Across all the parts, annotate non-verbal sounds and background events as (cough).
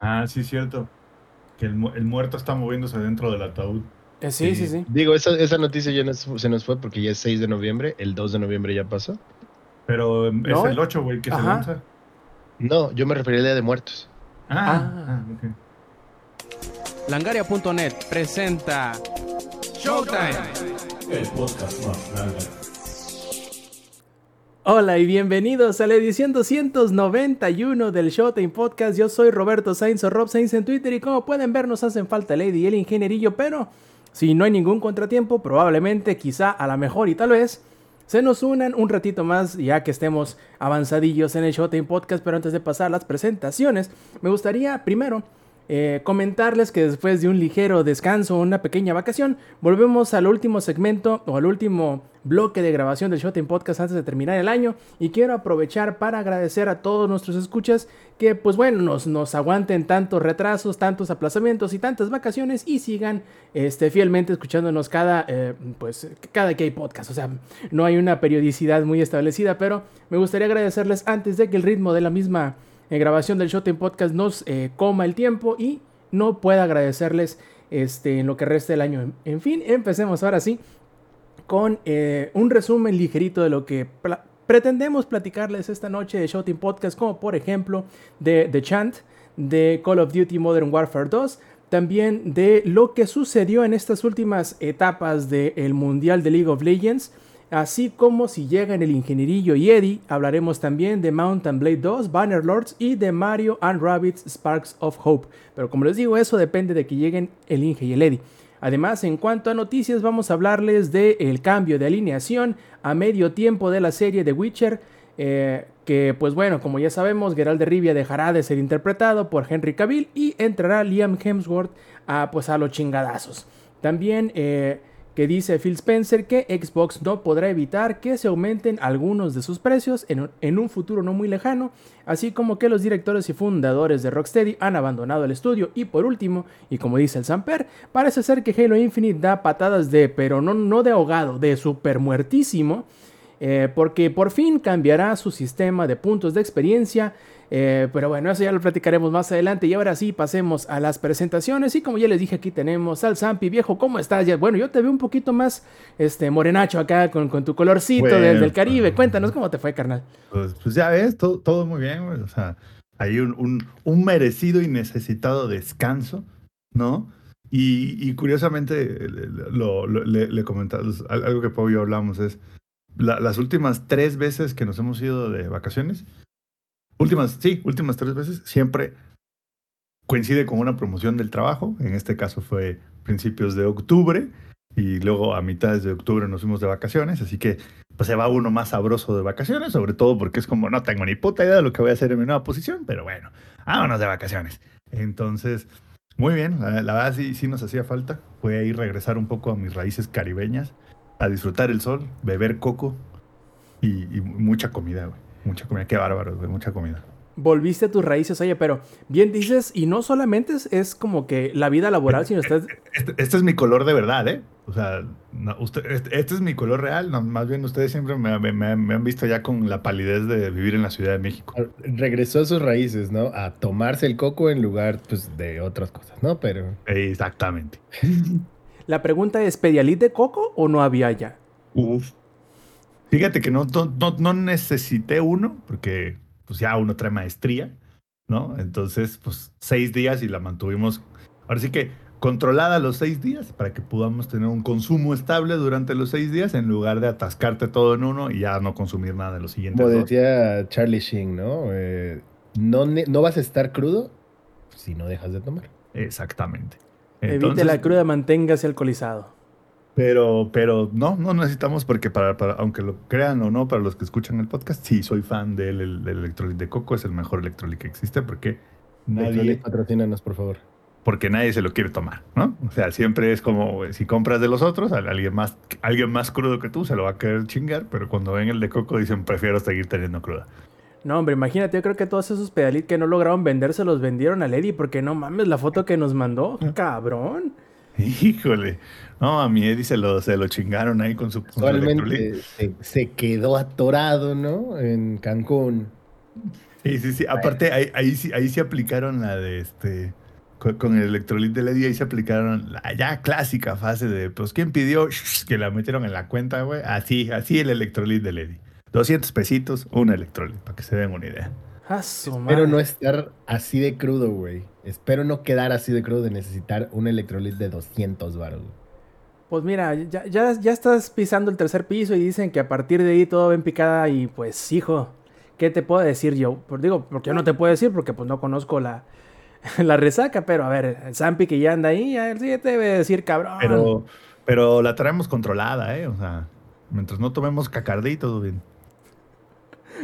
Ah, sí, cierto. Que el, muerto está moviéndose dentro del ataúd. Eh, sí, sí, sí, Digo, esa, esa noticia ya se nos fue porque ya es 6 de noviembre, el 2 de noviembre ya pasó. Pero em, es el 8, güey, que se lanza. No, yo me refería al Día de Muertos. Ah, ah. ah Langaria.net presenta Showtime. El podcast más grande. Hola y bienvenidos a la edición 291 del Showtime Podcast. Yo soy Roberto Sainz o Rob Sainz en Twitter y como pueden ver nos hacen falta Lady y el ingenierillo, pero si no hay ningún contratiempo, probablemente, quizá, a lo mejor y tal vez se nos unan un ratito más ya que estemos avanzadillos en el Showtime Podcast, pero antes de pasar las presentaciones, me gustaría primero eh, comentarles que después de un ligero descanso, una pequeña vacación, volvemos al último segmento o al último bloque de grabación del Showtime Podcast antes de terminar el año y quiero aprovechar para agradecer a todos nuestros escuchas que pues bueno nos, nos aguanten tantos retrasos, tantos aplazamientos y tantas vacaciones y sigan este, fielmente escuchándonos cada, eh, pues, cada que hay podcast. O sea, no hay una periodicidad muy establecida, pero me gustaría agradecerles antes de que el ritmo de la misma en grabación del Showtime Podcast nos eh, coma el tiempo y no pueda agradecerles este, en lo que resta del año. En fin, empecemos ahora sí con eh, un resumen ligerito de lo que pretendemos platicarles esta noche de Showtime Podcast, como por ejemplo de The Chant, de Call of Duty Modern Warfare 2, también de lo que sucedió en estas últimas etapas del Mundial de League of Legends, Así como si llegan el ingenierillo y Eddie, hablaremos también de Mountain Blade 2, Banner Lords y de Mario and Rabbits Sparks of Hope. Pero como les digo, eso depende de que lleguen el Inge y el Eddie. Además, en cuanto a noticias, vamos a hablarles del cambio de alineación a medio tiempo de la serie de Witcher. Eh, que pues bueno, como ya sabemos, Geralt de Rivia dejará de ser interpretado por Henry Cavill y entrará Liam Hemsworth a, pues, a los chingadazos. También eh, que dice Phil Spencer que Xbox no podrá evitar que se aumenten algunos de sus precios en, un futuro no muy lejano, así como que los directores y fundadores de Rocksteady han abandonado el estudio. Y por último, y como dice el Samper, parece ser que Halo Infinite da patadas de, pero no, no de ahogado, de super muertísimo, eh, porque por fin cambiará su sistema de puntos de experiencia eh, pero bueno, eso ya lo platicaremos más adelante. Y ahora sí, pasemos a las presentaciones. Y como ya les dije, aquí tenemos al Zampi, viejo, ¿cómo estás? Ya, bueno, yo te veo un poquito más este, morenacho acá con, con tu colorcito del, del, Caribe. Cuéntanos cómo te fue, carnal. Pues, pues ya ves, todo, todo muy bien, O sea, hay un, un, un, merecido y necesitado descanso, ¿no? Y, y curiosamente, lo, le, le comentamos, algo que Pau y yo hablamos es, las últimas tres veces que nos hemos ido de vacaciones, últimas, sí, últimas tres veces, siempre coincide con una promoción del trabajo. En este caso fue principios de octubre y luego a mitades de octubre nos fuimos de vacaciones, así que pues se va uno más sabroso de vacaciones, sobre todo porque es como no tengo ni puta idea de lo que voy a hacer en mi nueva posición, pero bueno, vámonos de vacaciones. Entonces, muy bien, la, verdad sí, sí nos hacía falta. Fue ahí regresar un poco a mis raíces caribeñas, a disfrutar el sol, beber coco y, y mucha comida, güey. Mucha comida, qué bárbaro, mucha comida. Volviste a tus raíces, oye, pero bien dices, y no solamente es, como que la vida laboral, sino estás... (laughs) Este, este, es mi color de verdad, ¿eh? O sea, usted, este, este, es mi color real, no, más bien ustedes siempre me, han visto ya con la palidez de vivir en la Ciudad de México. Regresó a sus raíces, ¿no? A tomarse el coco en lugar pues, de otras cosas, ¿no? Pero... Exactamente. (laughs) la pregunta es, ¿pedialit de coco o no había ya? Uf, Fíjate que no, no, no, necesité uno, porque pues ya uno trae maestría, ¿no? Entonces, pues seis días y la mantuvimos, ahora sí que controlada los seis días para que podamos tener un consumo estable durante los seis días en lugar de atascarte todo en uno y ya no consumir nada de los siguientes. Como decía Charlie Sheen, ¿no? Eh, no, no vas a estar crudo si no dejas de tomar. Exactamente. Evite la cruda, manténgase alcoholizado. Pero, pero no, no necesitamos porque para, para, aunque lo crean o no, para los que escuchan el podcast, sí, soy fan del, el, de coco, es el mejor electrolit que existe porque nadie... patrocínanos, por favor. Porque nadie se lo quiere tomar, ¿no? O sea, siempre es como, si compras de los otros, alguien más, alguien más crudo que tú se lo va a querer chingar, pero cuando ven el de coco dicen, prefiero seguir teniendo cruda. No, hombre, imagínate, yo creo que todos esos pedalitos que no lograron vender se los vendieron a Lady, porque no mames, la foto que nos mandó, cabrón. (laughs) Híjole. No, a mi Eddie se lo, se lo chingaron ahí con su, con se, se, quedó atorado, ¿no? En Cancún. Sí, sí, sí. Aparte, ahí, ahí, sí, ahí sí aplicaron la de este. Con, el electrolit de Lady, ahí se aplicaron la ya clásica fase de, pues, ¿quién pidió (laughs) que la metieron en la cuenta, güey? Así, así el electrolit de Lady. 200 pesitos, un electrolit, para que se den una idea. Espero no estar así de crudo, güey. Espero no quedar así de crudo de necesitar un electrolit de 200 baros. Pues mira, ya, ya, ya, estás pisando el tercer piso y dicen que a partir de ahí todo ven picada y pues, hijo, ¿qué te puedo decir yo? Pues digo, porque yo no te puedo decir porque pues no conozco la, (laughs) la resaca, pero a ver, el Zampi que ya anda ahí, a sí te debe decir cabrón. Pero, pero la traemos controlada, ¿eh? O sea, mientras no tomemos cacardí, todo bien.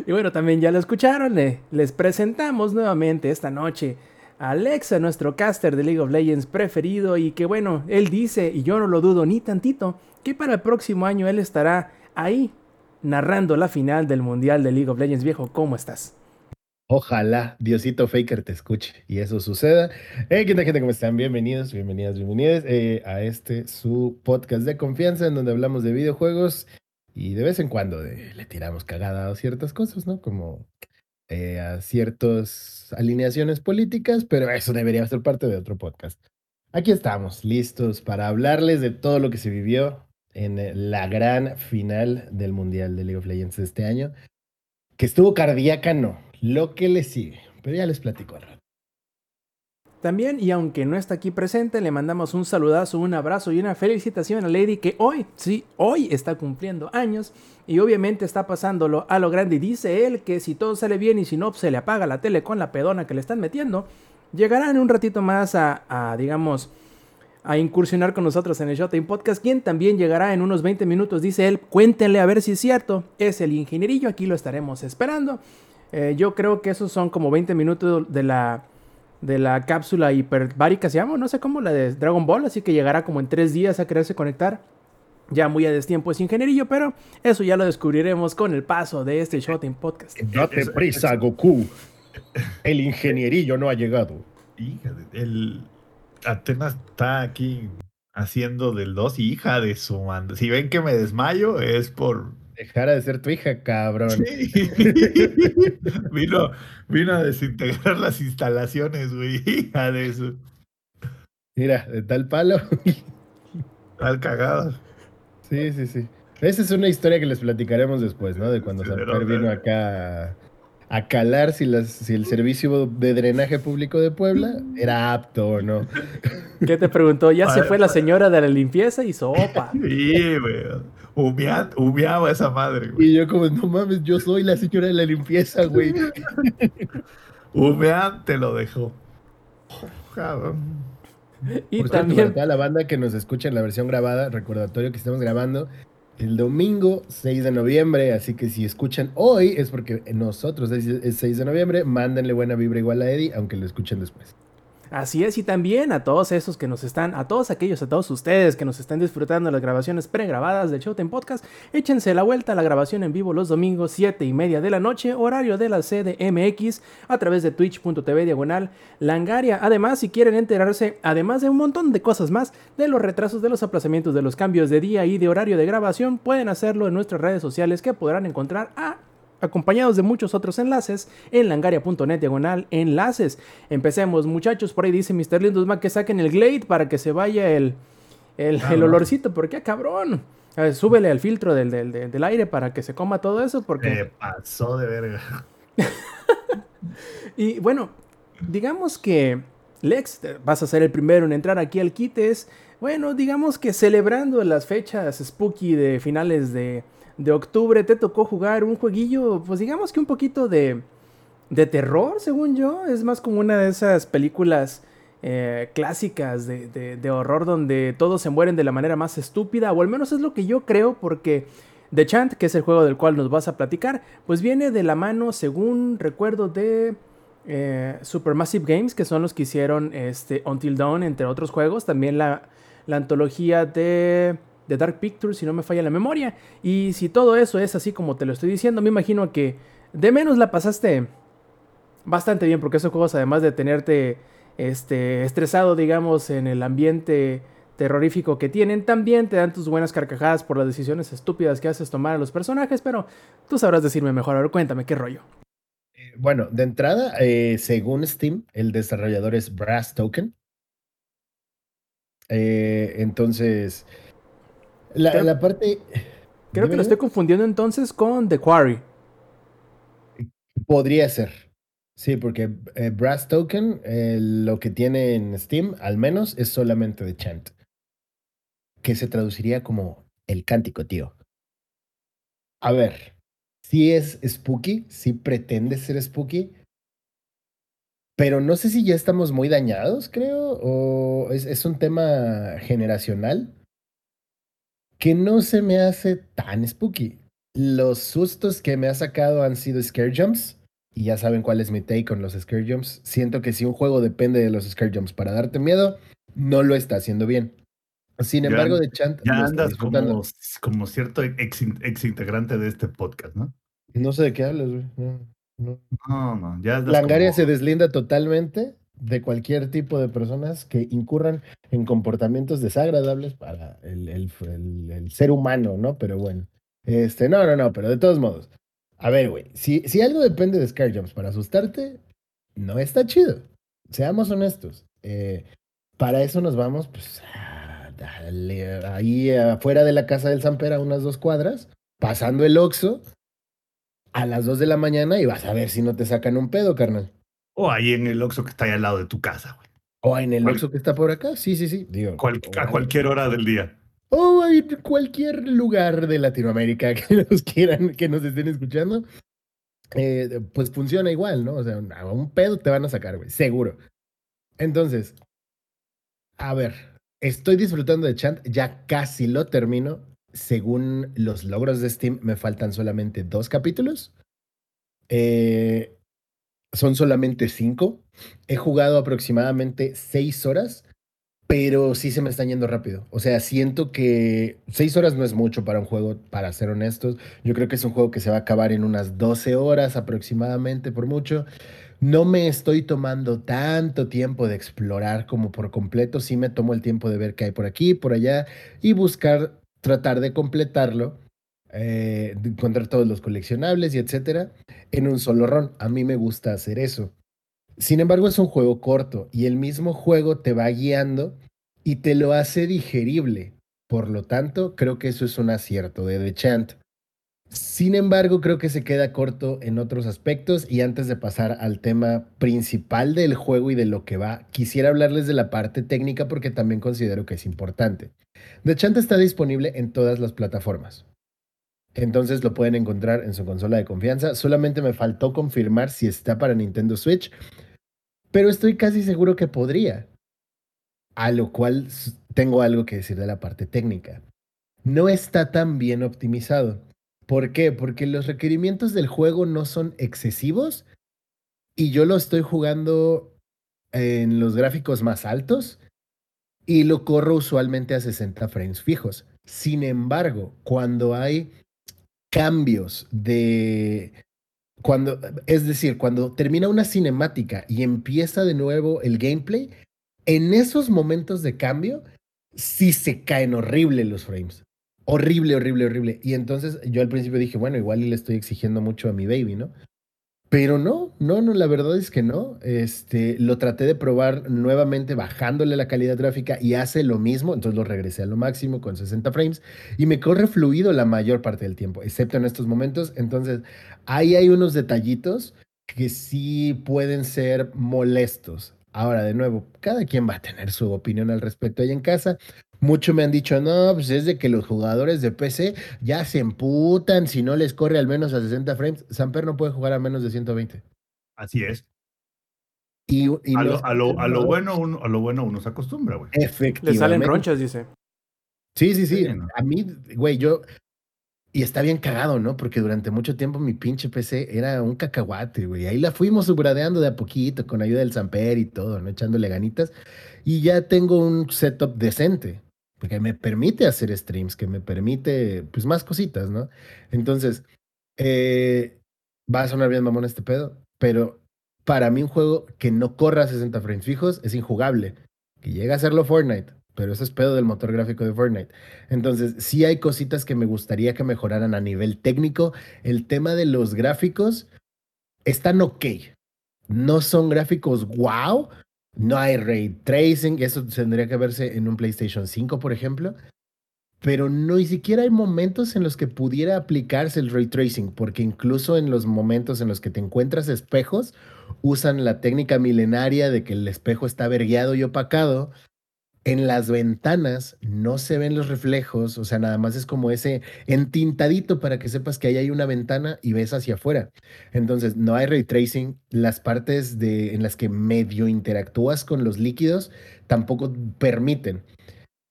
Y bueno, también ya lo escucharon, eh, les presentamos nuevamente esta noche Alexa, nuestro caster de League of Legends preferido, y que bueno, él dice, y yo no lo dudo ni tantito, que para el próximo año él estará ahí narrando la final del Mundial de League of Legends. Viejo, ¿cómo estás? Ojalá Diosito Faker te escuche y eso suceda. Hey, ¿qué tal, gente? ¿Cómo están? Bienvenidos, bienvenidas, bienvenidas eh, a este su podcast de confianza en donde hablamos de videojuegos y de vez en cuando le tiramos cagada a ciertas cosas, ¿no? Como eh, a ciertas alineaciones políticas, pero eso debería ser parte de otro podcast. Aquí estamos, listos para hablarles de todo lo que se vivió en la gran final del Mundial de League of Legends este año, que estuvo cardíaca, no, lo que le sigue, pero ya les platico al rato. También, y aunque no está aquí presente, le mandamos un saludazo, un abrazo y una felicitación a Lady que hoy, sí, hoy está cumpliendo años y obviamente está pasándolo a lo grande. Y dice él que si todo sale bien y si no, se le apaga la tele con la pedona que le están metiendo, llegará en un ratito más a, digamos, a incursionar con nosotros en el Showtime Podcast, quien también llegará en unos 20 minutos, dice él. Cuéntenle a ver si es cierto. Es el ingenierillo, aquí lo estaremos esperando. Eh, yo creo que esos son como 20 minutos de la de la cápsula hiperbárica, se llama, no sé cómo, la de Dragon Ball, así que llegará como en tres días a quererse conectar. Ya muy a destiempo es ingenierillo, pero eso ya lo descubriremos con el paso de este Shooting Podcast. Date prisa, Goku. El ingenierillo no ha llegado. El Atenas está aquí haciendo del 2 hija de su mando. Si ven que me desmayo es por Dejara de ser tu hija, cabrón. (laughs) vino, vino a desintegrar las instalaciones, güey. Hija de eso. Mira, de tal palo. Tal cagado. Sí, sí, sí. Esa es una historia que les platicaremos después, ¿no? De cuando Samper vino acá a, calar si, las, si el servicio de drenaje público de Puebla era apto o no. (laughs) ¿Qué te preguntó? Ya se fue la señora de la limpieza y sopa. (laughs) Sí, güey humeaba esa madre, güey. Y yo como, no mames, yo soy la señora de la limpieza, güey. (laughs) Humeante te lo dejó. Y también... la banda que nos escucha en la versión grabada, recordatorio que estamos grabando el domingo 6 de noviembre, así que si escuchan hoy es porque nosotros es 6 de noviembre, mándenle buena vibra igual a Eddie, aunque lo escuchen después. Así es, y también a todos esos que nos están, a todos aquellos, a todos ustedes que nos están disfrutando de las grabaciones pregrabadas de Showtime Podcast, échense la vuelta a la grabación en vivo los domingos 7 y media de la noche, horario de la CDMX, a través de twitch.tv diagonal langaria. Además, si quieren enterarse, además de un montón de cosas más, de los retrasos, de los aplazamientos, de los cambios de día y de horario de grabación, pueden hacerlo en nuestras redes sociales que podrán encontrar a acompañados de muchos otros enlaces en langaria.net diagonal enlaces. Empecemos muchachos, por ahí dice Mr. Lindusman que saquen el Glade para que se vaya el, el, ah, olorcito, porque cabrón. súbele al filtro del, del, aire para que se coma todo eso, porque... Me pasó de verga. (laughs) y bueno, digamos que Lex, vas a ser el primero en entrar aquí al Kites. Bueno, digamos que celebrando las fechas spooky de finales de, de octubre te tocó jugar un jueguillo, pues digamos que un poquito de, de terror, según yo. Es más como una de esas películas eh, clásicas de, de, horror donde todos se mueren de la manera más estúpida, o al menos es lo que yo creo, porque The Chant, que es el juego del cual nos vas a platicar, pues viene de la mano, según recuerdo, de eh, Supermassive Games, que son los que hicieron este, Until Dawn, entre otros juegos. También la, la antología de de Dark Pictures, si no me falla la memoria. Y si todo eso es así como te lo estoy diciendo, me imagino que de menos la pasaste bastante bien, porque esos juegos, además de tenerte este, estresado, digamos, en el ambiente terrorífico que tienen, también te dan tus buenas carcajadas por las decisiones estúpidas que haces tomar a los personajes, pero tú sabrás decirme mejor. A ver, cuéntame, ¿qué rollo? bueno, de entrada, eh, según Steam, el desarrollador es Brass Token. Eh, entonces, la, Creo- la parte... Creo que lo estoy confundiendo entonces con The Quarry. Podría ser. Sí, porque eh, Brass Token, eh, lo que tiene en Steam, al menos, es solamente de Chant. Que se traduciría como el cántico, tío. A ver, sí es spooky, sí pretende ser spooky, pero no sé si ya estamos muy dañados, creo, o es, es un tema generacional que no se me hace tan spooky. Los sustos que me ha sacado han sido scare jumps. Y ya saben cuál es mi take con los scare jumps. Siento que si un juego depende de los scare jumps para darte miedo, no lo está haciendo bien. Sin embargo, de Chant Ya andas como, como cierto ex, ex integrante de este podcast, ¿no? No sé de qué hablas, güey. No, no. No, no, ya andas Langaria como- se deslinda totalmente de cualquier tipo de personas que incurran en comportamientos desagradables para el, el- el- ser humano, ¿no? Pero bueno. Este, no, no, no, pero de todos modos. A ver, güey, si, si algo depende de Scare Jumps para asustarte, no está chido. Seamos honestos. Eh, para eso nos vamos, pues, a darle ahí afuera de la casa del Sampera, unas dos cuadras, pasando el Oxxo a las dos de la mañana y vas a ver si no te sacan un pedo, carnal. O ahí en el Oxxo que está ahí al lado de tu casa, güey. O en el Oxxo que está por acá, sí, sí, sí. Digo, Cual- a cualquier hora del día. O en cualquier lugar de Latinoamérica (laughs) que nos quieran, que nos estén escuchando. eh, pues funciona igual, ¿no? O sea, a un pedo te van a sacar, güey, seguro. Entonces, a ver, estoy disfrutando de Chant, ya casi lo termino. Según los logros de Steam, me faltan solamente dos capítulos. Eh, son solamente cinco. He jugado aproximadamente seis horas, pero sí se me están yendo rápido. O sea, siento que seis horas no es mucho para un juego, para ser honestos. Yo creo que es un juego que se va a acabar en unas 12 horas aproximadamente, por mucho. No me estoy tomando tanto tiempo de explorar como por completo. Sí me tomo el tiempo de ver qué hay por aquí, por allá y buscar, tratar de completarlo, eh, encontrar todos los coleccionables y etcétera en un solo run. A mí me gusta hacer eso. Sin embargo, es un juego corto y el mismo juego te va guiando y te lo hace digerible. Por lo tanto, creo que eso es un acierto de The Chant. Sin embargo, creo que se queda corto en otros aspectos y antes de pasar al tema principal del juego y de lo que va, quisiera hablarles de la parte técnica porque también considero que es importante. The Chant está disponible en todas las plataformas. Entonces lo pueden encontrar en su consola de confianza. Solamente me faltó confirmar si está para Nintendo Switch, pero estoy casi seguro que podría. A lo cual tengo algo que decir de la parte técnica. No está tan bien optimizado. ¿Por qué? Porque los requerimientos del juego no son excesivos y yo lo estoy jugando en los gráficos más altos y lo corro usualmente a 60 frames fijos. Sin embargo, cuando hay cambios de cuando es decir, cuando termina una cinemática y empieza de nuevo el gameplay, en esos momentos de cambio sí se caen horrible los frames. Horrible, horrible, horrible. Y entonces yo al principio dije, bueno, igual le estoy exigiendo mucho a mi baby, ¿no? Pero no, no, no, la verdad es que no. Este, lo traté de probar nuevamente bajándole la calidad gráfica y hace lo mismo, entonces lo regresé a lo máximo con 60 frames y me corre fluido la mayor parte del tiempo, excepto en estos momentos. Entonces, ahí hay unos detallitos que sí pueden ser molestos. Ahora, de nuevo, cada quien va a tener su opinión al respecto ahí en casa. Muchos me han dicho, no, pues es de que los jugadores de PC ya se emputan si no les corre al menos a 60 frames. Samper no puede jugar a menos de 120. Así es. Y, y A lo, a lo- a lo no, bueno uno, a lo bueno uno se acostumbra, güey. Efectivamente. Le salen ronchas, dice. Sí, sí, sí. Sí, ¿no? A mí, güey, yo. Y está bien cagado, ¿no? Porque durante mucho tiempo mi pinche PC era un cacahuate, güey. Ahí la fuimos subradeando de a poquito, con ayuda del Samper y todo, ¿no? Echándole ganitas. Y ya tengo un setup decente, porque me permite hacer streams, que me permite, pues, más cositas, ¿no? Entonces, eh, va a sonar bien mamón este pedo, pero para mí un juego que no corra a 60 frames fijos es injugable. Que llega a hacerlo Fortnite, pero eso es pedo del motor gráfico de Fortnite. Entonces, sí hay cositas que me gustaría que mejoraran a nivel técnico. El tema de los gráficos, están ok. No son gráficos wow. No hay ray tracing. Eso tendría que verse en un PlayStation 5, por ejemplo. Pero no ni siquiera hay momentos en los que pudiera aplicarse el ray tracing, porque incluso en los momentos en los que te encuentras espejos, usan la técnica milenaria de que el espejo está vergueado y opacado en las ventanas no se ven los reflejos, o sea, nada más es como ese entintadito para que sepas que ahí hay una ventana y ves hacia afuera. Entonces, no hay ray tracing, las partes de, en las que medio interactúas con los líquidos tampoco permiten.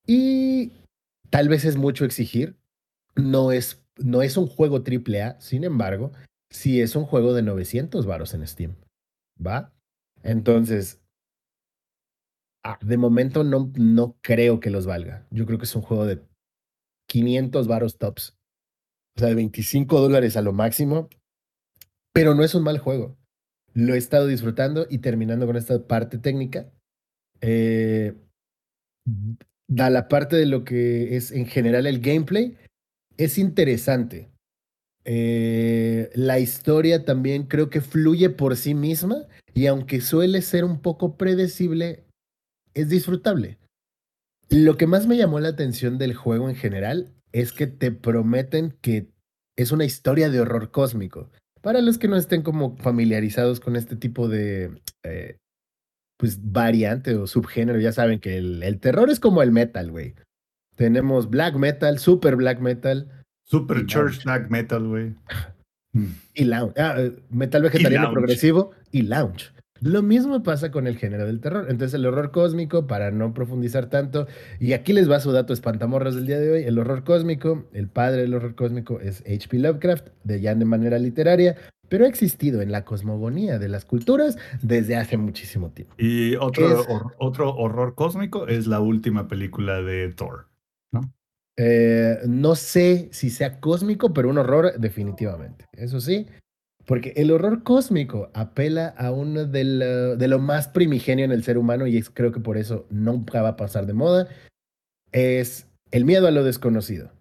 Y tal vez es mucho exigir, no es, no es un juego AAA, sin embargo, sí es un juego de 900 varos en Steam, ¿va? Entonces, de momento no, no creo que los valga. Yo creo que es un juego de 500 varos tops. O sea, de 25 dólares a lo máximo. Pero no es un mal juego. Lo he estado disfrutando y terminando con esta parte técnica. Eh, da la parte de lo que es en general el gameplay. Es interesante. Eh, la historia también creo que fluye por sí misma y aunque suele ser un poco predecible, es disfrutable. Lo que más me llamó la atención del juego en general es que te prometen que es una historia de horror cósmico. Para los que no estén como familiarizados con este tipo de eh, pues variante o subgénero, ya saben que el, el terror es como el metal, güey. Tenemos black metal, super black metal. Super church black metal, güey. Y lounge. Ah, eh, metal vegetariano progresivo y lounge. Lo mismo pasa con el género del terror. Entonces, el horror cósmico, para no profundizar tanto, y aquí les va su dato espantamorras del día de hoy: el horror cósmico, el padre del horror cósmico es H.P. Lovecraft, de ya de manera literaria, pero ha existido en la cosmogonía de las culturas desde hace muchísimo tiempo. Y otro, otro horror cósmico es la última película de Thor, ¿no? Eh, no sé si sea cósmico, pero un horror definitivamente. Eso sí, porque el horror cósmico apela a uno de lo, más primigenio en el ser humano y creo que por eso nunca va a pasar de moda. Es el miedo a lo desconocido.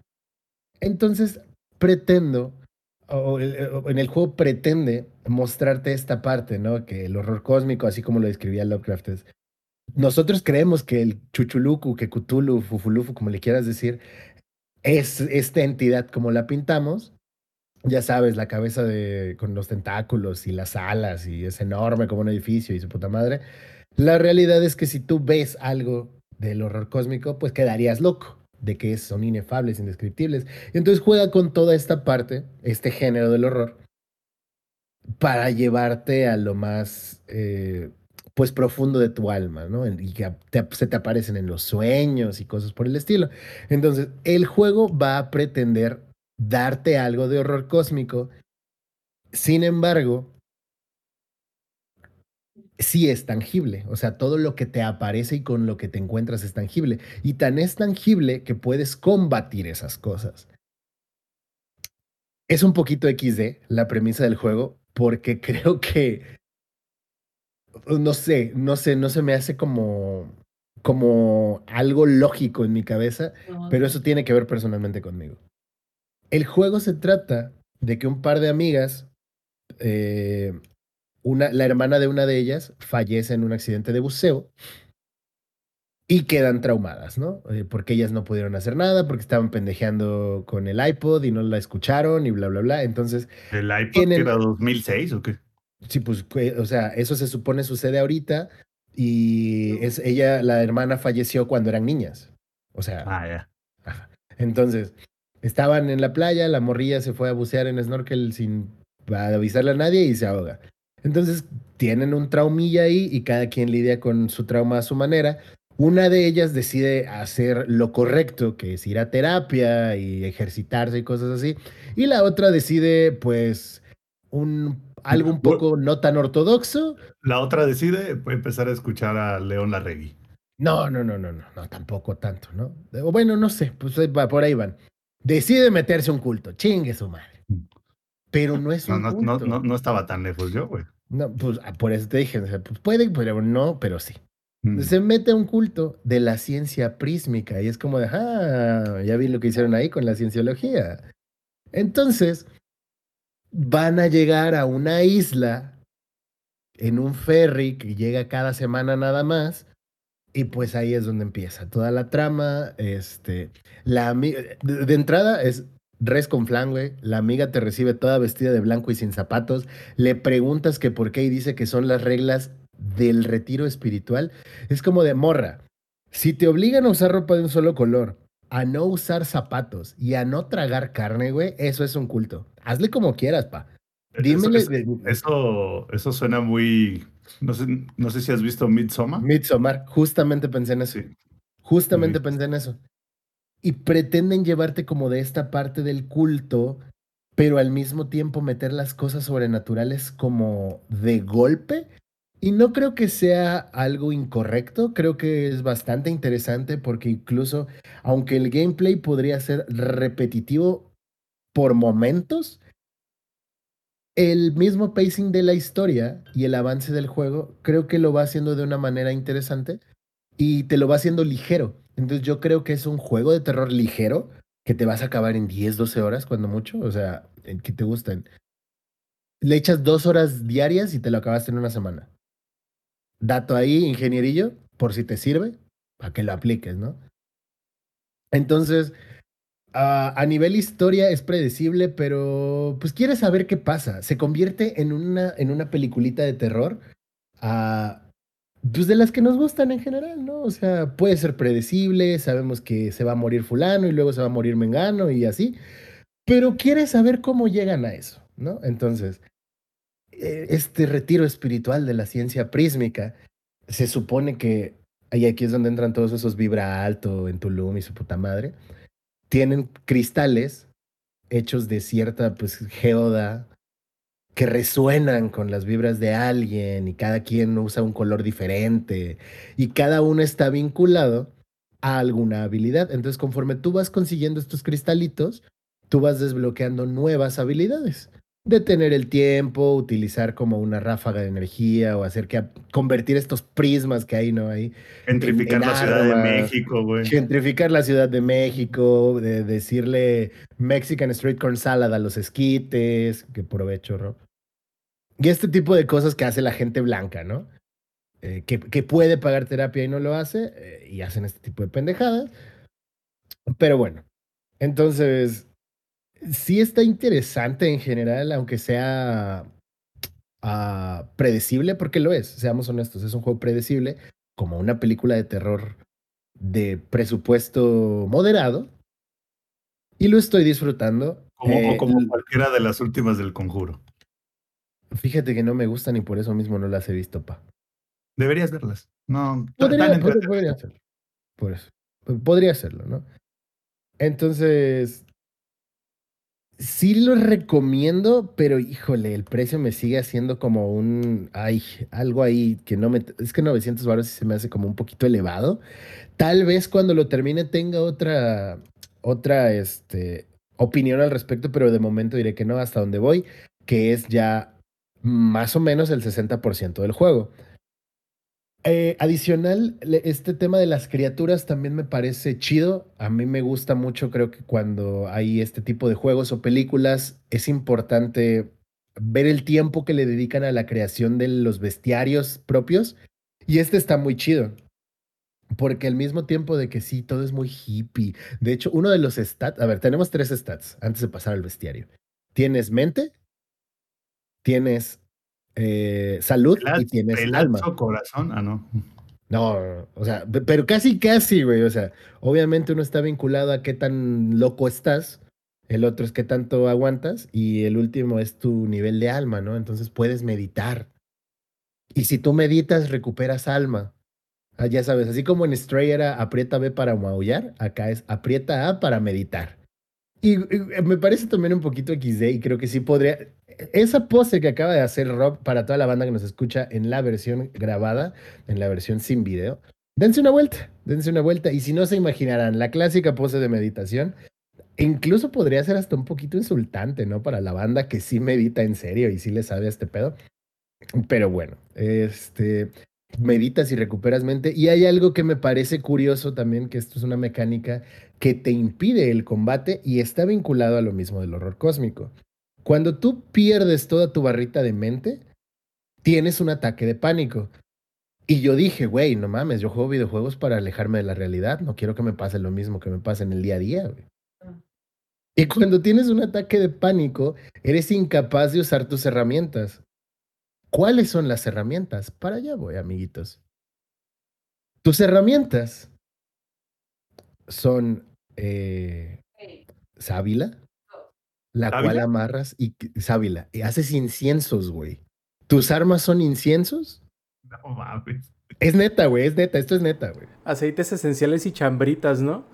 Entonces, pretendo, o, en el juego pretende mostrarte esta parte, ¿no? Que el horror cósmico, así como lo describía Lovecraft, es, nosotros creemos que el Chuchuluku, que Cthulhu, Fufulufu, como le quieras decir, es esta entidad como la pintamos, ya sabes, la cabeza de, con los tentáculos y las alas y es enorme como un edificio y su puta madre. La realidad es que si tú ves algo del horror cósmico, pues quedarías loco de que son inefables, indescriptibles. Y entonces juega con toda esta parte, este género del horror, para llevarte a lo más, eh, pues, profundo de tu alma, ¿no? Y que se te aparecen en los sueños y cosas por el estilo. Entonces, el juego va a pretender darte algo de horror cósmico. Sin embargo, sí es tangible. O sea, todo lo que te aparece y con lo que te encuentras es tangible. Y tan es tangible que puedes combatir esas cosas. Es un poquito XD la premisa del juego, porque (laughs) creo que. No sé, no sé, no se me hace como. como algo lógico en mi cabeza, pero eso tiene que ver personalmente conmigo. El juego se trata de que un par de amigas, eh, una, la hermana de una de ellas fallece en un accidente de buceo y quedan traumadas, ¿no? Eh, porque ellas no pudieron hacer nada, porque estaban pendejeando con el iPod y no la escucharon y bla, bla, bla. Entonces. ¿El iPod era 2006 o qué? Sí, pues, o sea, eso se supone sucede ahorita y es ella, la hermana falleció cuando eran niñas. O sea. Ah, ya. Entonces, Estaban en la playa, la morrilla se fue a bucear en snorkel sin avisarle a nadie y se ahoga. Entonces tienen un traumilla ahí y cada quien lidia con su trauma a su manera. Una de ellas decide hacer lo correcto, que es ir a terapia y ejercitarse y cosas así. Y la otra decide, pues, un, algo un poco no tan ortodoxo. La otra decide empezar a escuchar a León Larregui. No, no, no, no, no, no, tampoco tanto, ¿no? Bueno, no sé, pues por ahí van. Decide meterse un culto, chingue su madre. Mm. Pero no es un no, culto. No, no, estaba tan lejos yo, güey. No, pues ah, por eso te dije, pues puede, pero no, pero sí. Mm. Se mete a un culto de la ciencia prísmica y es como de, ah, ya vi lo que hicieron ahí con la cienciología. Entonces, van a llegar a una isla en un ferry que llega cada semana nada más. Y pues ahí es donde empieza toda la trama. Este, la de, de entrada es res con flan, güey. La amiga te recibe toda vestida de blanco y sin zapatos. Le preguntas que por qué y dice que son las reglas del retiro espiritual. Es como de morra. Si te obligan a usar ropa de un solo color, a no usar zapatos y a no tragar carne, güey, eso es un culto. Hazle como quieras, pa. Dímele. Eso, eso, suena muy. No sé, no sé si has visto Midsommar. Midsommar, justamente pensé en eso. Justamente pensé en eso. Y pretenden llevarte como de esta parte del culto, pero al mismo tiempo meter las cosas sobrenaturales como de golpe y no creo que sea algo incorrecto, creo que es bastante interesante porque incluso, aunque el gameplay podría ser repetitivo por momentos, el mismo pacing de la historia y el avance del juego creo que lo va haciendo de una manera interesante y te lo va haciendo ligero. Entonces yo creo que es un juego de terror ligero que te vas a acabar en 10, 12 horas cuando mucho, o sea, que te gusten. Le echas dos horas diarias y te lo acabaste en una semana dato ahí, ingenierillo, por si te sirve, para que lo apliques, ¿no? Entonces, uh, a nivel historia es predecible, pero pues quieres saber qué pasa. Se convierte en una, en una peliculita de terror, uh, pues de las que nos gustan en general, ¿no? O sea, puede ser predecible, sabemos que se va a morir fulano y luego se va a morir mengano y así, pero quieres saber cómo llegan a eso, ¿no? Entonces, eh, este retiro espiritual de la ciencia prísmica, se supone que, y aquí es donde entran todos esos vibra alto en Tulum y su puta madre, tienen cristales hechos de cierta pues geoda que resuenan con las vibras de alguien y cada quien usa un color diferente y cada uno está vinculado a alguna habilidad. Entonces, conforme tú vas consiguiendo estos cristalitos, tú vas desbloqueando nuevas habilidades detener el tiempo, utilizar como una ráfaga de energía o hacer que convertir estos prismas que hay, ¿no? Ahí. Gentrificar la Ciudad de México, güey. Gentrificar la Ciudad de México, de decirle Mexican Street Corn Salad a los esquites, que provecho, Rob. Y este tipo de cosas que hace la gente blanca, ¿no? Eh, que, que, puede pagar terapia y no lo hace, eh, y hacen este tipo de pendejadas. Pero bueno, entonces sí está interesante en general, aunque sea uh, predecible, porque lo es, seamos honestos, es un juego predecible, como una película de terror de presupuesto moderado, y lo estoy disfrutando. Como, eh, como cualquiera de las últimas del conjuro. Fíjate que no me gustan y por eso mismo no las he visto, pa. Deberías verlas. No, podría, podría hacerlo. Por eso. Podría hacerlo, ¿no? Entonces, Sí lo recomiendo, pero híjole, el precio me sigue haciendo como un, ay, algo ahí que no me, es que 900 baros se me hace como un poquito elevado. Tal vez cuando lo termine tenga otra, otra, este, opinión al respecto, pero de momento diré que no, hasta donde voy, que es ya más o menos el 60% del juego. Eh, adicional, este tema de las criaturas también me parece chido. A mí me gusta mucho, creo que cuando hay este tipo de juegos o películas, es importante ver el tiempo que le dedican a la creación de los bestiarios propios. Y este está muy chido. Porque al mismo tiempo de que sí, todo es muy hippie. De hecho, uno de los stats, a ver, tenemos tres stats antes de pasar al bestiario. Tienes mente, tienes eh, salud y tienes alma. corazón, ah, no. No, o sea, pero casi, casi, güey. O sea, obviamente uno está vinculado a qué tan loco estás, el otro es qué tanto aguantas y el último es tu nivel de alma, ¿no? Entonces puedes meditar. Y si tú meditas, recuperas alma. Ah, ya sabes, así como en Stray era aprieta B para maullar, acá es aprieta A para meditar. Y, y, me parece también un poquito XD y creo que sí podría esa pose que acaba de hacer Rob para toda la banda que nos escucha en la versión grabada, en la versión sin video, dense una vuelta, dense una vuelta. Y si no se imaginarán, la clásica pose de meditación, incluso podría ser hasta un poquito insultante, ¿no? Para la banda que sí medita en serio y sí le sabe a este pedo. Pero bueno, este, meditas y recuperas mente. Y hay algo que me parece curioso también, que esto es una mecánica que te impide el combate y está vinculado a lo mismo del horror cósmico Cuando tú pierdes toda tu barrita de mente, tienes un ataque de pánico. Y yo dije, güey, no mames, yo juego videojuegos para alejarme de la realidad. No quiero que me pase lo mismo que me pasa en el día a día, güey. Y cuando tienes un ataque de pánico, eres incapaz de usar tus herramientas. ¿Cuáles son las herramientas? Para allá voy, amiguitos. Tus herramientas son eh, sábila, la cual amarras y sábila, y haces inciensos, güey. ¿Tus armas son inciensos? No mames. Es neta, güey, es neta, esto es neta, güey. Aceites esenciales y chambritas, ¿no?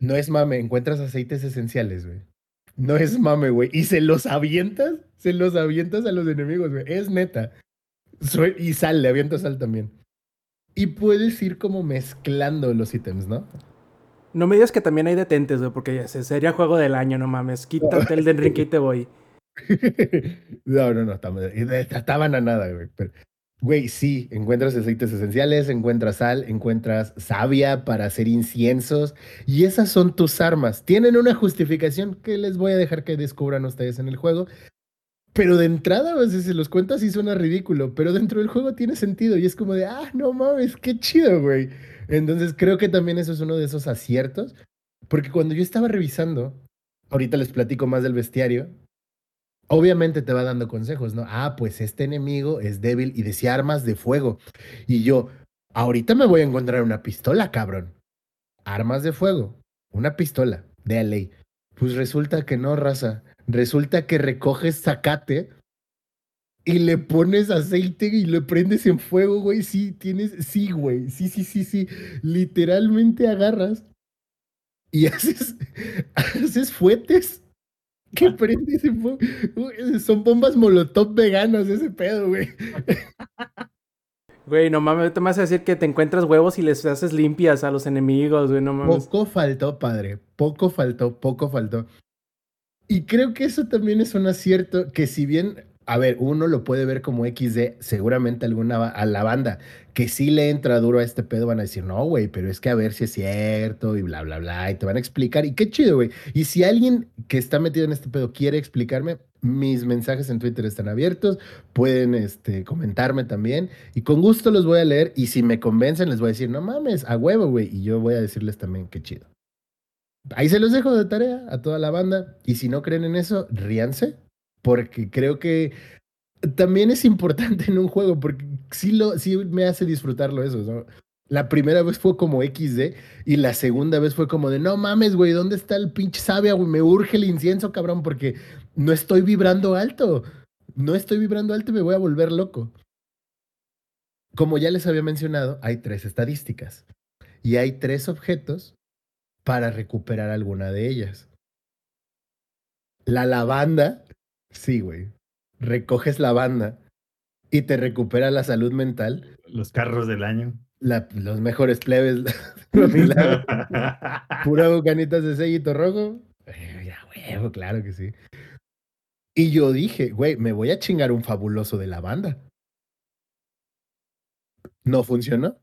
No es mame, encuentras aceites esenciales, güey. No es mame, güey. Y se los avientas, se los avientas a los enemigos, güey. Es neta. y sal, le avientas sal también. Y puedes ir como mezclando los ítems, ¿no? No me digas que también hay detentes, güey, porque ya sería juego del año, no mames. Quítate el de Enrique y te voy. (laughs) no, no, no, estaban a nada, güey. Güey, sí, encuentras aceites esenciales, encuentras sal, encuentras savia para hacer inciensos y esas son tus armas. Tienen una justificación que les voy a dejar que descubran ustedes en el juego. Pero de entrada, veces si los cuentas y suena ridículo, pero dentro del juego tiene sentido y es como de, ah, no mames, qué chido, güey. Entonces creo que también eso es uno de esos aciertos, porque cuando yo estaba revisando, ahorita les platico más del bestiario, obviamente te va dando consejos, ¿no? Ah, pues este enemigo es débil y decía armas de fuego. Y yo, ahorita me voy a encontrar una pistola, cabrón. Armas de fuego, una pistola, de ley. Pues resulta que no, raza. Resulta que recoges zacate y le pones aceite y le prendes en fuego, güey. Sí, tienes, sí, güey. Sí, sí, sí, sí. Literalmente agarras y (laughs) haces, haces fuetes ¿Qué prende ese Son bombas molotov veganos ese pedo, güey. Güey, no mames, te vas a decir que te encuentras huevos y les haces limpias a los enemigos, güey, no mames. Poco faltó, padre. Poco faltó, poco faltó. Y creo que eso también es un acierto que si bien a ver, uno lo puede ver como XD, seguramente alguna a la banda que sí le entra duro a este pedo van a decir, no, güey, pero es que a ver si es cierto y bla, bla, bla, y te van a explicar. Y qué chido, güey. Y si alguien que está metido en este pedo quiere explicarme, mis mensajes en Twitter están abiertos, pueden este, comentarme también y con gusto los voy a leer y si me convencen les voy a decir, no mames, a huevo, güey, y yo voy a decirles también qué chido. Ahí se los dejo de tarea a toda la banda y si no creen en eso, ríanse, porque creo que también es importante en un juego, porque sí, lo, sí me hace disfrutarlo eso, La primera vez fue como XD y la segunda vez fue como de, no mames, güey, ¿dónde está el pinche sabia? Me urge el incienso, cabrón, porque no estoy vibrando alto. No estoy vibrando alto y me voy a volver loco. Como ya les había mencionado, hay tres estadísticas y hay tres objetos para recuperar alguna de ellas. La lavanda Sí, güey. Recoges la banda y te recupera la salud mental. Los carros del año. los mejores plebes. (laughs) (laughs) Pura bucanitas de sellito rojo. Eh, ya, huevo, claro que sí. Y yo dije, güey, me voy a chingar un fabuloso de la banda. No funcionó.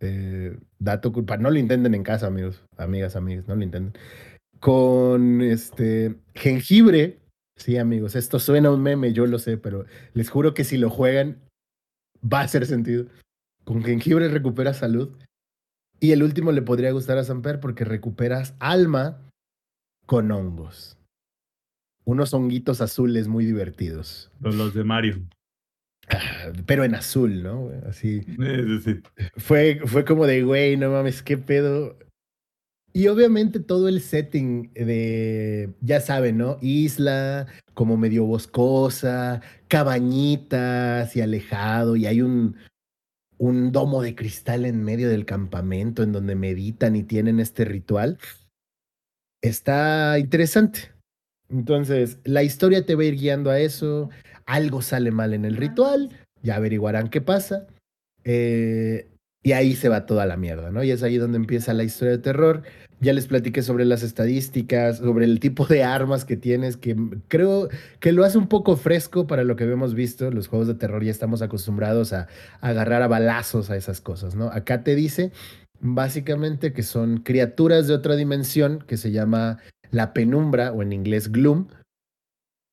Eh, dato culpa. No lo intenten en casa, amigos, amigas, amigas, no lo intenten. Con este jengibre Sí, amigos, esto suena un meme, yo lo sé, pero les juro que si lo juegan, va a hacer sentido. Con jengibre recuperas salud. Y el último le podría gustar a Samper porque recuperas alma con hongos. Unos honguitos azules muy divertidos. Los de Mario. Ah, pero en azul, ¿no? Así. Fue, fue como de, güey, no mames, qué pedo. Y obviamente todo el setting de, ya saben, ¿no? Isla, como medio boscosa, cabañitas y alejado, y hay un, un domo de cristal en medio del campamento en donde meditan y tienen este ritual. Está interesante. Entonces, la historia te va a ir guiando a eso. Algo sale mal en el ritual, ya averiguarán qué pasa. Eh, y ahí se va toda la mierda, ¿no? Y es ahí donde empieza la historia de terror. Ya les platiqué sobre las estadísticas, sobre el tipo de armas que tienes, que creo que lo hace un poco fresco para lo que hemos visto. Los juegos de terror ya estamos acostumbrados a, agarrar a balazos a esas cosas, ¿no? Acá te dice básicamente que son criaturas de otra dimensión que se llama la penumbra o en inglés gloom.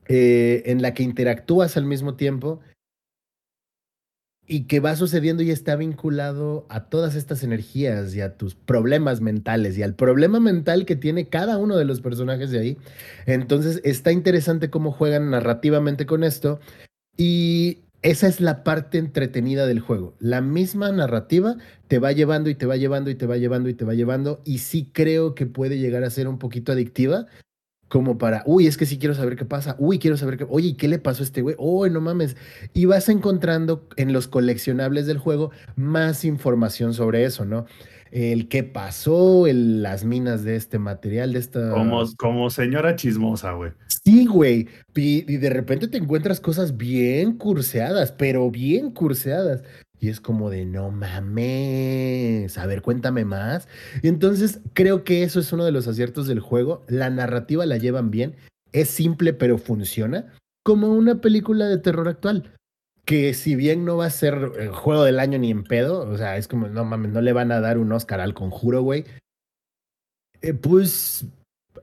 eh, en la que interactúas al mismo tiempo y que va sucediendo y está vinculado a todas estas energías y a tus problemas mentales y al problema mental que tiene cada uno de los personajes de ahí. Entonces está interesante cómo juegan narrativamente con esto y esa es la parte entretenida del juego. La misma narrativa te va llevando y te va llevando y te va llevando y te va llevando y sí creo que puede llegar a ser un poquito adictiva como para, uy, es que sí quiero saber qué pasa, uy, quiero saber qué, oye, ¿qué le pasó a este güey? Uy, no mames. Y vas encontrando en los coleccionables del juego más información sobre eso, ¿no? El qué pasó, el, las minas de este material, de esta... Como, como señora chismosa, güey. Sí, güey. Y, y de repente te encuentras cosas bien curseadas, pero bien curseadas. Y es como de, no mames, a ver, cuéntame más. Y entonces creo que eso es uno de los aciertos del juego. La narrativa la llevan bien, es simple pero funciona, como una película de terror actual. Que si bien no va a ser el juego del año ni en pedo, o sea, es como, no mames, no le van a dar un Oscar al conjuro, güey. Eh, pues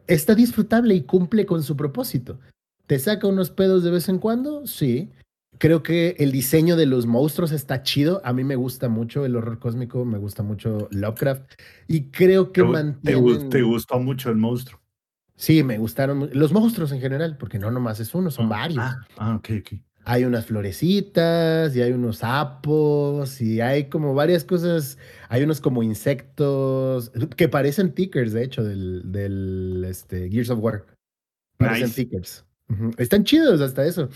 está disfrutable y cumple con su propósito. ¿Te saca unos pedos de vez en cuando? Sí. Creo que el diseño de los monstruos está chido. A mí me gusta mucho el horror cósmico, me gusta mucho Lovecraft. Y creo que ¿Te, mantienen... te gustó mucho el monstruo? Sí, me gustaron los monstruos en general, porque no nomás es uno, son Ah, varios. Ah, ah, ok, ok. Hay unas florecitas y hay unos sapos y hay como varias cosas. Hay unos como insectos que parecen tickers, de hecho, del, del este, Gears of War. Parecen Nice. tickers. Están chidos hasta eso.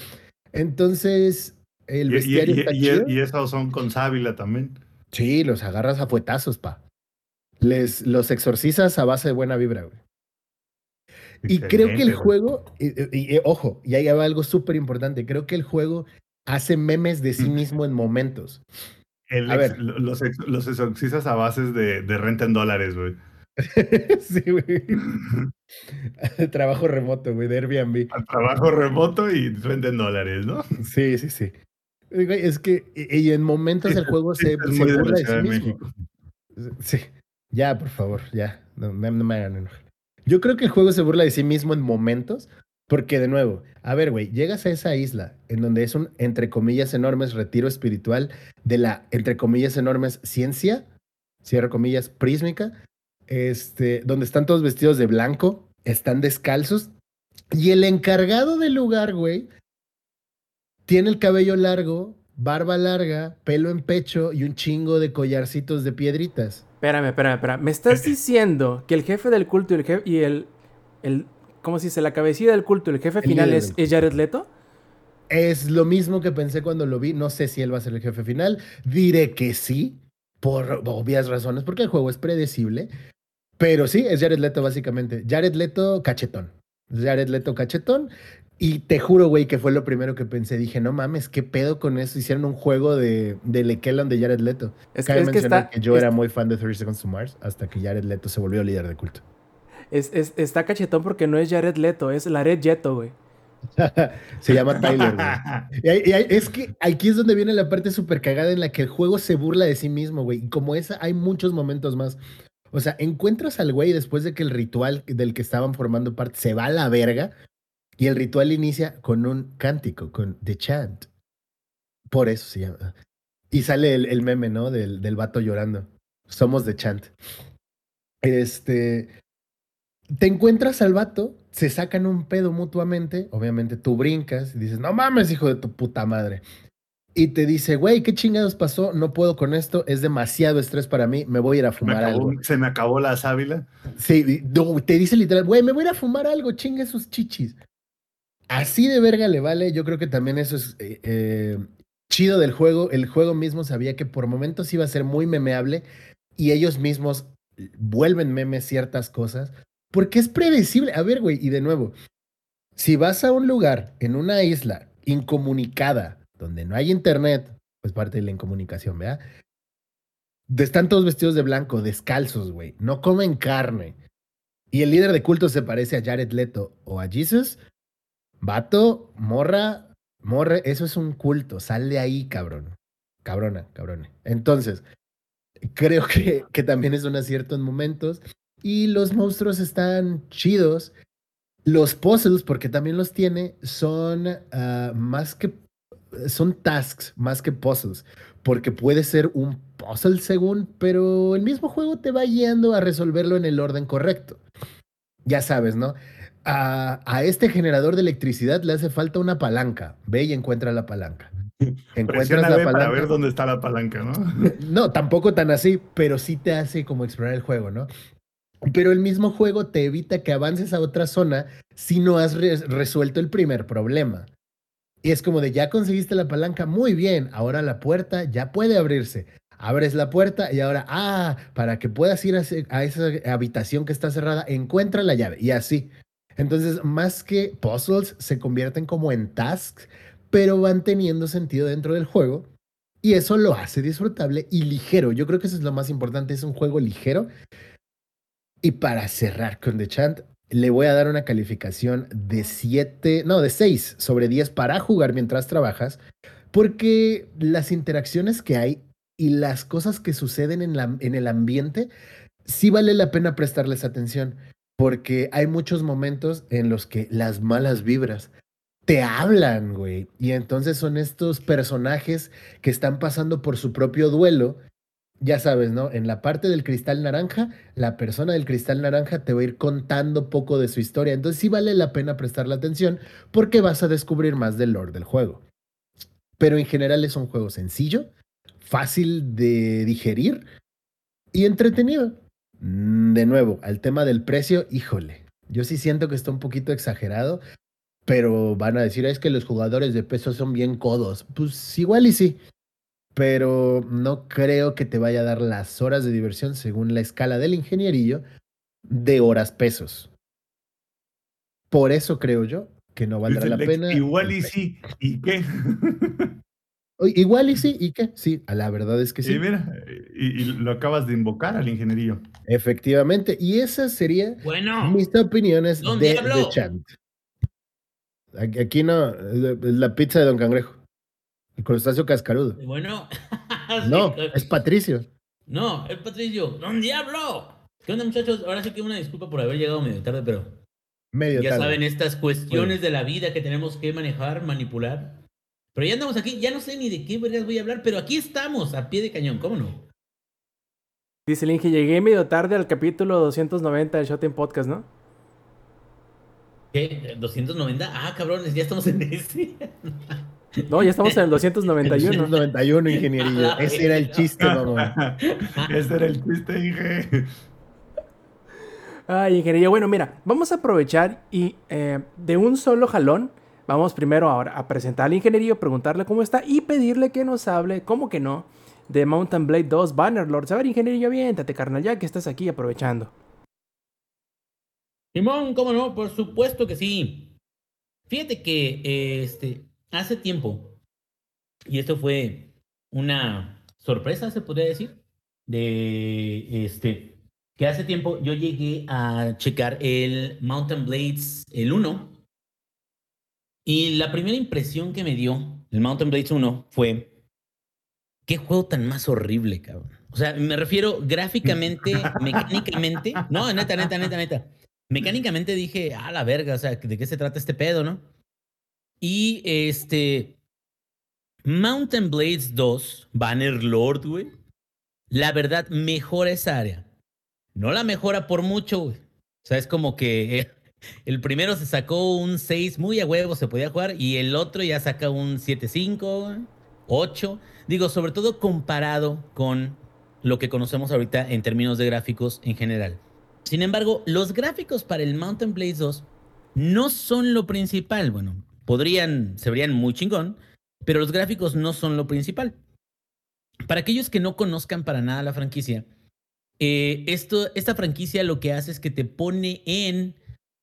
Entonces, el y- bestiario y- está y- chido. y esos son con sábila también. Sí, los agarras a fuetazos, pa. Les, los exorcizas a base de buena vibra, güey. Y creo que el juego, y, ojo, y ahí va algo súper importante, creo que el juego hace memes de sí mismo en momentos. El a ex- ver. los, los exorcizas a bases de, de renta en dólares, güey. (laughs) sí, güey. (laughs) Trabajo remoto, güey, de Airbnb. Al trabajo remoto y renta en dólares, ¿no? Sí, sí, sí. Es que, y y en momentos el juego se, se burla de sí mismo. Sí. Ya, por favor, ya. No, me- no me hagan enojar. Yo creo que el juego se burla de sí mismo en momentos, porque de nuevo, a ver, güey, llegas a esa isla en donde es un, entre comillas, enormes retiro espiritual de la, entre comillas, enormes ciencia, cierro comillas, prísmica, este, donde están todos vestidos de blanco, están descalzos, y el encargado del lugar, güey, tiene el cabello largo, barba larga, pelo en pecho y un chingo de collarcitos de piedritas. Espérame, espérame, espérame. ¿Me estás diciendo que el jefe del culto y el jefe y el, el ¿cómo se dice? La cabecilla del culto y el jefe El final es Jared Leto? Es lo mismo que pensé cuando lo vi. No sé si él va a ser el jefe final. Diré que sí, por obvias razones, porque el juego es predecible. Pero sí, es Jared Leto básicamente. Jared Leto cachetón. Jared Leto cachetón. Y te juro, güey, que fue lo primero que pensé. Dije, no mames, ¿qué pedo con eso? Hicieron un juego de, de Lekeland de Jared Leto. Es que, Cabe es que mencionar está, que yo era muy fan de 30 Seconds to Mars hasta que Jared Leto se volvió líder de culto. es- es- está cachetón porque no es Jared Leto, es Lared Jeto, güey. (laughs) Se llama Tyler, güey. (laughs) Y hay- y hay- es que aquí es donde viene la parte súper cagada en la que el juego se burla de sí mismo, güey. Y como esa, hay muchos momentos más. O sea, encuentras al güey después de que el ritual del que estaban formando parte se va a la verga. Y el ritual inicia con un cántico, con The Chant. Por eso se llama. Y sale el, meme, ¿no? Del, del vato llorando. Somos The Chant. Este. Te encuentras al vato, se sacan un pedo mutuamente, obviamente tú brincas y dices, no mames, hijo de tu puta madre. Y te dice, güey, ¿qué chingados pasó? No puedo con esto, es demasiado estrés para mí, me voy a ir a fumar acabó- algo. se me acabó la sábila. Sí, no, te dice literal, güey, me voy a ir a fumar algo, chingue sus chichis. Así de verga le vale, yo creo que también eso es eh, eh, chido del juego. El juego mismo sabía que por momentos iba a ser muy memeable y ellos mismos vuelven memes ciertas cosas porque es predecible. A ver, güey, y de nuevo, si vas a un lugar en una isla incomunicada donde no hay internet, pues parte de la incomunicación, ¿verdad? Están todos vestidos de blanco, descalzos, güey. No comen carne. Y el líder de culto se parece a Jared Leto o a Jesus. Vato, morra, morre, eso es un culto. Sal de ahí, cabrón. Cabrona, cabrona. Entonces, creo que, que también es un acierto en momentos. Y los monstruos están chidos. Los puzzles, porque también los tiene, son uh, más que son tasks más que puzzles, porque puede ser un puzzle según, pero el mismo juego te va guiando a resolverlo en el orden correcto. Ya sabes, ¿no? A, a este generador de electricidad le hace falta una palanca. Ve y encuentra la palanca. (laughs) Encuentras la palanca. Para ver dónde está la palanca, ¿no? (laughs) No, tampoco tan así, pero sí te hace como explorar el juego, ¿no? Pero el mismo juego te evita que avances a otra zona si no has resuelto el primer problema. Y es como de ya conseguiste la palanca, muy bien, ahora la puerta ya puede abrirse. Abres la puerta y ahora, ah, para que puedas ir a, esa habitación que está cerrada, encuentra la llave y así. Entonces, más que puzzles, se convierten como en tasks, pero van teniendo sentido dentro del juego. Y eso lo hace disfrutable y ligero. Yo creo que eso es lo más importante. Es un juego ligero. Y para cerrar con The Chant, le voy a dar una calificación de 7, no, de 6 sobre 10 para jugar mientras trabajas, porque las interacciones que hay y las cosas que suceden en, la, en el ambiente, sí vale la pena prestarles atención, porque hay muchos momentos en los que las malas vibras te hablan, güey, y entonces son estos personajes que están pasando por su propio duelo ya sabes, ¿no? En la parte del cristal naranja, la persona del cristal naranja te va a ir contando poco de su historia. Entonces sí vale la pena prestarle atención porque vas a descubrir más del lore del juego. Pero en general es un juego sencillo, fácil de digerir y entretenido. Mm, de nuevo, al tema del precio, híjole, yo sí siento que está un poquito exagerado, pero van a decir, es que los jugadores de peso son bien codos. Pues igual y sí pero no creo que te vaya a dar las horas de diversión según la escala del ingenierillo de horas pesos. Por eso creo yo que no valdrá la pena. Igual y sí, ¿y qué? Igual y sí, ¿y qué? Sí, la verdad es que sí. Y mira, y, lo acabas de invocar al ingenierillo. Efectivamente, y esas serían bueno, mis opiniones de, de Chant. Aquí no, la pizza de Don Cangrejo. El crustáceo cascarudo. Bueno. (laughs) no, es Patricio. No, es Patricio. ¡Don Diablo! ¿Qué onda, muchachos? Ahora sí que una disculpa por haber llegado medio tarde, pero. Medio ya saben, estas cuestiones de la vida que tenemos que manejar, manipular. Pero ya andamos aquí, ya no sé ni de qué vergas voy a hablar, pero aquí estamos, a pie de cañón, ¿cómo no? Dice el Inge, llegué medio tarde al capítulo 290 del Shot Podcast, ¿no? ¿Qué? ¿290? Ah, cabrones, ya estamos en ese. (laughs) No, ya estamos en el 291. 291, ingeniería. Ese era el chiste, mamá. (laughs) Ese era el chiste, Inge. Ay, ingeniería. Bueno, mira, vamos a aprovechar y eh, de un solo jalón, vamos primero ahora a presentar al ingenierillo, preguntarle cómo está y pedirle que nos hable, ¿cómo que no? De Mountain Blade 2 Bannerlord. A ver, ingenierillo, aviéntate, carnal, ya que estás aquí aprovechando. Simón, ¿cómo no? Por supuesto que sí. Fíjate que este, hace tiempo, y esto fue una sorpresa, se podría decir, de este, que hace tiempo yo llegué a checar el Mountain Blades, el 1, y la primera impresión que me dio el Mountain Blades 1 fue, qué juego tan más horrible, cabrón. O sea, me refiero gráficamente, (laughs) mecánicamente, no, neta, neta, neta, neta. Mecánicamente dije, a la verga, o sea, ¿de qué se trata este pedo, no? Y este. Mountain Blades 2, Banner Lord, güey. La verdad, mejora esa área. No la mejora por mucho, güey. O sea, es como que eh, el primero se sacó un 6 muy a huevo, se podía jugar, y el otro ya saca un 7-5, 8. Digo, sobre todo comparado con lo que conocemos ahorita en términos de gráficos en general. Sin embargo, los gráficos para el Mountain Blades 2 no son lo principal. Bueno, podrían, se verían muy chingón, pero los gráficos no son lo principal. Para aquellos que no conozcan para nada la franquicia, eh, esto, esta franquicia lo que hace es que te pone en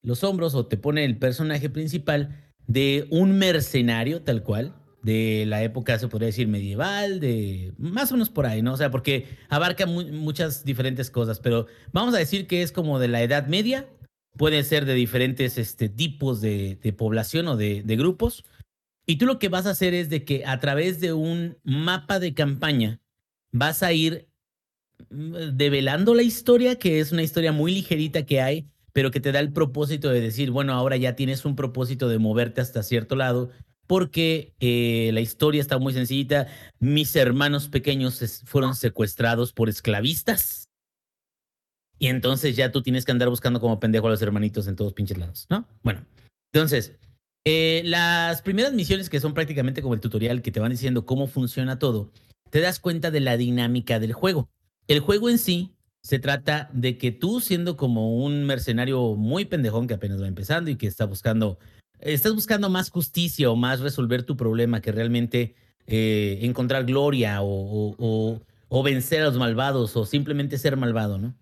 los hombros o te pone el personaje principal de un mercenario tal cual, de la época, se podría decir, medieval, de más o menos por ahí, ¿no? O sea, porque abarca muchas diferentes cosas, pero vamos a decir que es como de la Edad Media, puede ser de diferentes este, tipos de, población o de, grupos. Y tú lo que vas a hacer es de que a través de un mapa de campaña vas a ir mm, develando la historia, que es una historia muy ligerita que hay, pero que te da el propósito de decir, bueno, ahora ya tienes un propósito de moverte hasta cierto lado, porque eh, la historia está muy sencillita. Mis hermanos pequeños fueron secuestrados por esclavistas. Y entonces ya tú tienes que andar buscando como pendejo a los hermanitos en todos pinches lados, ¿no? Bueno, entonces, eh, las primeras misiones que son prácticamente como el tutorial que te van diciendo cómo funciona todo, te das cuenta de la dinámica del juego. El juego en sí se trata de que tú siendo como un mercenario muy pendejón que apenas va empezando y que está buscando, estás buscando más justicia o más resolver tu problema que realmente eh, encontrar gloria o, o, vencer a los malvados o simplemente ser malvado, ¿no?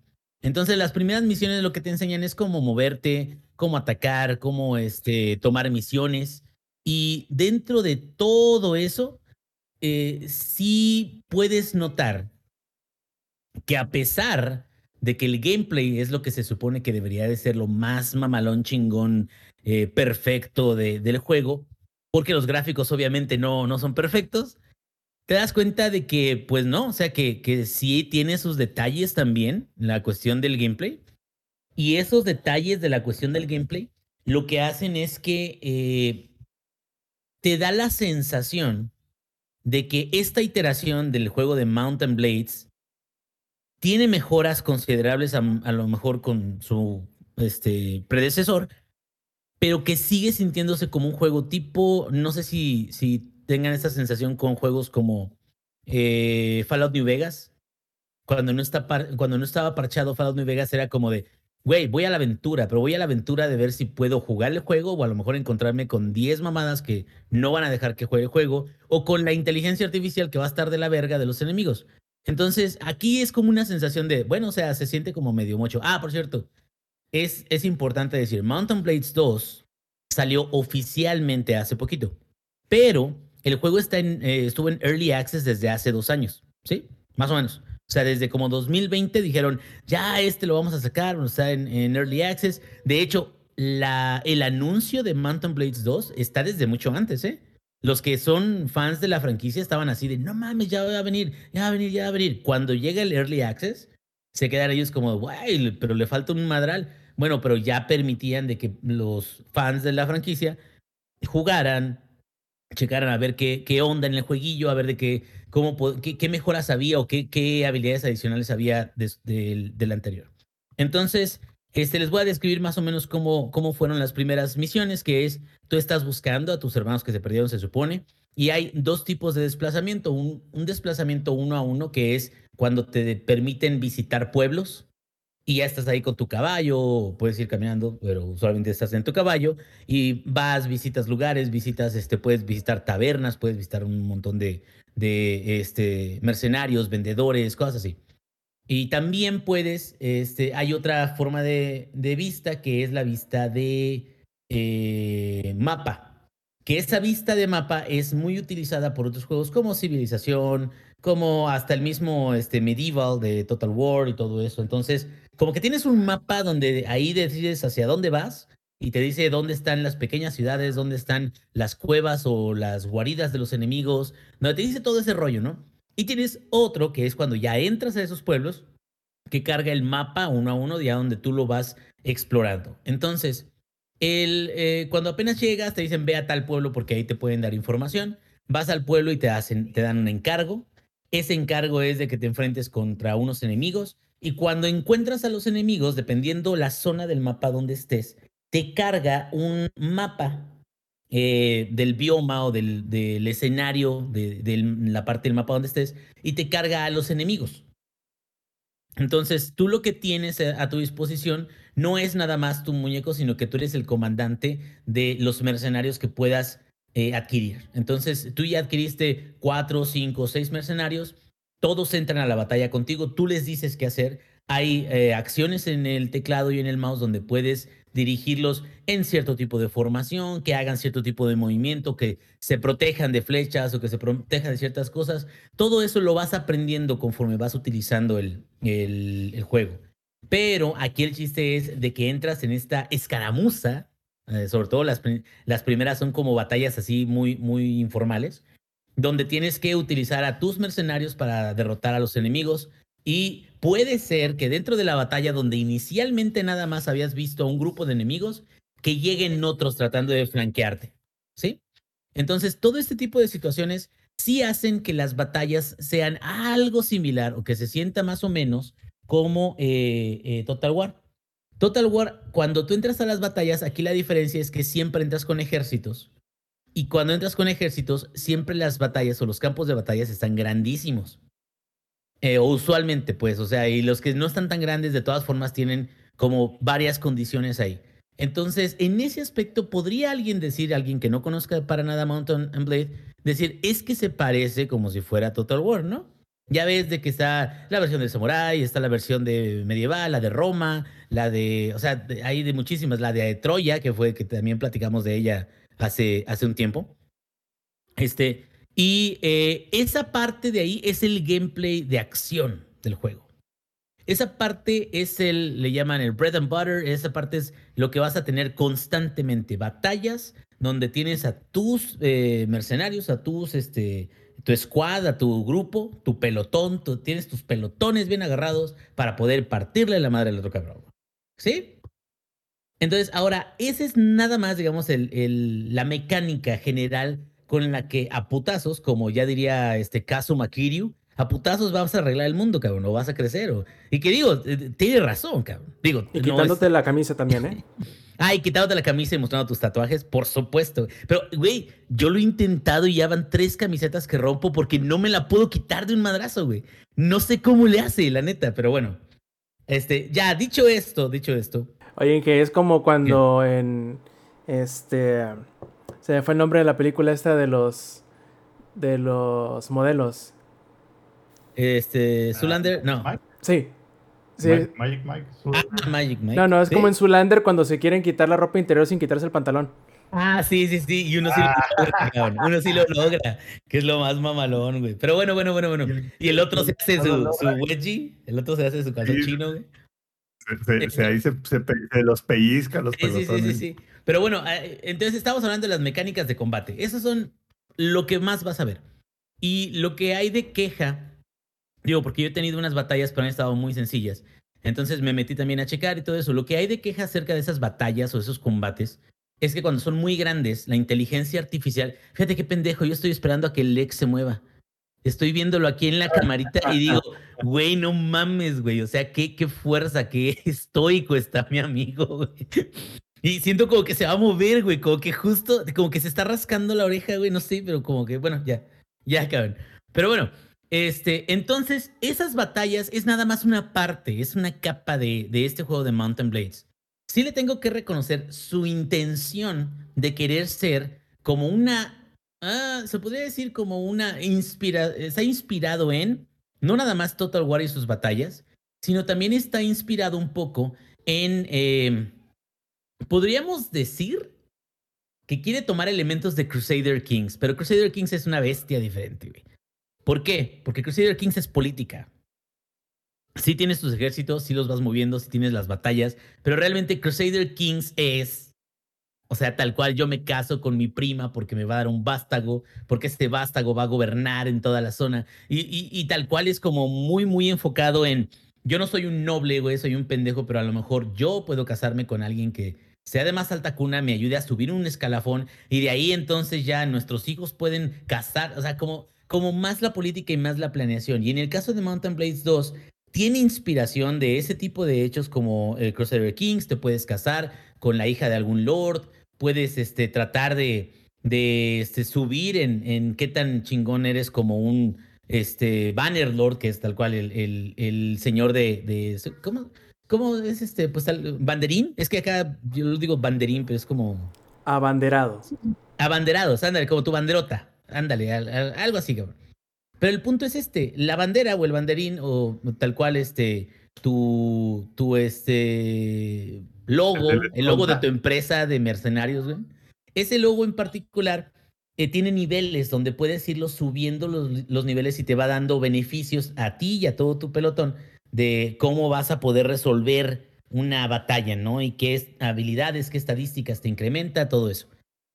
Entonces las primeras misiones lo que te enseñan es cómo moverte, cómo atacar, cómo este, tomar misiones. Y dentro de todo eso, eh, sí puedes notar que a pesar de que el gameplay es lo que se supone que debería de ser lo más mamalón chingón eh, perfecto de, del juego, porque los gráficos obviamente no, no son perfectos, te das cuenta de que, pues no, o sea, que, que sí tiene sus detalles también, la cuestión del gameplay. Y esos detalles de la cuestión del gameplay, lo que hacen es que eh, te da la sensación de que esta iteración del juego de Mountain Blades tiene mejoras considerables a, lo mejor con su este, predecesor, pero que sigue sintiéndose como un juego tipo, no sé si, si tengan esa sensación con juegos como eh, Fallout New Vegas. Cuando no, está cuando no estaba parchado Fallout New Vegas era como de, güey, voy a la aventura, pero voy a la aventura de ver si puedo jugar el juego o a lo mejor encontrarme con 10 mamadas que no van a dejar que juegue el juego o con la inteligencia artificial que va a estar de la verga de los enemigos. Entonces, aquí es como una sensación de, bueno, o sea, se siente como medio mocho. Ah, por cierto, es, es importante decir, Mountain Blades 2 salió oficialmente hace poquito, pero el juego está en, eh, estuvo en Early Access desde hace dos años, ¿sí? Más o menos. O sea, desde como 2020 dijeron, ya este lo vamos a sacar, está en, Early Access. De hecho, el anuncio de Mountain Blades 2 está desde mucho antes, ¿eh? Los que son fans de la franquicia estaban así de, no mames, ya va a venir, ya va a venir, ya va a venir. Cuando llega el Early Access, se quedan ellos como, guay, pero le falta un madral. Bueno, pero ya permitían de que los fans de la franquicia jugaran, checaran a ver qué, qué onda en el jueguillo, a ver de qué, cómo, qué, qué mejoras había o qué, qué habilidades adicionales había del, del anterior. Entonces, este, les voy a describir más o menos cómo, cómo fueron las primeras misiones, que es, tú estás buscando a tus hermanos que se perdieron, se supone, y hay dos tipos de desplazamiento. Un, un desplazamiento uno a uno, que es cuando te permiten visitar pueblos, y ya estás ahí con tu caballo, puedes ir caminando, pero solamente estás en tu caballo, y vas, visitas lugares, visitas, este, puedes visitar tabernas, puedes visitar un montón de, de este, mercenarios, vendedores, cosas así. Y también puedes, este, hay otra forma de, de vista que es la vista de eh, mapa. Que esa vista de mapa es muy utilizada por otros juegos como Civilización, como hasta el mismo este, Medieval de Total War y todo eso. Entonces, como que tienes un mapa donde ahí decides hacia dónde vas y te dice dónde están las pequeñas ciudades, dónde están las cuevas o las guaridas de los enemigos, donde te dice todo ese rollo, ¿no? Y tienes otro que es cuando ya entras a esos pueblos, que carga el mapa uno a uno, ya donde tú lo vas explorando. Entonces, el, eh, cuando apenas llegas, te dicen ve a tal pueblo porque ahí te pueden dar información. Vas al pueblo y te, hacen, te dan un encargo. Ese encargo es de que te enfrentes contra unos enemigos. Y cuando encuentras a los enemigos, dependiendo la zona del mapa donde estés, te carga un mapa eh, del bioma o del, escenario, de, la parte del mapa donde estés, y te carga a los enemigos. Entonces, tú lo que tienes a tu disposición no es nada más tu muñeco, sino que tú eres el comandante de los mercenarios que puedas eh, adquirir. Entonces, tú ya adquiriste cuatro, cinco, seis mercenarios, todos entran a la batalla contigo, tú les dices qué hacer. Hay eh, acciones en el teclado y en el mouse donde puedes dirigirlos en cierto tipo de formación, que hagan cierto tipo de movimiento, que se protejan de flechas o que se protejan de ciertas cosas. Todo eso lo vas aprendiendo conforme vas utilizando el, juego. Pero aquí el chiste es de que entras en esta escaramuza, eh, sobre todo las, las primeras son como batallas así muy, muy informales, donde tienes que utilizar a tus mercenarios para derrotar a los enemigos Y puede ser que dentro de la batalla donde inicialmente nada más habías visto a un grupo de enemigos, que lleguen otros tratando de flanquearte, ¿sí? Entonces, todo este tipo de situaciones sí hacen que las batallas sean algo similar o que se sienta más o menos como eh, eh, Total War. Total War, cuando tú entras a las batallas, aquí la diferencia es que siempre entras con ejércitos. Y cuando entras con ejércitos, siempre las batallas o los campos de batallas están grandísimos. Eh, o usualmente, pues, o sea, y los que no están tan grandes, de todas formas, tienen como varias condiciones ahí. Entonces, en ese aspecto, ¿podría alguien decir, alguien que no conozca para nada Mountain and Blade, decir, es que se parece como si fuera Total War, ¿no? Ya ves de que está la versión de Samurai, está la versión de medieval, la de Roma, la de, o sea, hay de muchísimas, la de Troya, que fue que también platicamos de ella hace, hace un tiempo. Este, y eh, esa parte de ahí es el gameplay de acción del juego. Esa parte es el, le llaman el bread and butter, esa parte es lo que vas a tener constantemente, batallas donde tienes a tus eh, mercenarios, a tus, este, tu squad, a tu grupo, tu pelotón, tienes tus pelotones bien agarrados para poder partirle la madre al otro cabrón. ¿Sí? Entonces, ahora, esa es nada más, digamos, el, el, la mecánica general con la que a putazos, como ya diría este Kazuma Kiryu, a putazos vas a arreglar el mundo, cabrón, o vas a crecer. O... Y que digo, eh, tiene razón, cabrón. Digo, y quitándote la camisa también, ¿eh? (laughs) Ay, quitándote la camisa y mostrando tus tatuajes, por supuesto. Pero, güey, yo lo he intentado y ya van tres camisetas que rompo porque no me la puedo quitar de un madrazo, güey. No sé cómo le hace, la neta, pero bueno. Este, ya, dicho esto, dicho esto. Oye, que es como cuando en. Este. Se me fue el nombre de la película esta de los. De los modelos. Este, ah, Zulander, no. Sí. sí. Magic Mike. Ah, Magic Mike. No, no, es como en Zulander cuando se quieren quitar la ropa interior sin quitarse el pantalón. Ah, sí, sí, sí. Y uno sí lo ah. logra, Uno sí lo logra. Que es lo más mamalón, güey. Pero bueno, bueno, bueno, bueno. Y el otro se hace su, su wedgie. El otro se hace su calzón chino, güey. Se, se, ahí se, se, los pellizca los sí, sí, sí, sí. Pero bueno, eh, entonces estamos hablando de las mecánicas de combate. Esas son lo que más vas a ver. Y lo que hay de queja Digo, porque yo he tenido unas batallas, pero han estado muy sencillas. Entonces me metí también a checar y todo eso. Lo que hay de queja acerca de esas batallas o esos combates es que cuando son muy grandes, la inteligencia artificial, fíjate qué pendejo, yo estoy esperando a que el Lex se mueva. Estoy viéndolo aquí en la camarita y digo, (laughs) güey, no mames, güey. O sea, qué, qué fuerza, qué (laughs) estoico está mi amigo, güey. Y siento como que se va a mover, güey. Como que justo, como que se está rascando la oreja, güey. No sé, pero como que, bueno, ya, ya, cabrón. Pero bueno, este, entonces, esas batallas es nada más una parte, es una capa de, de este juego de Mountain Blades. Sí le tengo que reconocer su intención de querer ser como una, ah, se podría decir como una inspira, está inspirado en, no nada más Total War y sus batallas, sino también está inspirado un poco en, eh, podríamos decir que quiere tomar elementos de Crusader Kings, pero Crusader Kings es una bestia diferente, güey. ¿Por qué? Porque Crusader Kings es política. Sí tienes tus ejércitos, sí los vas moviendo, sí tienes las batallas, pero realmente Crusader Kings es, o sea, tal cual yo me caso con mi prima porque me va a dar un vástago, porque este vástago va a gobernar en toda la zona, y, tal cual es como muy, muy enfocado en, yo no soy un noble, güey, soy un pendejo, pero a lo mejor yo puedo casarme con alguien que sea de más alta cuna, me ayude a subir un escalafón, y de ahí entonces ya nuestros hijos pueden casar, o sea, como como más la política y más la planeación. Y en el caso de Mountain Blades 2, tiene inspiración de ese tipo de hechos como el Crusader Kings, te puedes casar con la hija de algún lord, puedes este, tratar de, de este, subir en, en qué tan chingón eres como un este, Banner Lord, que es tal cual el, el, el señor de, de ¿cómo, ¿Cómo es este? Pues tal, banderín. Es que acá yo lo digo banderín, pero es como. Abanderado. Abanderados, ándale, como tu banderota. Ándale, algo así, cabrón. Pero el punto es este, la bandera o el banderín o tal cual este tu tu este logo, el logo de tu empresa de mercenarios, güey. Ese logo en particular eh, tiene niveles donde puedes irlo subiendo los, los niveles y te va dando beneficios a ti y a todo tu pelotón de cómo vas a poder resolver una batalla, ¿no? Y qué habilidades, qué estadísticas te incrementa, todo eso.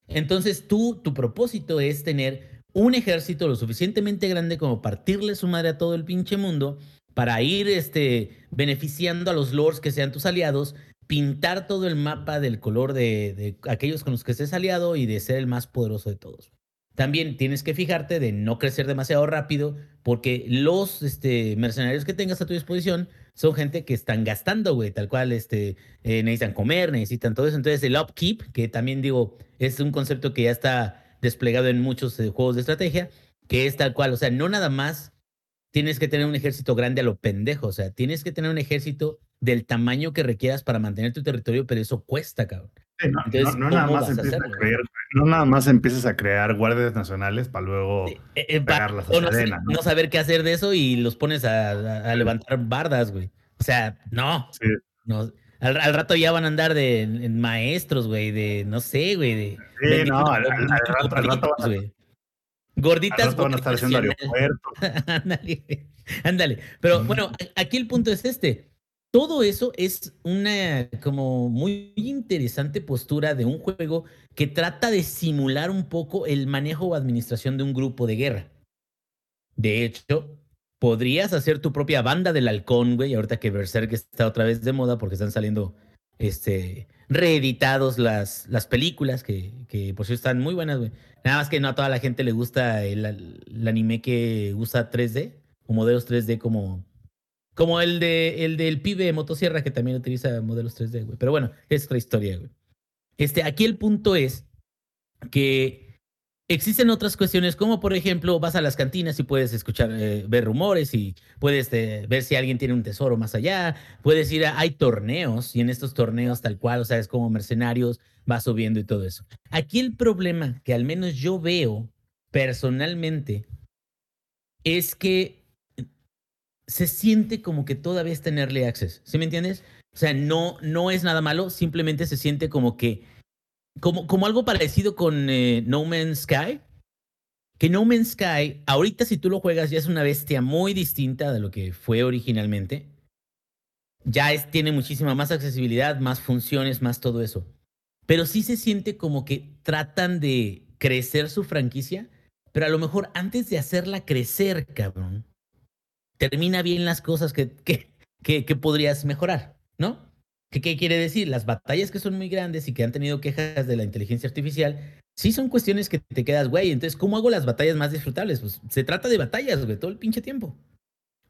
Entonces tú, tu propósito es tener un ejército lo suficientemente grande como partirle su madre a todo el pinche mundo para ir este, beneficiando a los lords que sean tus aliados, pintar todo el mapa del color de, de aquellos con los que estés aliado y de ser el más poderoso de todos. También tienes que fijarte de no crecer demasiado rápido, porque los este, mercenarios que tengas a tu disposición son gente que están gastando, güey, tal cual, este, eh, necesitan comer, necesitan todo eso. Entonces, el upkeep, que también digo, es un concepto que ya está desplegado en muchos eh, juegos de estrategia, que es tal cual, o sea, no nada más tienes que tener un ejército grande a lo pendejo, o sea, tienes que tener un ejército del tamaño que requieras para mantener tu territorio, pero eso cuesta, cabrón. no, Entonces, no, nada más empiezas a, crear, no nada más empiezas a crear guardias nacionales para luego eh, eh, pegarlas a no, ¿no? no, saber qué hacer de eso y los pones a, levantar bardas, güey. O sea, no. Sí. no al, rato ya van a andar de maestros, güey, de no sé, güey, de. Sí, no, al, rato, al rato güey. Gorditas. van a estar haciendo aeropuertos. (laughs) ándale, ándale. Pero bueno, aquí el punto es este. Todo eso es una como muy interesante postura de un juego que trata de simular un poco el manejo o administración de un grupo de guerra. De hecho, podrías hacer tu propia banda del halcón, güey, ahorita que Berserk está otra vez de moda porque están saliendo este reeditados las, las películas que, que por cierto están muy buenas, güey. Nada más que no a toda la gente le gusta el, el anime que usa 3D o modelos 3D como, como el, de, el del pibe motosierra que también utiliza modelos 3D, güey. Pero bueno, es otra historia, güey. Este, aquí el punto es que Existen otras cuestiones, como por ejemplo, vas a las cantinas y puedes escuchar, eh, ver rumores y puedes eh, ver si alguien tiene un tesoro más allá. Puedes ir a, hay torneos y en estos torneos tal cual, o sea, es como mercenarios, va subiendo y todo eso. Aquí el problema que al menos yo veo personalmente es que se siente como que todavía es tenerle access, ¿sí me entiendes? O sea, no, no es nada malo, simplemente se siente como que como, como algo parecido con eh, No Man's Sky. Que No Man's Sky, ahorita si tú lo juegas, ya es una bestia muy distinta de lo que fue originalmente. Ya es, tiene muchísima más accesibilidad, más funciones, más todo eso. Pero sí se siente como que tratan de crecer su franquicia, pero a lo mejor antes de hacerla crecer, cabrón, termina bien las cosas que, que, que, que podrías mejorar, ¿no? ¿Qué, quiere decir? Las batallas que son muy grandes y que han tenido quejas de la inteligencia artificial, sí son cuestiones que te quedas, güey. Entonces, ¿cómo hago las batallas más disfrutables? Pues se trata de batallas, güey, todo el pinche tiempo.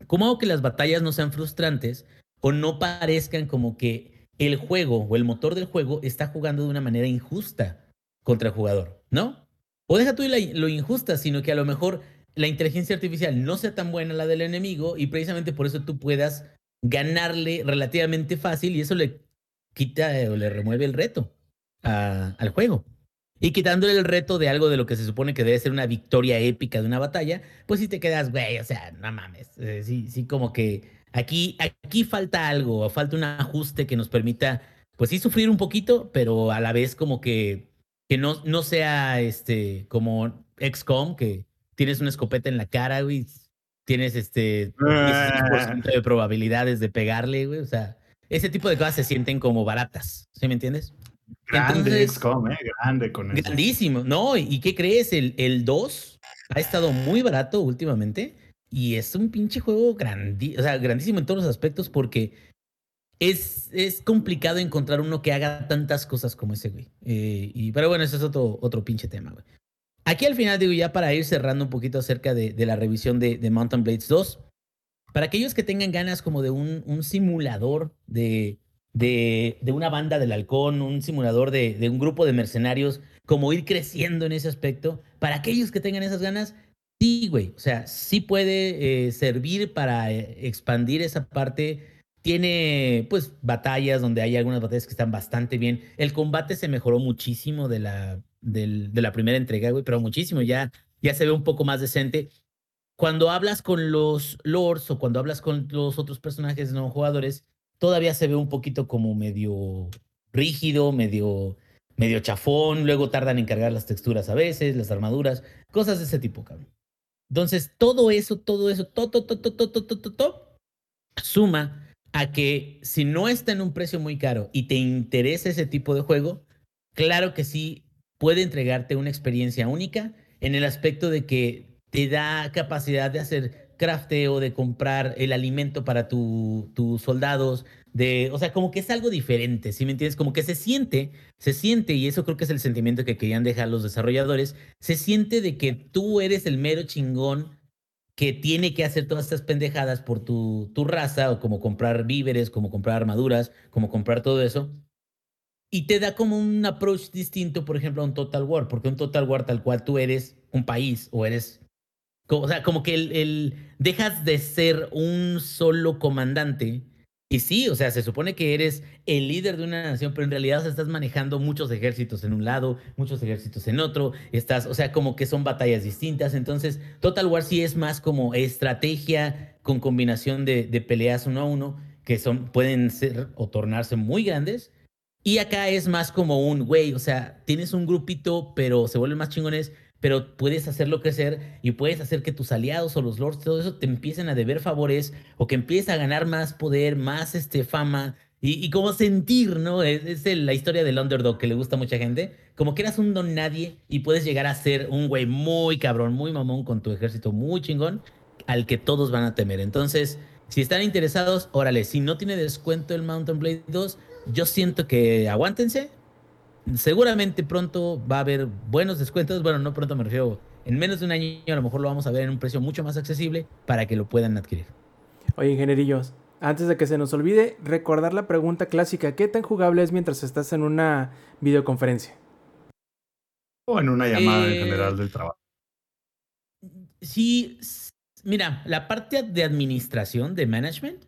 ¿Cómo hago que las batallas no sean frustrantes o no parezcan como que el juego o el motor del juego está jugando de una manera injusta contra el jugador, ¿no? O deja tú lo injusta, sino que a lo mejor la inteligencia artificial no sea tan buena la del enemigo y precisamente por eso tú puedas ganarle relativamente fácil y eso le quita o le remueve el reto al juego. Y quitándole el reto de algo de lo que se supone que debe ser una victoria épica de una batalla, pues si te quedas, güey, o sea, no mames. Eh, sí, sí, como que aquí, aquí falta algo, falta un ajuste que nos permita, pues sí, sufrir un poquito, pero a la vez como que, que no, no sea este, como XCOM, que tienes una escopeta en la cara, güey, tienes este 16% de probabilidades de pegarle, güey. O sea, ese tipo de cosas se sienten como baratas, ¿sí me entiendes? Grande XCOM, ¿eh? Grande con eso. Grandísimo, ¿no? ¿Y qué crees? El, el 2 ha estado muy barato últimamente y es un pinche juego grandi o sea, grandísimo en todos los aspectos porque es, es complicado encontrar uno que haga tantas cosas como ese, güey. Eh, y, pero bueno, ese es otro, otro pinche tema, güey. Aquí al final digo ya para ir cerrando un poquito acerca de, la revisión de, Mountain Blades 2. Para aquellos que tengan ganas como de un, simulador de, de, una banda del halcón, un simulador de, de, un grupo de mercenarios, como ir creciendo en ese aspecto, para aquellos que tengan esas ganas, sí, güey, o sea, sí puede eh, servir para eh, expandir esa parte. Tiene, pues, batallas donde hay algunas batallas que están bastante bien. El combate se mejoró muchísimo de la, de la primera entrega, güey, pero muchísimo, ya, ya se ve un poco más decente. Cuando hablas con los lords o cuando hablas con los otros personajes no jugadores, todavía se ve un poquito como medio rígido, medio, medio chafón, luego tardan en cargar las texturas a veces, las armaduras, cosas de ese tipo, cabrón. Entonces, todo eso, todo eso, todo, todo, todo, todo, todo, todo, suma a que si no está en un precio muy caro y te interesa ese tipo de juego, claro que sí puede entregarte una experiencia única en el aspecto de que te da capacidad de hacer crafteo, de comprar el alimento para tu- tus soldados, de, o sea, como que es algo diferente, ¿sí me entiendes? Como que se siente, se siente, y eso creo que es el sentimiento que querían dejar los desarrolladores, se siente de que tú eres el mero chingón que tiene que hacer todas estas pendejadas por tu, tu raza, o como comprar víveres, como comprar armaduras, como comprar todo eso. Y te da como un approach distinto, por ejemplo, a un Total War, porque un Total War tal cual tú eres un país o eres... O sea, como que el, el- dejas de ser un solo comandante. Y sí, o sea, se supone que eres el líder de una nación, pero en realidad o sea, estás manejando muchos ejércitos en un lado, muchos ejércitos en otro. Estás, o sea, como que son batallas distintas. Entonces, Total War sí es más como estrategia con combinación de, de peleas uno a uno, que son, pueden ser o tornarse muy grandes. Y acá es más como un, güey, o sea, tienes un grupito, pero se vuelven más chingones, pero puedes hacerlo crecer y puedes hacer que tus aliados o los lords, todo eso, te empiecen a deber favores o que empieces a ganar más poder, más este, fama y, y como sentir, ¿no? Es, la historia del underdog que le gusta a mucha gente. Como que eras un don nadie y puedes llegar a ser un güey muy cabrón, muy mamón con tu ejército muy chingón al que todos van a temer. Entonces, si están interesados, órale, si no tiene descuento el Mountain Blade 2, yo siento que aguántense. Seguramente pronto va a haber buenos descuentos. Bueno, no pronto me refiero. En menos de un año a lo mejor lo vamos a ver en un precio mucho más accesible para que lo puedan adquirir. Oye, ingenierillos, antes de que se nos olvide, recordar la pregunta clásica: ¿qué tan jugable es mientras estás en una videoconferencia? O en una llamada en Eh, general del trabajo. Sí, mira, la parte de administración, de management,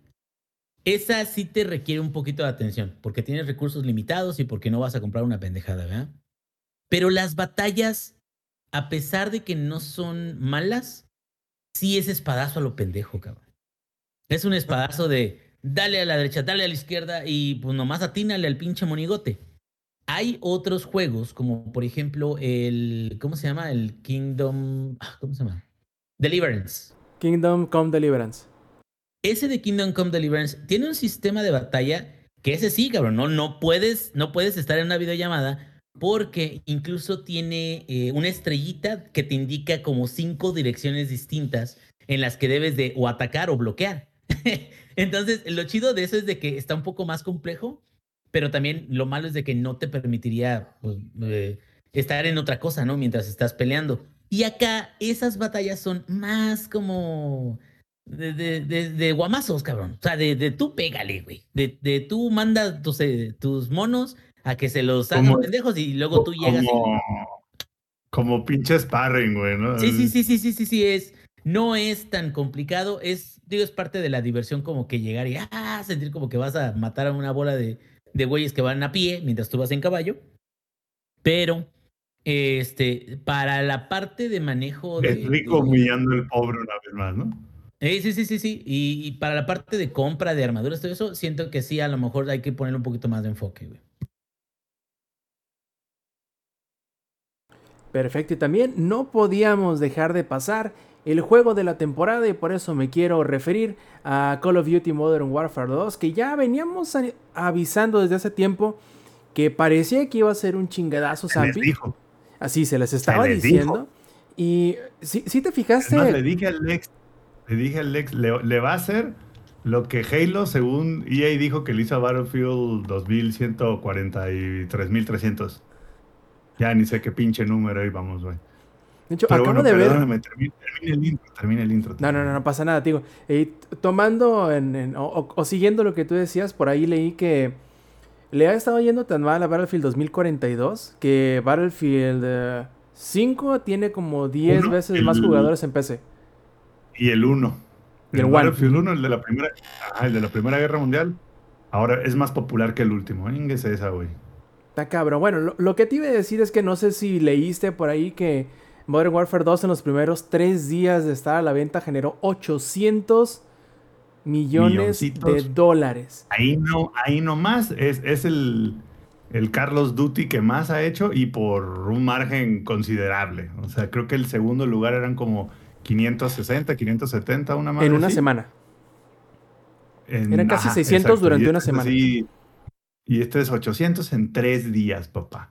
esa sí te requiere un poquito de atención, porque tienes recursos limitados y porque no vas a comprar una pendejada, ¿verdad? Pero las batallas, a pesar de que no son malas, sí es espadazo a lo pendejo, cabrón. Es un espadazo de dale a la derecha, dale a la izquierda y pues nomás atínale al pinche monigote. Hay otros juegos, como por ejemplo el. ¿Cómo se llama? El Kingdom. ah, ¿Cómo se llama? Deliverance. Kingdom Come Deliverance. Ese de Kingdom Come Deliverance tiene un sistema de batalla que ese sí, cabrón. No, no, puedes, no puedes estar en una videollamada porque incluso tiene eh, una estrellita que te indica como cinco direcciones distintas en las que debes de o atacar o bloquear. (laughs) Entonces, lo chido de eso es de que está un poco más complejo, pero también lo malo es de que no te permitiría pues, eh, estar en otra cosa, ¿no? Mientras estás peleando. Y acá esas batallas son más como de, de, de, de guamazos, cabrón. O sea, de, de tú pégale, güey. De, de tú mandas tus, eh, tus monos a que se los hagan Como- pendejos y luego tú llegas. y- Como, como pinche sparring, güey, ¿no? Sí, sí, sí, sí, sí, sí, sí, es. No es tan complicado, es, digo, es parte de la diversión como que llegar y ah, sentir como que vas a matar a una bola de, de güeyes que van a pie mientras tú vas en caballo. Pero, este, para la parte de manejo de. Es rico humillando el pobre una vez más, ¿no? Eh, sí, sí, sí, sí. Y, y para la parte de compra de armaduras, todo eso, siento que sí, a lo mejor hay que ponerle un poquito más de enfoque, güey. Perfecto, y también no podíamos dejar de pasar el juego de la temporada y por eso me quiero referir a Call of Duty Modern Warfare 2, que ya veníamos avisando desde hace tiempo que parecía que iba a ser un chingadazo Zampi. Así se les estaba les diciendo. Y si, si te fijaste, más, le dije al Lex, le dije al Lex, le, le va a hacer lo que Halo, según EA dijo que le hizo a Battlefield 2143.300. Ya ni sé qué pinche número íbamos, güey. de hecho, Pero acabo bueno, de ver. termina, termina el intro, termina el intro. No, no, no, no pasa nada, digo. eh, tomando en, en- o, siguiendo lo que tú decías, por ahí leí que le ha estado yendo tan mal a Battlefield 2042 que Battlefield eh, 5 tiene como 10 Uno, veces más jugadores en PC. Y el 1. Y el el One. Battlefield 1, el de la primera, el de la Primera Guerra Mundial, ahora es más popular que el último. Ínguese esa, güey. Está cabrón. Bueno, lo, lo que te iba a decir es que no sé si leíste por ahí que Modern Warfare 2 en los primeros 3 días de estar a la venta generó 800 millones de dólares. Ahí no, ahí nomás es, es el, el Carlos Duty que más ha hecho y por un margen considerable. O sea, creo que el segundo lugar eran como 560, 570, una más. En una semana. Eran casi 600 durante una semana. y este es 800 en tres días, papá.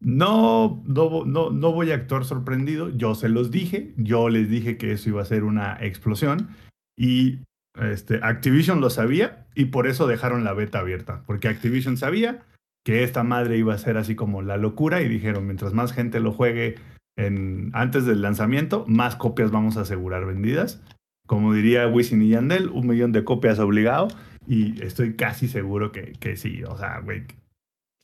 no, no, no, no voy a actuar sorprendido. Yo se los dije. Yo les dije que eso iba a ser una explosión. Y este, Activision lo sabía y por eso dejaron la beta abierta. Porque Activision sabía que esta madre iba a ser así como la locura y dijeron, mientras más gente lo juegue en, antes del lanzamiento, más copias vamos a asegurar vendidas. Como diría Wisin y Yandel, un millón de copias obligado. Y estoy casi seguro que, que sí. O sea, güey,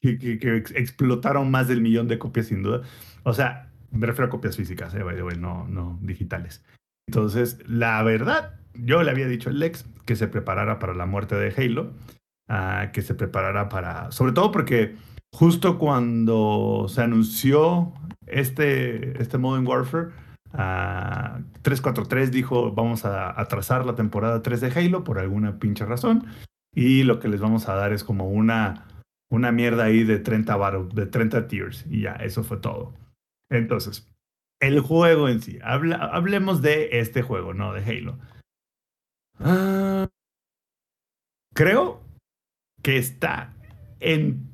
que, explotaron más del millón de copias sin duda. O sea, me refiero a copias físicas, eh, no, no digitales. Entonces, la verdad, yo le había dicho al Lex que se preparara para la muerte de Halo, uh, que se preparara para, sobre todo porque justo cuando se anunció este, este Modern Warfare, uh, 343 dijo vamos a atrasar la temporada 3 de Halo por alguna pinche razón y lo que les vamos a dar es como una una mierda ahí de 30 baros, de 30 tiers. Y ya, eso fue todo. Entonces, el juego en sí. hablemos de este juego, no de Halo. Ah, creo que está en.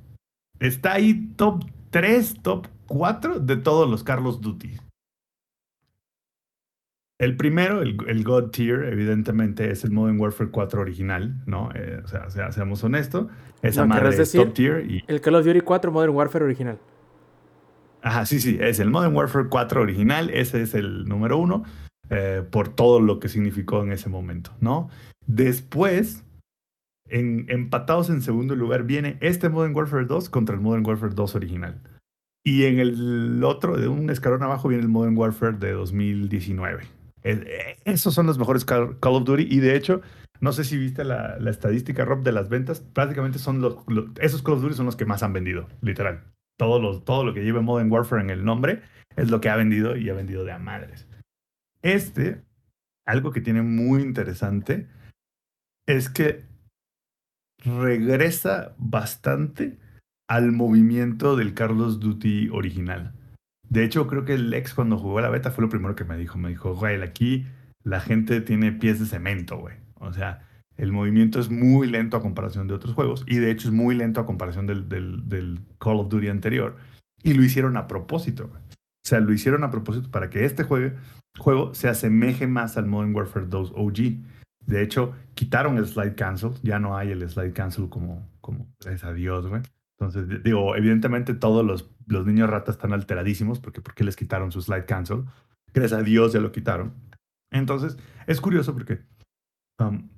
Está ahí top 3, top 4 de todos los Carlos Duty. El primero, el, God Tier, evidentemente es el Modern Warfare 4 original, ¿no? Eh, o sea, seamos honestos. Esa madre es top tier. Y... El Call of Duty 4 Modern Warfare original. Ajá, sí, sí, es el Modern Warfare 4 original, ese es el número uno, eh, por todo lo que significó en ese momento, ¿no? Después, en, empatados en segundo lugar, viene este Modern Warfare 2 contra el Modern Warfare 2 original. Y en el otro, de un escalón abajo, viene el Modern Warfare de 2019. Eh, esos son los mejores Call of Duty y de hecho, no sé si viste la, estadística, Rob, de las ventas, prácticamente son los, esos Call of Duty son los que más han vendido, literal. Todo lo, todo lo que lleva Modern Warfare en el nombre es lo que ha vendido y ha vendido de a madres. Este, algo que tiene muy interesante, es que regresa bastante al movimiento del Carlos Duty original. De hecho, creo que el ex cuando jugó la beta fue lo primero que me dijo. Me dijo, güey, aquí la gente tiene pies de cemento, güey. O sea, el movimiento es muy lento a comparación de otros juegos. Y de hecho es muy lento a comparación del, Call of Duty anterior. Y lo hicieron a propósito, güey. O sea, lo hicieron a propósito para que este juego, juego se asemeje más al Modern Warfare 2 OG. De hecho, quitaron el slide cancel. Ya no hay el slide cancel como, como gracias a Dios, güey. Entonces, digo, evidentemente todos los, los niños ratas están alteradísimos porque ¿por qué les quitaron su slide cancel? Gracias a Dios ya lo quitaron. Entonces, es curioso porque um,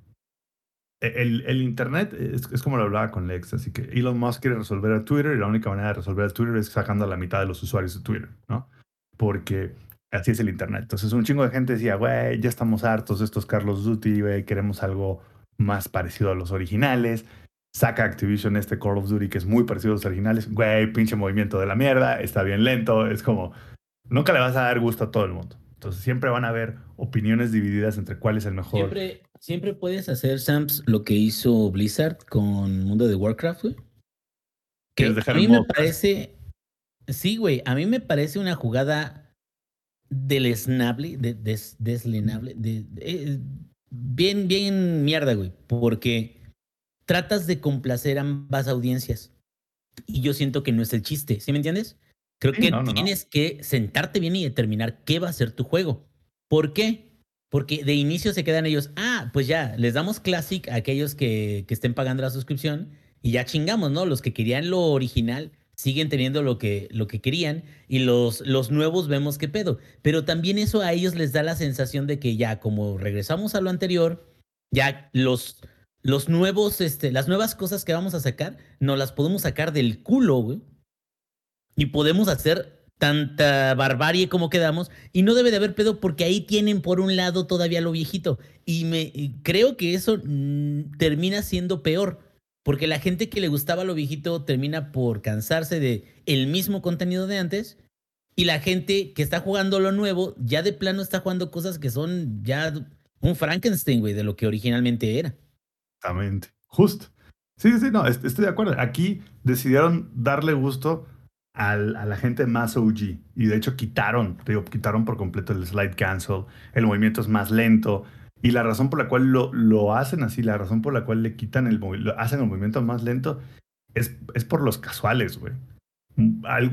e, el, el, Internet es, es, como lo hablaba con Lex, así que Elon Musk quiere resolver a Twitter y la única manera de resolver a Twitter es sacando a la mitad de los usuarios de Twitter, ¿no? Porque así es el Internet. Entonces, un chingo de gente decía, güey, ya estamos hartos de estos Carlos Duty, güey, queremos algo más parecido a los originales saca Activision este Call of Duty que es muy parecido a los originales, güey, pinche movimiento de la mierda, está bien lento, es como, nunca le vas a dar gusto a todo el mundo. Entonces siempre van a haber opiniones divididas entre cuál es el mejor. Siempre, siempre puedes hacer, Sams, lo que hizo Blizzard con Mundo de Warcraft, güey. Que a mí me parece, sí, güey, a mí me parece una jugada deleznable, de, des, deslenable, de, eh, bien, bien mierda, güey, porque tratas de complacer ambas audiencias. Y yo siento que no es el chiste, ¿sí me entiendes? Creo que tienes que sentarte bien y determinar qué va a ser tu juego. ¿Por qué? Porque de inicio se quedan ellos, ah, pues ya, les damos Classic a aquellos que, que estén pagando la suscripción y ya chingamos, ¿no? Los que querían lo original siguen teniendo lo que, lo que querían y los, los nuevos vemos qué pedo. Pero también eso a ellos les da la sensación de que ya como regresamos a lo anterior, ya los, los nuevos, este, las nuevas cosas que vamos a sacar, no las podemos sacar del culo, güey. Y podemos hacer tanta barbarie como quedamos. Y no debe de haber pedo porque ahí tienen por un lado todavía lo viejito. Y me creo que eso mm, termina siendo peor. Porque la gente que le gustaba lo viejito termina por cansarse de el mismo contenido de antes. Y la gente que está jugando lo nuevo, ya de plano está jugando cosas que son ya un Frankenstein, güey, de lo que originalmente era. Exactamente. Justo. Sí, sí, no, estoy de acuerdo. Aquí decidieron darle gusto a la gente más OG. Y de hecho quitaron, digo, quitaron por completo el slide cancel. El movimiento es más lento. Y la razón por la cual lo, lo hacen así, la razón por la cual le quitan el hacen el movimiento más lento, es, es por los casuales, güey.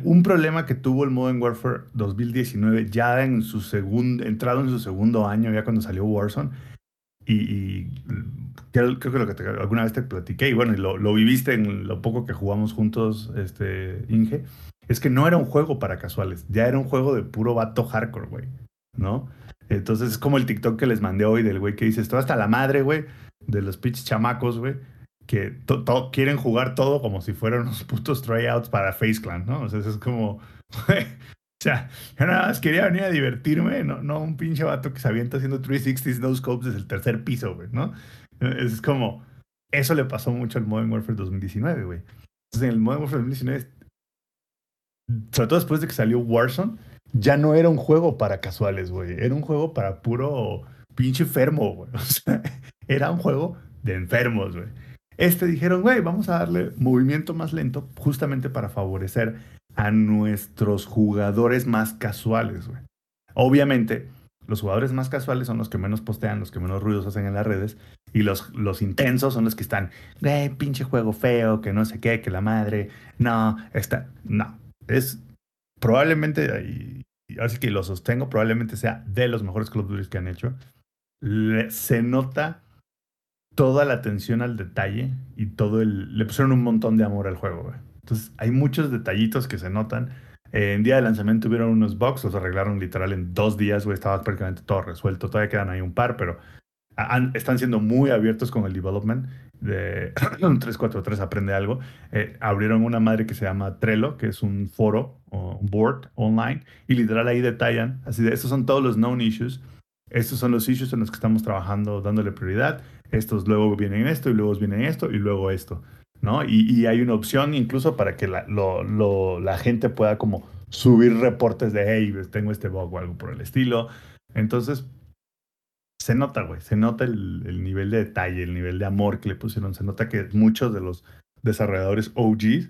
un problema que tuvo el Modern Warfare 2019 ya en su segundo, entrado en su segundo año, ya cuando salió Warzone, y, creo, que lo que alguna vez te platiqué, y bueno, lo, lo, viviste en lo poco que jugamos juntos, este, Inge, es que no era un juego para casuales, ya era un juego de puro vato hardcore, güey, ¿no? Entonces es como el TikTok que les mandé hoy del güey que dice, esto hasta la madre, güey, de los pitch chamacos, güey, que quieren jugar todo como si fueran unos putos tryouts para Face Clan, ¿no? O sea, es como, (laughs) o sea, yo nada más quería venir a divertirme, no, no un pinche vato que se avienta haciendo 360 no scopes desde el tercer piso, güey, ¿no? Es como, eso le pasó mucho al Modern Warfare 2019, güey. Entonces, en el Modern Warfare 2019, sobre todo después de que salió Warzone, ya no era un juego para casuales, güey. Era un juego para puro pinche enfermo, güey. (laughs) O sea, era un juego de enfermos, güey. Este dijeron, güey, vamos a darle movimiento más lento justamente para favorecer a nuestros jugadores más casuales. Obviamente, los jugadores más casuales son los que menos postean, los que menos ruidos hacen en las redes, y los, los intensos son los que están, güey, pinche juego feo, que no sé qué, que la madre, no, está, no. Es probablemente, y, así que lo sostengo, probablemente sea de los mejores Call que han hecho. se nota toda la atención al detalle y todo el... Le pusieron un montón de amor al juego, güey. Entonces, hay muchos detallitos que se notan. en día de lanzamiento tuvieron unos bugs, los arreglaron literal en dos días, güey. Estaba prácticamente todo resuelto. Todavía quedan ahí un par, pero están siendo muy abiertos con el development de (clears throat) 343 Aprende Algo. Eh, abrieron una madre que se llama Trello, que es un foro o un board online, y literal ahí detallan, así de, estos son todos los known issues, estos son los issues en los que estamos trabajando dándole prioridad, estos luego vienen esto y luego vienen esto y luego esto, ¿no? Y, hay una opción incluso para que la, la gente pueda como subir reportes de, hey, tengo este bug o algo por el estilo. Entonces, se nota, güey, se nota el, nivel de detalle, el nivel de amor que le pusieron. Se nota que muchos de los desarrolladores OG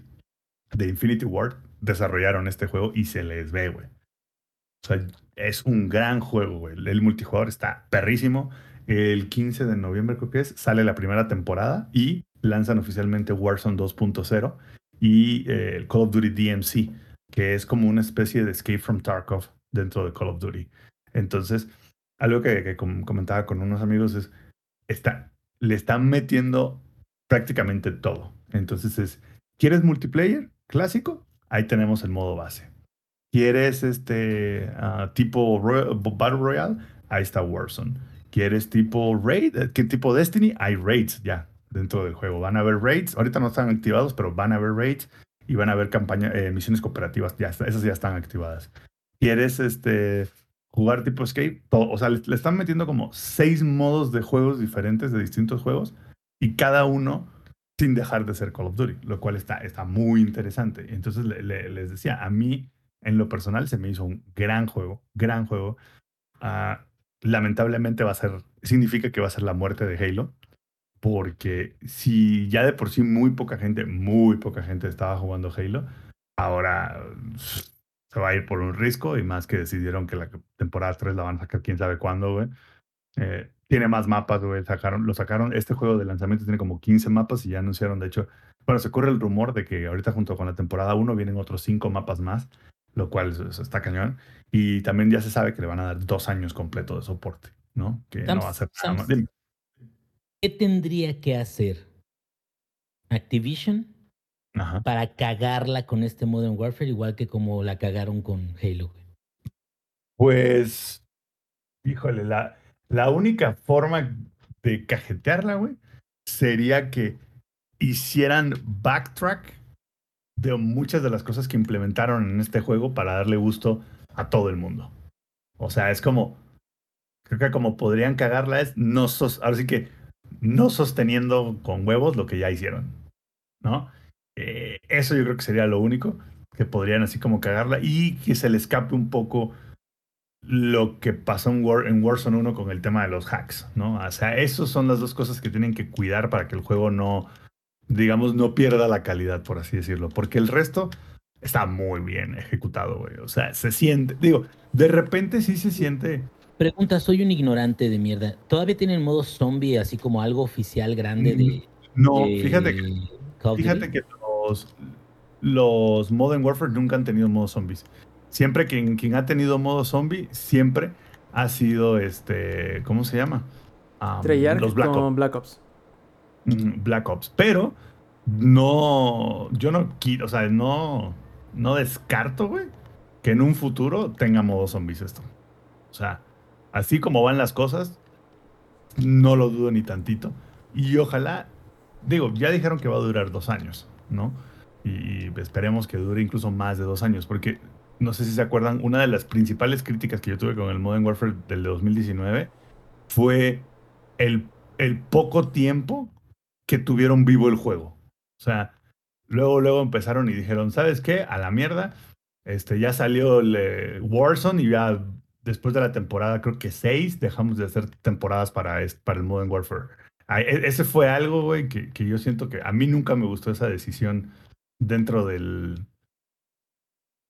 de Infinity Ward desarrollaron este juego y se les ve, güey. O sea, es un gran juego, güey. El multijugador está perrísimo. El 15 de noviembre, creo que es, sale la primera temporada y lanzan oficialmente Warzone 2.0 y eh, Call of Duty DMC, que es como una especie de Escape from Tarkov dentro de Call of Duty. Entonces, algo que, comentaba con unos amigos es, está, le están metiendo prácticamente todo. Entonces es, ¿quieres multiplayer clásico? Ahí tenemos el modo base. ¿Quieres este ah, tipo Battle Royale? Ahí está Warzone. ¿Quieres tipo Raid? ¿Qué tipo Destiny? Hay raids ya dentro del juego. Van a haber raids. Ahorita no están activados, pero van a haber raids y van a haber campaña, eh, misiones cooperativas. Ya, esas ya están activadas. ¿Quieres este, jugar tipo escape? o sea, le, están metiendo como seis modos de juegos diferentes de distintos juegos y cada uno sin dejar de ser Call of Duty, lo cual está, está muy interesante. Entonces les decía, a mí en lo personal se me hizo un gran juego, gran juego. Uh, lamentablemente va a ser, significa que va a ser la muerte de Halo, porque si ya de por sí muy poca gente, muy poca gente estaba jugando Halo, ahora se va a ir por un risco y más que decidieron que la temporada 3 la van a sacar quién sabe cuándo, güey. Eh, tiene más mapas, güey. Sacaron, lo sacaron. Este juego de lanzamiento tiene como 15 mapas y ya anunciaron, de hecho, bueno, se corre el rumor de que ahorita junto con la temporada 1 vienen otros 5 mapas más, lo cual está cañón. Y también ya se sabe que le van a dar dos años completos de soporte, ¿no? Que no va a ser nada más. ¿Qué tendría que hacer Activision para cagarla con este Modern Warfare, igual que como la cagaron con Halo? Pues, híjole, la, la única forma de cajetearla, güey, sería que hicieran backtrack de muchas de las cosas que implementaron en este juego para darle gusto a todo el mundo. O sea, es como, creo que como podrían cagarla es no sos, ahora sí que no sosteniendo con huevos lo que ya hicieron, ¿no? Eh, eso yo creo que sería lo único que podrían así como cagarla y que se le escape un poco lo que pasó en, War, en Warzone 1 con el tema de los hacks, ¿no? O sea, esas son las dos cosas que tienen que cuidar para que el juego no, digamos, no pierda la calidad, por así decirlo. Porque el resto, está muy bien ejecutado, güey. O sea, se siente, digo, de repente sí se siente. Pregunta, soy un ignorante de mierda. ¿Todavía tienen modo zombie así como algo oficial grande de... No, fíjate que, fíjate que los, los Modern Warfare nunca han tenido modo zombies. Siempre quien, quien ha tenido modo zombie, siempre ha sido este. ¿Cómo se llama? Um, Treyarch los Black con Black Ops. Black Ops. Pero no. Yo no quiero. O sea, no. No descarto, güey. Que en un futuro tenga modo zombies esto. O sea, así como van las cosas, no lo dudo ni tantito. Y ojalá. Digo, ya dijeron que va a durar dos años, ¿no? Y esperemos que dure incluso más de dos años, porque no sé si se acuerdan, una de las principales críticas que yo tuve con el Modern Warfare del 2019 fue el, el poco tiempo que tuvieron vivo el juego. O sea, luego, luego empezaron y dijeron, ¿sabes qué? A la mierda. Este, ya salió el eh, Warzone y ya después de la temporada, creo que seis, dejamos de hacer temporadas para, el Modern Warfare. E, ese fue algo, güey, que, yo siento que a mí nunca me gustó esa decisión dentro del,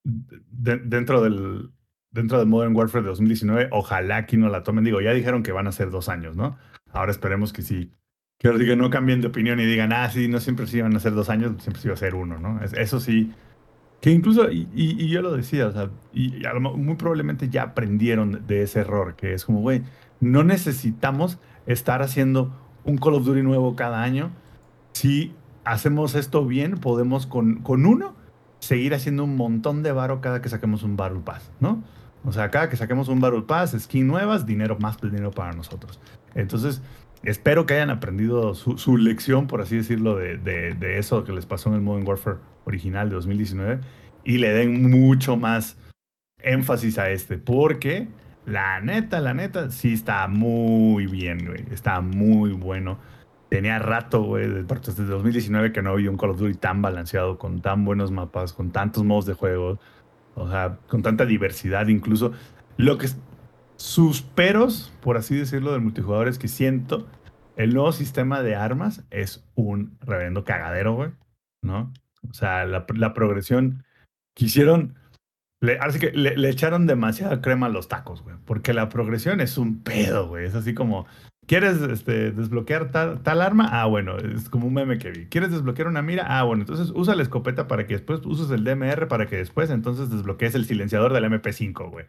dentro del dentro de Modern Warfare de 2019, ojalá que no la tomen. Digo, ya dijeron que van a ser dos años, ¿no? Ahora esperemos que sí. Que no cambien de opinión y digan, ah, sí, no siempre sí van a ser dos años, siempre sí va a ser uno, ¿no? Eso sí. Que incluso, y, yo lo decía, o sea, y, muy probablemente ya aprendieron de ese error, que es como, güey, no necesitamos estar haciendo un Call of Duty nuevo cada año. Si hacemos esto bien, podemos con, con uno seguir haciendo un montón de varo cada que saquemos un Battle Pass, ¿no? O sea, cada que saquemos un Battle Pass, skin nuevas, dinero más dinero para nosotros. Entonces, espero que hayan aprendido su, lección, por así decirlo, de, de, eso que les pasó en el Modern Warfare original de 2019 y le den mucho más énfasis a este, porque la neta, la neta, sí está muy bien, güey. Está muy bueno tenía rato, güey, desde 2019 que no había un Call of Duty tan balanceado, con tan buenos mapas, con tantos modos de juego, o sea, con tanta diversidad incluso. Lo que sus peros, por así decirlo, del multijugador es que siento el nuevo sistema de armas es un reverendo cagadero, güey, ¿no? O sea, la, progresión quisieron le, así que le, echaron demasiada crema a los tacos, güey. Porque la progresión es un pedo, güey. Es así como, ¿quieres este, desbloquear tal, arma? Ah, bueno, es como un meme que vi. ¿Quieres desbloquear una mira? Ah, bueno, entonces usa la escopeta para que después uses el DMR para que después entonces desbloquees el silenciador del MP5, güey.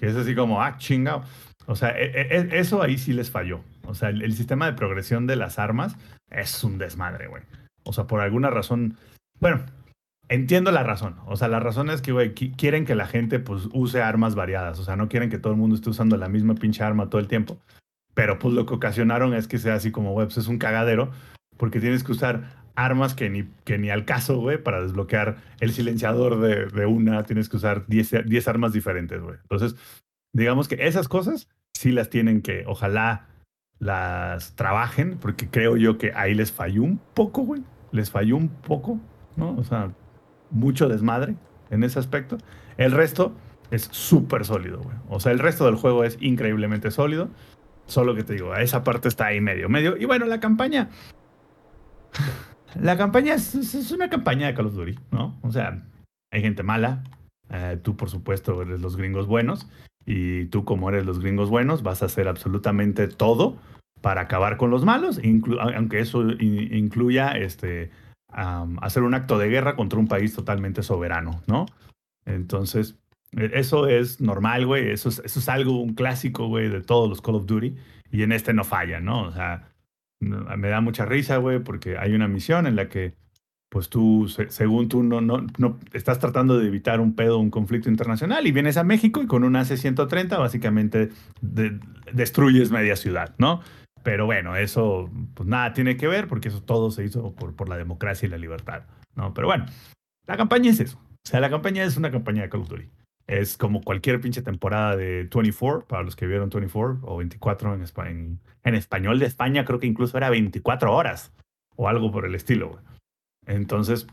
Que es así como, ah, chingado. O sea, e, e, e, eso ahí sí les falló. O sea, el, sistema de progresión de las armas es un desmadre, güey. O sea, por alguna razón, bueno, entiendo la razón. O sea, la razón es que, güey, quieren que la gente pues use armas variadas. O sea, no quieren que todo el mundo esté usando la misma pinche arma todo el tiempo. Pero pues lo que ocasionaron es que sea así como, güey, pues es un cagadero. Porque tienes que usar armas que ni, que ni al caso, güey, para desbloquear el silenciador de, de una. Tienes que usar 10 armas diferentes, güey. Entonces, digamos que esas cosas sí las tienen que, ojalá las trabajen, porque creo yo que ahí les falló un poco, güey. Les falló un poco, ¿no? O sea, mucho desmadre en ese aspecto. El resto es súper sólido, güey. O sea, el resto del juego es increíblemente sólido. Solo que te digo, esa parte está ahí medio, medio. Y bueno, la campaña. La campaña es, una campaña de Call of Duty, ¿no? O sea, hay gente mala. Eh, tú, por supuesto, eres los gringos buenos. Y tú, como eres los gringos buenos, vas a hacer absolutamente todo para acabar con los malos, aunque eso incluya este, hacer un acto de guerra contra un país totalmente soberano, ¿no? Entonces, e, eso es normal, güey. Eso es, eso es algo, un clásico, güey, de todos los Call of Duty. Y en este no falla, ¿no? O sea, me da mucha risa, güey, porque hay una misión en la que, pues tú, según tú, no, no, no estás tratando de evitar un pedo, un conflicto internacional y vienes a México y con un AC-130 básicamente destruyes media ciudad, ¿no? Pero bueno, eso pues nada tiene que ver porque eso todo se hizo por, por la democracia y la libertad, ¿no? Pero bueno, la campaña es eso. O sea, la campaña es una campaña de Call. Es como cualquier pinche temporada de 24, para los que vieron 24 o 24 en, en, en español de España, creo que incluso era 24 horas o algo por el estilo. Entonces,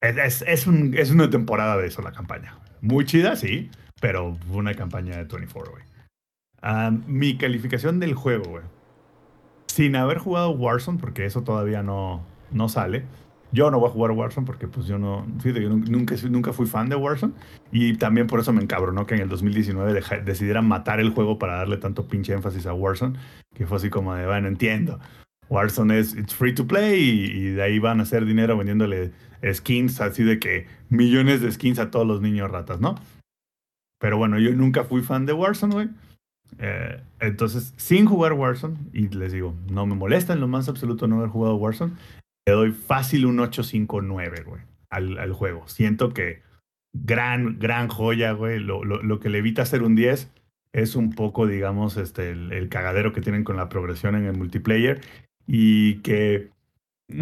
es, es, un, es una temporada de eso la campaña. Muy chida, sí, pero una campaña de 24, güey. Ah, mi calificación del juego, sin haber jugado Warzone, porque eso todavía no, no sale. Yo no voy a jugar Warzone porque pues yo no, fíjate, yo nunca, nunca fui fan de Warzone y también por eso me encabronó que en el 2019 decidieran matar el juego para darle tanto pinche énfasis a Warzone, que fue así como de, bueno, entiendo. Warzone es it's free to play y, de ahí van a hacer dinero vendiéndole skins, así de que millones de skins a todos los niños ratas, ¿no? Pero bueno, yo nunca fui fan de Warzone, güey. Eh, entonces, sin jugar Warzone, y les digo, no me molesta en lo más absoluto no haber jugado Warzone, le doy fácil un 859, güey, al, al juego. Siento que gran, gran joya, güey. Lo, lo, lo, que le evita hacer un 10 es un poco, digamos, este, el, el, cagadero que tienen con la progresión en el multiplayer y que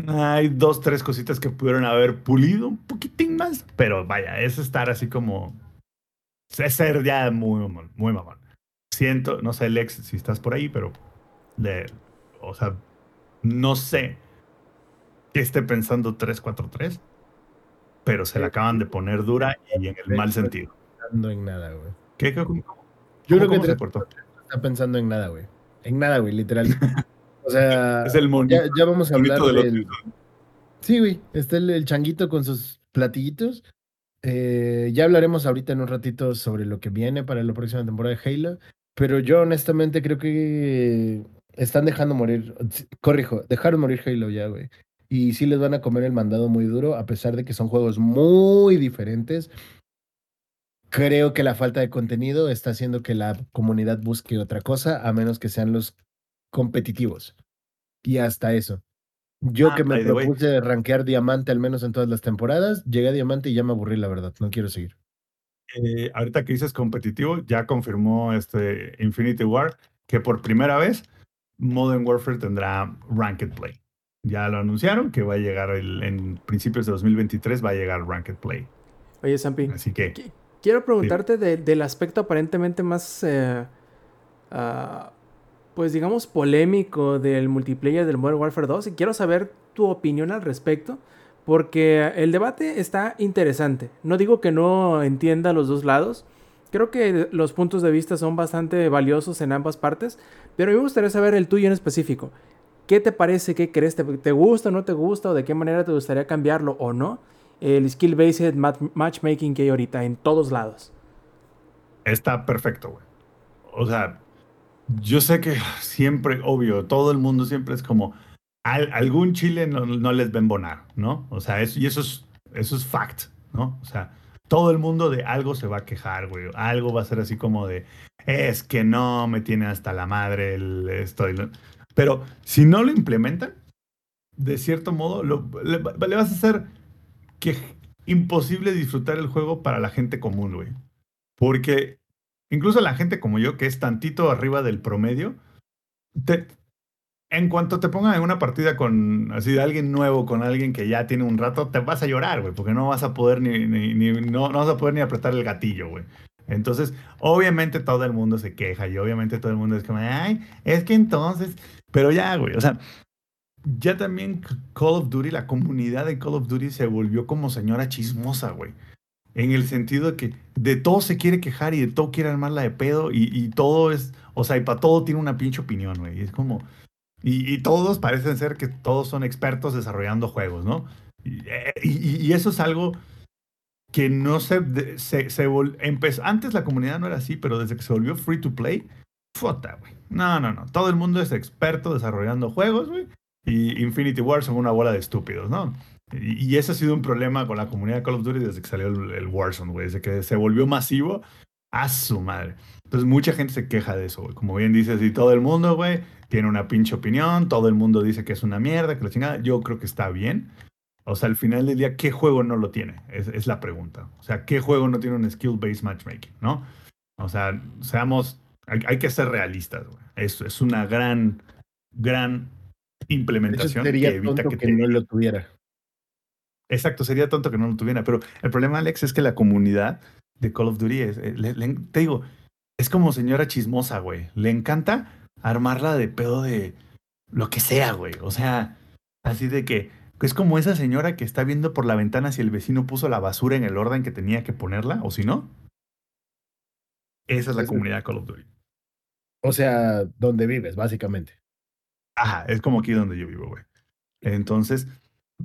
hay dos, tres cositas que pudieron haber pulido un poquitín más, pero vaya, es estar así como... Es ser ya muy mamón, muy mamón. Siento, no sé, Lex, si estás por ahí, pero... De, o sea, no sé qué esté pensando 343 pero se la acaban de poner dura y en el mal sentido. Pensando en nada, güey. ¿Qué? ¿Cómo, cómo, Yo creo que se cortó? está pensando en nada, güey. En nada, güey, literal. O sea, (laughs) es el monito, ya, ya, vamos a hablar de del... Sí, güey, está el, el, changuito con sus platillitos. Eh, ya hablaremos ahorita en un ratito sobre lo que viene para la próxima temporada de Halo, pero yo honestamente creo que están dejando morir, corrijo, dejaron morir Halo ya, güey y sí les van a comer el mandado muy duro, a pesar de que son juegos muy diferentes. Creo que la falta de contenido está haciendo que la comunidad busque otra cosa, a menos que sean los competitivos. Y hasta eso. Yo ah, que me propuse de rankear diamante al menos en todas las temporadas, llegué a diamante y ya me aburrí, la verdad. No quiero seguir. Eh, ahorita que dices competitivo, ya confirmó este Infinity War que por primera vez Modern Warfare tendrá Ranked Play. Ya lo anunciaron que va a llegar el, en principios de 2023, va a llegar Ranked Play. Oye, Sampi. Así que. Quiero preguntarte sí. de, del aspecto aparentemente más. Eh, uh, pues digamos, polémico del multiplayer del Modern Warfare 2. Y quiero saber tu opinión al respecto. Porque el debate está interesante. No digo que no entienda los dos lados. Creo que los puntos de vista son bastante valiosos en ambas partes. Pero me gustaría saber el tuyo en específico. ¿Qué te parece? ¿Qué crees? ¿Te, gusta o no te gusta? ¿O de qué manera te gustaría cambiarlo o no? El skill-based matchmaking que hay ahorita en todos lados. Está perfecto, güey. O sea, yo sé que siempre, obvio, todo el mundo siempre es como, al, algún chile no, les va a embonar, ¿no? O sea, eso, y eso es, eso es fact, ¿no? O sea, todo el mundo de algo se va a quejar, güey. Algo va a ser así como de, es que no, me tiene hasta la madre el esto. Pero si no lo implementan, de cierto modo, le, vas a hacer que imposible disfrutar el juego para la gente común, güey. Porque incluso la gente como yo, que es tantito arriba del promedio, en cuanto te pongan en una partida con así de alguien nuevo, con alguien que ya tiene un rato, te vas a llorar, güey, porque no vas a poder ni, no, vas a poder ni apretar el gatillo, güey. Entonces, obviamente todo el mundo se queja y obviamente todo el mundo es como, ay, es que entonces, pero ya, güey, o sea, ya también Call of Duty, la comunidad de Call of Duty se volvió como señora chismosa, güey. En el sentido de que de todo se quiere quejar y de todo quiere armarla de pedo y, y todo es, o sea, y para todo tiene una pinche opinión, güey. Es como, y, y, todos parecen ser que todos son expertos desarrollando juegos, ¿no? Y, y, y eso es algo que no se, se, se empezó, antes la comunidad no era así, pero desde que se volvió free to play, fota, güey. No, no, no. Todo el mundo es experto desarrollando juegos, güey. Y Infinity War son una bola de estúpidos, ¿no? Y, y, ese ha sido un problema con la comunidad de Call of Duty desde que salió el, Warzone, güey. Desde que se volvió masivo, a su madre. Entonces mucha gente se queja de eso, güey. Como bien dices, y todo el mundo, güey, tiene una pinche opinión. Todo el mundo dice que es una mierda, que la chingada. Yo creo que está bien. O sea, al final del día, ¿qué juego no lo tiene? Es, es la pregunta. O sea, ¿qué juego no tiene un skill-based matchmaking? ¿No? O sea, seamos, hay, hay que ser realistas. Güey. Es, es una gran, gran implementación sería que evita que, que te... no lo tuviera. Exacto, sería tonto que no lo tuviera. Pero el problema, Alex, es que la comunidad de Call of Duty es, le, le, te digo, es como señora chismosa, güey. Le encanta armarla de pedo de lo que sea, güey. O sea, así de que es como esa señora que está viendo por la ventana si el vecino puso la basura en el orden que tenía que ponerla, o si no. Esa es la comunidad de Call of Duty. O sea, donde vives, básicamente. Ajá, es como aquí donde yo vivo, güey. Entonces,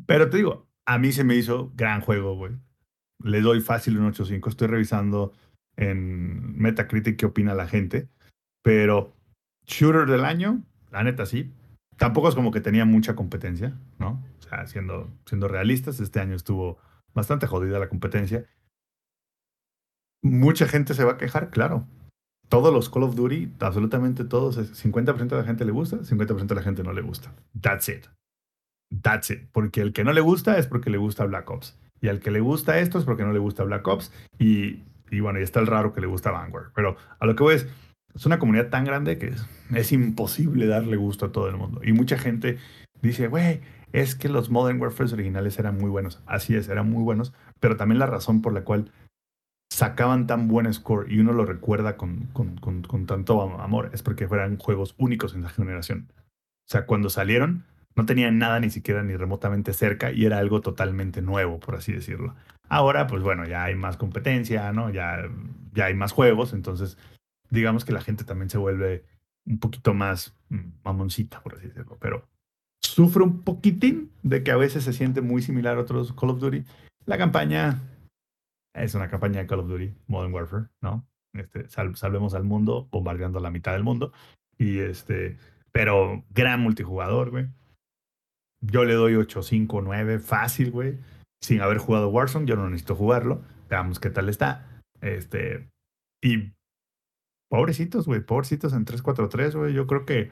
pero te digo, a mí se me hizo gran juego, güey. Le doy fácil un 8.5. Estoy revisando en Metacritic qué opina la gente. Pero shooter del año, la neta sí. tampoco es como que tenía mucha competencia, ¿no? O sea, siendo, siendo realistas, este año estuvo bastante jodida la competencia. Mucha gente se va a quejar, claro. Todos los Call of Duty, absolutamente todos, 50% de la gente le gusta, 50% de la gente no le gusta. That's it. That's it. Porque el que no le gusta es porque le gusta Black Ops. Y al que le gusta esto es porque no le gusta Black Ops. Y, y bueno, y está el raro que le gusta Vanguard. Pero a lo que voy es, es una comunidad tan grande que es, es imposible darle gusto a todo el mundo. Y mucha gente dice, güey, es que los Modern Warfare originales eran muy buenos. Así es, eran muy buenos. Pero también la razón por la cual sacaban tan buen score y uno lo recuerda con, con, con, tanto amor es porque fueran juegos únicos en esa generación. O sea, cuando salieron, no tenían nada ni siquiera ni remotamente cerca y era algo totalmente nuevo, por así decirlo. Ahora, pues bueno, ya hay más competencia, ¿no? Ya, ya hay más juegos, entonces digamos que la gente también se vuelve un poquito más mm, mamoncita, por así decirlo, pero sufre un poquitín de que a veces se siente muy similar a otros Call of Duty. La campaña es una campaña de Call of Duty, Modern Warfare, ¿no? Este, salvemos al mundo bombardeando la mitad del mundo. Y este, pero gran multijugador, güey. Yo le doy 8, 5, 9, fácil, güey. Sin haber jugado Warzone, yo no necesito jugarlo. Veamos qué tal está. Este, y pobrecitos, güey, pobrecitos en 343, güey. Yo creo que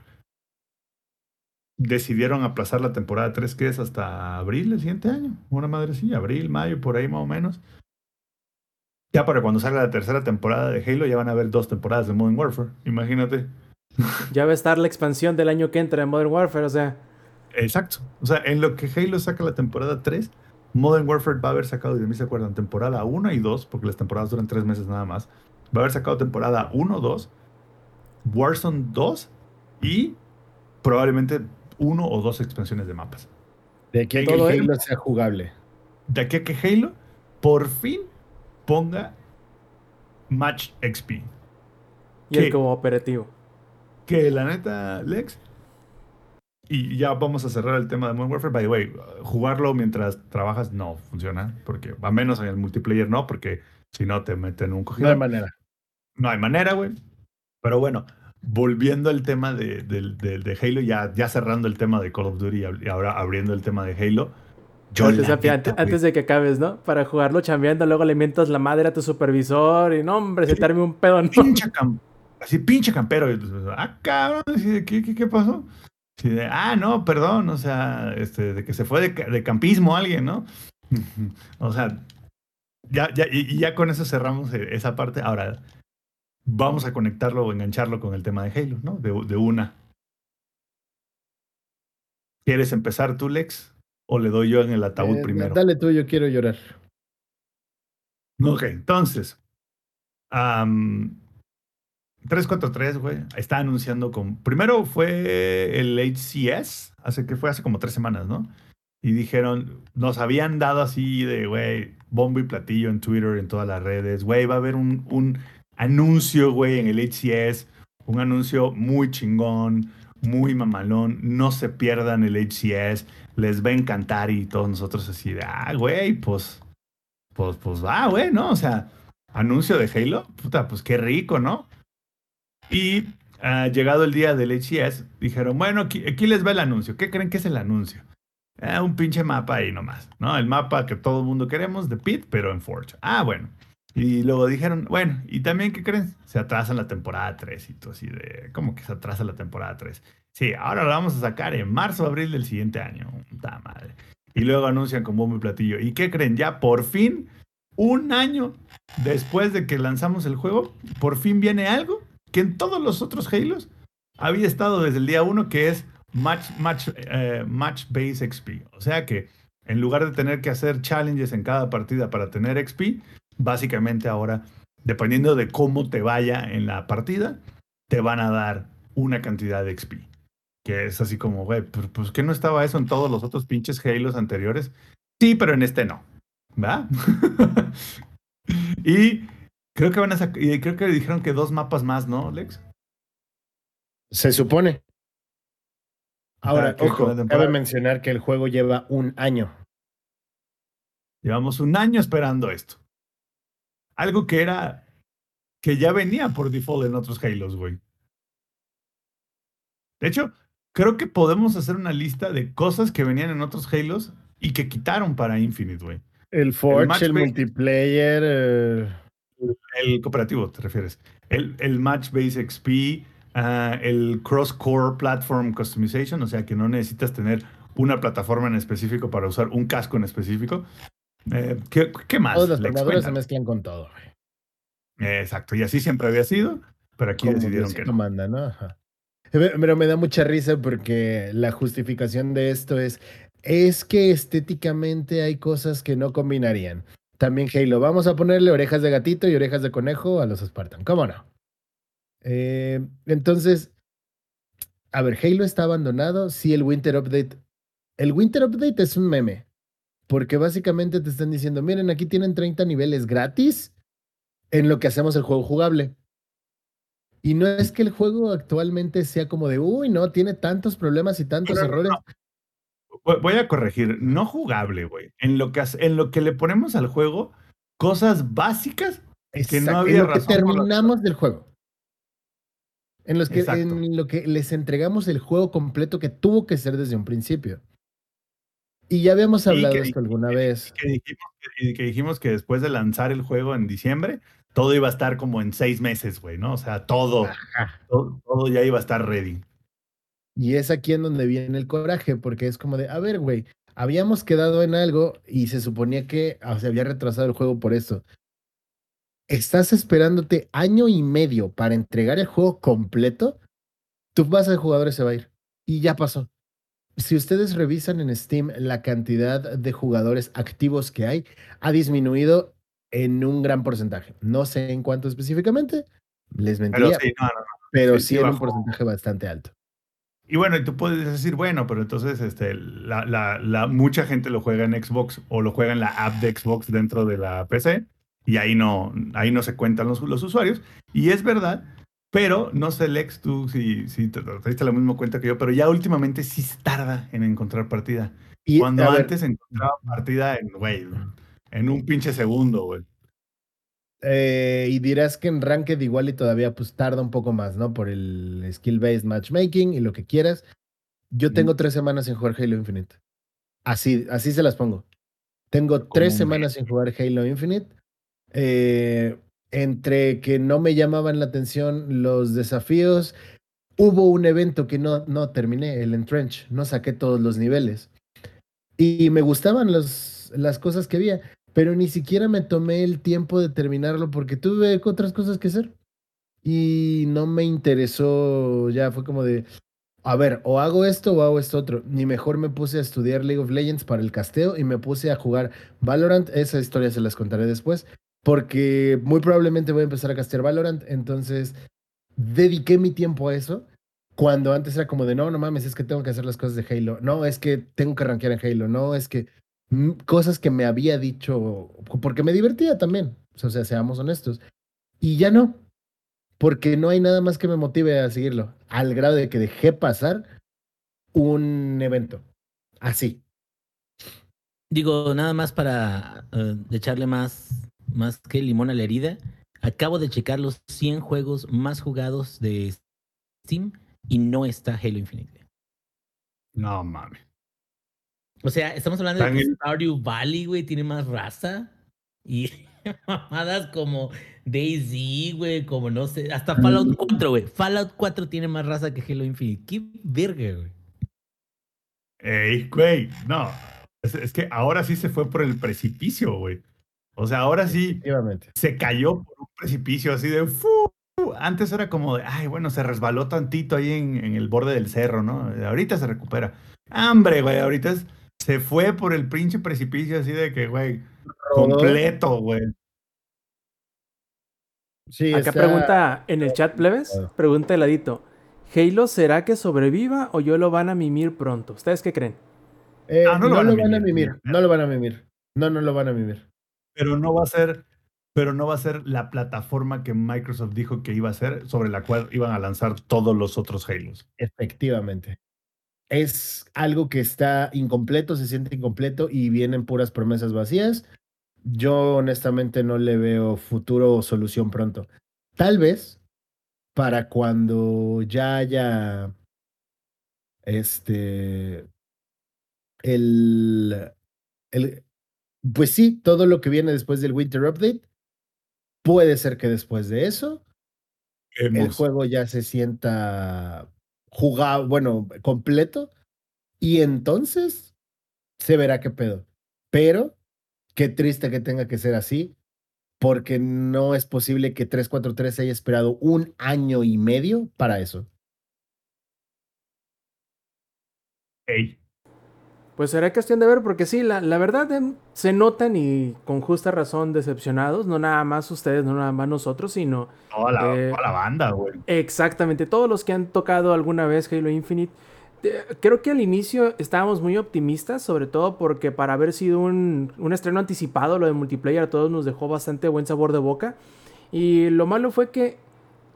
decidieron aplazar la temporada 3, que es hasta abril del siguiente año. Una madre sí, abril, mayo, por ahí más o menos. Ya para cuando salga la tercera temporada de Halo, ya van a haber dos temporadas de Modern Warfare. Imagínate. Ya va a estar la expansión del año que entra en Modern Warfare, o sea. Exacto. O sea, en lo que Halo saca la temporada 3, Modern Warfare va a haber sacado, y de mí se acuerdan, temporada 1 y 2, porque las temporadas duran 3 meses nada más. Va a haber sacado temporada 1, 2, Warzone 2 y probablemente uno o dos expansiones de mapas. De aquí a que Halo sea jugable. De aquí a que Halo por fin ponga Match XP. Y el cooperativo. Que la neta, Lex, y ya vamos a cerrar el tema de Modern Warfare. By the way, jugarlo mientras trabajas no funciona, porque a menos en el multiplayer no, porque si no te meten un cogido. No hay manera. No hay manera, güey. Pero bueno, volviendo al tema de, de, Halo, ya, ya cerrando el tema de Call of Duty y ahora abriendo el tema de Halo. Yo antes, de que acabes, ¿no? Para jugarlo chambeando, luego le mientas la madre a tu supervisor y no, hombre, se te arme un pedo, ¿no? Pinche así, pinche campero. ah, cabrón, ¿qué, qué, qué pasó? de, ah, no, perdón, o sea, este, de que se fue de, de campismo alguien, ¿no? (laughs) o sea, ya, ya, y ya con eso cerramos e, esa parte. Ahora, vamos a conectarlo o engancharlo con el tema de Halo, ¿no? De, de una. ¿Quieres empezar tú, Lex? ¿O le doy yo en el ataúd eh, primero? Dale tú, yo quiero llorar. Ok, entonces. 343, güey, está anunciando con. Primero fue el HCS, hace que fue hace como tres semanas, ¿no? Y dijeron, nos habían dado así de, güey, bombo y platillo en Twitter, en todas las redes, güey, va a haber un, un anuncio, güey, en el HCS, un anuncio muy chingón, muy mamalón, no se pierdan el HCS, les va a encantar y todos nosotros así de, ah, güey, pues, pues, pues va, güey, ¿no? O sea, anuncio de Halo, puta, pues qué rico, ¿no? Y uh, llegado el día del HCS, dijeron, bueno, aquí, les va el anuncio, ¿qué creen que es el anuncio? Eh, un pinche mapa ahí nomás, ¿no? El mapa que todo el mundo queremos de Pit, pero en Forge. Ah, bueno. Y luego dijeron, bueno, ¿y también qué creen? Se atrasa la temporada 3 y todo así de, ¿cómo que se atrasa la temporada 3? Sí, ahora la vamos a sacar en marzo o abril del siguiente año. Puta madre. Y luego anuncian con bombo y platillo. ¿Y qué creen? Ya por fin, un año después de que lanzamos el juego, por fin viene algo que en todos los otros Halos había estado desde el día 1, que es Match, match, eh, match Base XP. O sea que en lugar de tener que hacer challenges en cada partida para tener XP, básicamente ahora, dependiendo de cómo te vaya en la partida, te van a dar una cantidad de XP. Que es así como, güey, pues, pues ¿qué no estaba eso en todos los otros pinches Halos anteriores? Sí, pero en este no. ¿Va? (laughs) y creo que van a sacar, creo que dijeron que dos mapas más, ¿no, Lex? Se supone. Ahora, ojo, cabe mencionar que el juego lleva un año. Llevamos un año esperando esto. Algo que era. que ya venía por default en otros Halos, güey. De hecho, creo que podemos hacer una lista de cosas que venían en otros Halos y que quitaron para Infinite, güey. El Forge, el, multiplayer. eh, El cooperativo, te refieres. El, el Match Base XP, ah, el Cross Core Platform Customization, o sea que no necesitas tener una plataforma en específico para usar un casco en específico. Eh, ¿qué, qué más? todas las Lex? armaduras se mezclan con todo. Eh, Exacto, y así siempre había sido, pero aquí Como decidieron que no. manda, ¿no? Ajá. Pero pero me da mucha risa porque la justificación de esto es, es que estéticamente hay cosas que no combinarían. También Halo, vamos a ponerle orejas de gatito y orejas de conejo a los Spartan, ¿cómo no? Eh, entonces, a ver, Halo está abandonado, sí, el Winter Update. El Winter Update es un meme, porque básicamente te están diciendo, miren, aquí tienen 30 niveles gratis en lo que hacemos el juego jugable. Y no es que el juego actualmente sea como de, uy, no, tiene tantos problemas y tantos no, errores. Voy- a corregir, no jugable, güey. En lo que en lo que le ponemos al juego, cosas básicas que no había en lo que razón terminamos del juego. En, los que, Exacto. en lo que les entregamos el juego completo que tuvo que ser desde un principio. Y ya habíamos hablado de esto alguna vez. que dijimos, que, y que dijimos que después de lanzar el juego en diciembre, todo iba a estar como en seis meses, güey, ¿no? O sea, todo, todo, todo ya iba a estar ready. Y es aquí en donde viene el coraje, porque es como de, a ver, güey, habíamos quedado en algo y se suponía que ah, se había retrasado el juego por esto. Estás esperándote año y medio para entregar el juego completo, tu base de jugadores se va a ir. Y ya pasó. Si ustedes revisan en Steam la cantidad de jugadores activos que hay, ha disminuido en un gran porcentaje. No sé en cuánto específicamente, les Pero mentiría, sí, no, no, no. pero sí, sí sí en un porcentaje bastante alto. Y bueno, y tú puedes decir, bueno, pero entonces este, la, la, la, mucha gente lo juega en Xbox o lo juega en la app de Xbox dentro de la PC y ahí no, ahí no se cuentan los, los usuarios. Y es verdad, pero no sé, Lex, tú si, si te, te diste la misma cuenta que yo, pero ya últimamente sí tarda en encontrar partida. Y, Cuando a ver, antes encontraba partida en, güey, en un pinche segundo, güey. Eh, y dirás que en Ranked igual y todavía pues tarda un poco más, ¿no? Por el skill-based matchmaking y lo que quieras. Yo tengo tres semanas sin jugar Halo Infinite. Así, así se las pongo. Tengo tres semanas sin jugar Halo Infinite. Eh, entre que no me llamaban la atención los desafíos, hubo un evento que no, no terminé, el Entrench. No saqué todos los niveles. Y me gustaban los, las cosas que había pero ni siquiera me tomé el tiempo de terminarlo porque tuve otras cosas que hacer. Y no me interesó, ya fue como de, a ver, o hago esto o hago esto otro. Ni mejor me puse a estudiar League of Legends para el casteo y me puse a jugar Valorant. Esa historia se las contaré después, porque muy probablemente voy a empezar a castear Valorant. Entonces, dediqué mi tiempo a eso. Cuando antes era como de, no, no mames, es que tengo que hacer las cosas de Halo. No, es que tengo que rankear en Halo. No, es que mm, cosas que me había dicho, porque me divertía también, o sea, seamos honestos. Y ya no, porque no hay nada más que me motive a seguirlo, al grado de que dejé pasar un evento. Así. Digo, nada más para eh, echarle más, más que limón a la herida. Acabo de checar los 100 juegos más jugados de Steam y no está Halo Infinite. No mames. O sea, estamos hablando de que Stardew Valley, güey, tiene más raza. Y (laughs) mamadas como DayZ, güey, como no sé. Hasta Fallout 4, güey. Fallout 4 tiene más raza que Halo Infinite. Qué verga, güey. Ey, güey, no. Es, es que ahora sí se fue por el precipicio, güey. O sea, ahora sí se cayó por un precipicio así de fu. Antes era como de, ay, bueno, se resbaló tantito ahí en, en el borde del cerro, ¿no? Ahorita se recupera. Hambre, güey, ahorita es- se fue por el pinche precipicio así de que, güey, completo, güey. Sí, Acá está- pregunta en el chat, plebes, pregunta heladito. ¿Halo será que sobreviva o yo lo van a mimir pronto? ¿Ustedes qué creen? Eh, Ah, no, lo van, a mimir, no lo van a mimir. No, no lo van a mimir. Pero no va a ser, pero no va a ser la plataforma que Microsoft dijo que iba a ser, sobre la cual iban a lanzar todos los otros Halos. Efectivamente. Es algo que está incompleto, se siente incompleto y vienen puras promesas vacías. Yo honestamente no le veo futuro o solución pronto. Tal vez para cuando ya haya Este. El. el pues sí, todo lo que viene después del Winter Update. Puede ser que después de eso. El juego ya se sienta jugado, bueno, completo. Y entonces se verá qué pedo. Pero qué triste que tenga que ser así, porque no es posible que 343 haya esperado un año y medio para eso. Pues será cuestión de ver, porque sí, la, la verdad em, se notan y con justa razón decepcionados, no nada más ustedes, no nada más nosotros, sino... Toda la, eh, toda la banda, güey. Exactamente, todos los que han tocado alguna vez Halo Infinite creo que al inicio estábamos muy optimistas, sobre todo porque para haber sido un, estreno anticipado, lo de multiplayer a todos nos dejó bastante buen sabor de boca. Y lo malo fue que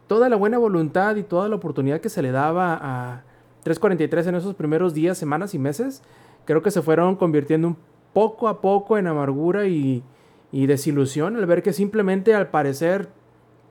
toda la buena voluntad y toda la oportunidad que se le daba a 343 en esos primeros días, semanas y meses, creo que se fueron convirtiendo un poco a poco en amargura y, y desilusión al ver que simplemente al parecer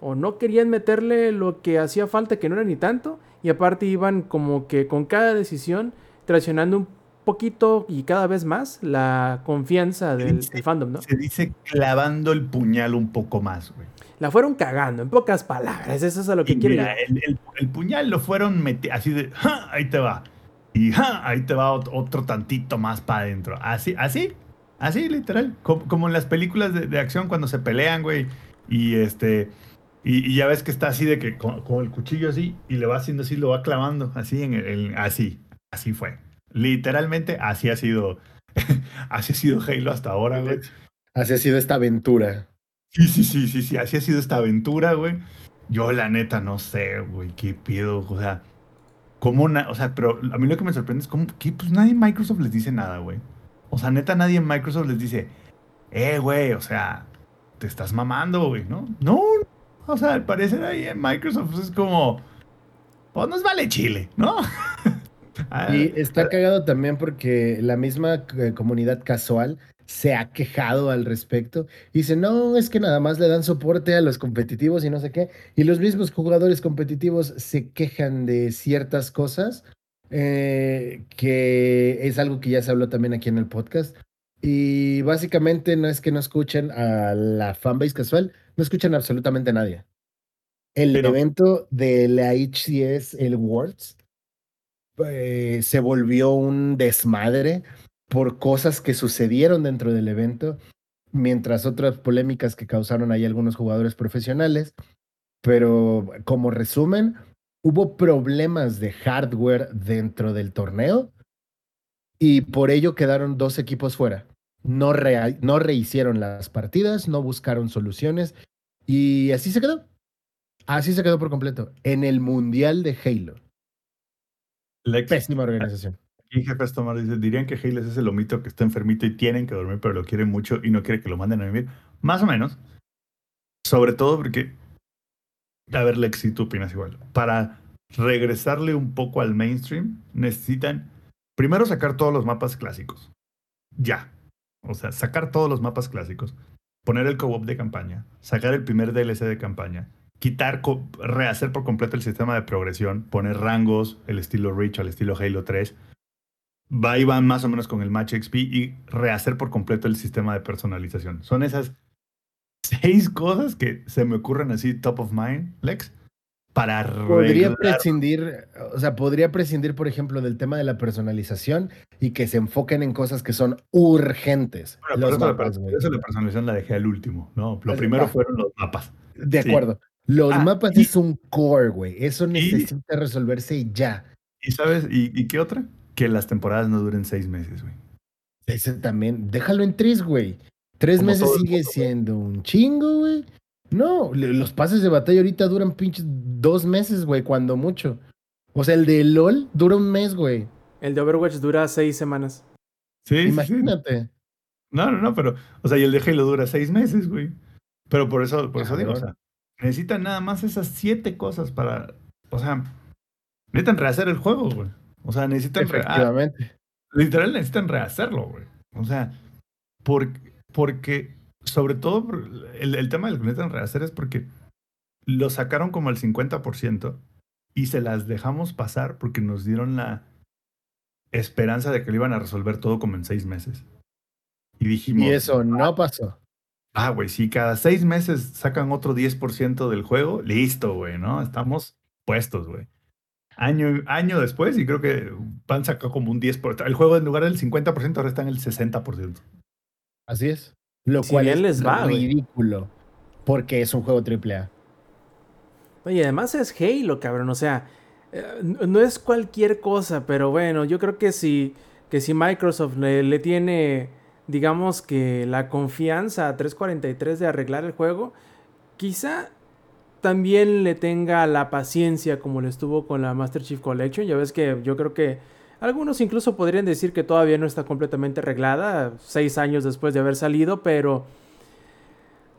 o no querían meterle lo que hacía falta, que no era ni tanto, y aparte iban como que con cada decisión traicionando un poquito y cada vez más la confianza del, fandom, ¿no? Se dice clavando el puñal un poco más, güey. La fueron cagando, en pocas palabras, eso es a lo que quiero el, el, puñal lo fueron metiendo así de, ahí te va, y ahí te va otro tantito más para adentro, así, así, así literal, como, en las películas de, de acción cuando se pelean, güey, y este y, ya ves que está así de que con, el cuchillo así y le va haciendo así, lo va clavando así en el, así, así fue. Literalmente así ha sido, (laughs) así ha sido Halo hasta ahora, güey. Así ha sido esta aventura. Sí, sí, sí, sí, sí, así ha sido esta aventura, güey. Yo la neta no sé, güey, qué pido, o sea, cómo, o sea, pero a mí lo que me sorprende es cómo, que pues nadie en Microsoft les dice nada, güey. O sea, neta nadie en Microsoft les dice, eh, güey, o sea, te estás mamando, güey, ¿no? No, o sea, al parecer ahí en Microsoft es como, pues nos vale Chile, ¿no? (laughs) Ah, y está cagado también porque la misma eh, comunidad casual se ha quejado al respecto. Dice, no, es que nada más le dan soporte a los competitivos y no sé qué. Y los mismos jugadores competitivos se quejan de ciertas cosas, eh, que es algo que ya se habló también aquí en el podcast. Y básicamente no es que no escuchen a la fanbase casual, no escuchan absolutamente a nadie. El evento de la HCS, el Worlds, eh, se volvió un desmadre por cosas que sucedieron dentro del evento, mientras otras polémicas que causaron ahí algunos jugadores profesionales. Pero como resumen, hubo problemas de hardware dentro del torneo y por ello quedaron dos equipos fuera. No, no rehicieron las partidas, no buscaron soluciones y así se quedó. Así se quedó por completo. En el Mundial de Halo. Pésima organización. Y jefe Tomar dice, dirían que Halo es ese lomito que está enfermito y tienen que dormir, pero lo quieren mucho y no quiere que lo manden a vivir. Más o menos. Sobre todo porque, a ver Lex, si tú opinas igual, para regresarle un poco al mainstream, necesitan primero sacar todos los mapas clásicos. Ya. O sea, sacar todos los mapas clásicos, poner el co-op de campaña, sacar el primer DLC de campaña, quitar, rehacer por completo el sistema de progresión, poner rangos, el estilo Reach al estilo Halo 3. Va y van más o menos con el Match XP y rehacer por completo el sistema de personalización. Son esas seis cosas que se me ocurren así top of mind, Lex, Podría prescindir, o sea, podría prescindir, por ejemplo, del tema de la personalización y que se enfoquen en cosas que son urgentes. Bueno, eso, la personalización la dejé al último, ¿no? Lo primero fueron los mapas. De acuerdo. Los ah, mapas es un core, güey. Eso necesita resolverse ya. ¿Y sabes? ¿Y, qué otra? Que las temporadas no duren seis meses, güey. Ese también. Déjalo en tres, güey. Tres meses sigue siendo un chingo, güey. No, los pases de batalla ahorita duran pinches dos meses, güey, cuando mucho. O sea, el de LOL dura un mes, güey. El de Overwatch dura seis semanas. Sí. Imagínate. No, no, no, pero, o sea, y el de Halo dura seis meses, güey. Pero por eso, por eso digo, o sea, necesitan nada más esas siete cosas para, o sea, necesitan rehacer el juego, güey. O sea, necesitan. Efectivamente. literal necesitan rehacerlo, güey. O sea, porque, porque sobre todo el, el tema del que necesitan rehacer es porque lo sacaron como el 50% y se las dejamos pasar porque nos dieron la esperanza de que lo iban a resolver todo como en seis meses. Y dijimos. Y eso no pasó. Ah, güey, si cada seis meses sacan otro 10% del juego, listo, güey, ¿no? Estamos puestos, güey. Año, año después, y creo que van a sacar como un 10%. El juego en lugar del 50% ahora está en el 60%. Así es. Lo Si cual bien es les va, ridículo. Porque es un juego AAA. Oye, además es Halo, cabrón. O sea, eh, no es cualquier cosa, pero bueno, yo creo que si, que si Microsoft le, le tiene, digamos que la confianza a 343 de arreglar el juego, quizá también le tenga la paciencia como le estuvo con la Master Chief Collection. Ya ves que yo creo que algunos incluso podrían decir que todavía no está completamente arreglada, seis años después de haber salido, pero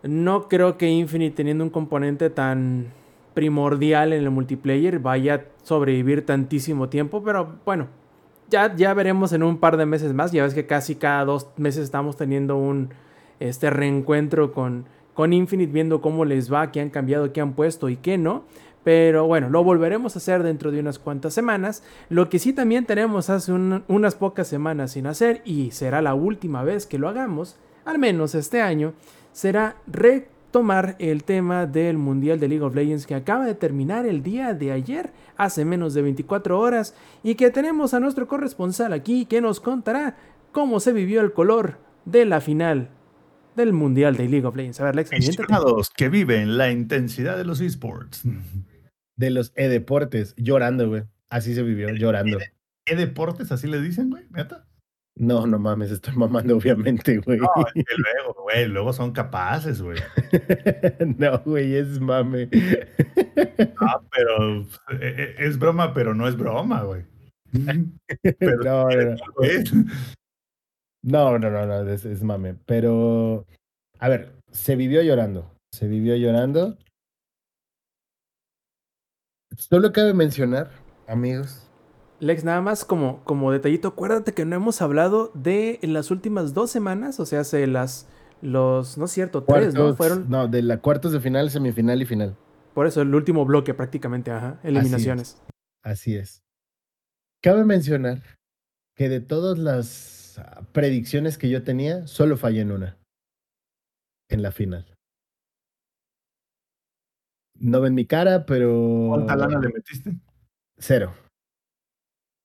no creo que Infinite teniendo un componente tan primordial en el multiplayer vaya a sobrevivir tantísimo tiempo, pero bueno, ya, ya veremos en un par de meses más. Ya ves que casi cada dos meses estamos teniendo un este reencuentro con, con Infinite, viendo cómo les va, qué han cambiado, qué han puesto y qué no. Pero bueno, lo volveremos a hacer dentro de unas cuantas semanas. Lo que sí también tenemos hace un- unas pocas semanas sin hacer, y será la última vez que lo hagamos, al menos este año, será retomar el tema del Mundial de League of Legends que acaba de terminar el día de ayer, hace menos de 24 horas, y que tenemos a nuestro corresponsal aquí que nos contará cómo se vivió el color de la final del Mundial de League of Legends. A ver, Lex, que viven la intensidad de los esports. De los e-deportes. Llorando, güey. Así se vivió, llorando. ¿Qué deportes así le dicen, güey? ¿Neta? No, no mames, estoy mamando, obviamente, güey. No, es que luego, güey, luego son capaces, güey. (laughs) No, güey, es mame. Ah, pero eh, eh, es broma, pero no es broma, güey. (laughs) Pero No, no, no. No, no, no, es, es mame. Pero, a ver, se vivió llorando. Se vivió llorando. Solo cabe mencionar, amigos. Lex, nada más como, como detallito, acuérdate que no hemos hablado de las últimas dos semanas, o sea, hace las, los, no es cierto, tres, ¿no? Fueron, no, de la cuartos de final, semifinal y final. por eso, el último bloque prácticamente, ajá, eliminaciones. Así es. Cabe mencionar que de todas las predicciones que yo tenía, solo fallé en una. En la final. No ven mi cara, pero. ¿Cuánta lana le metiste? Cero.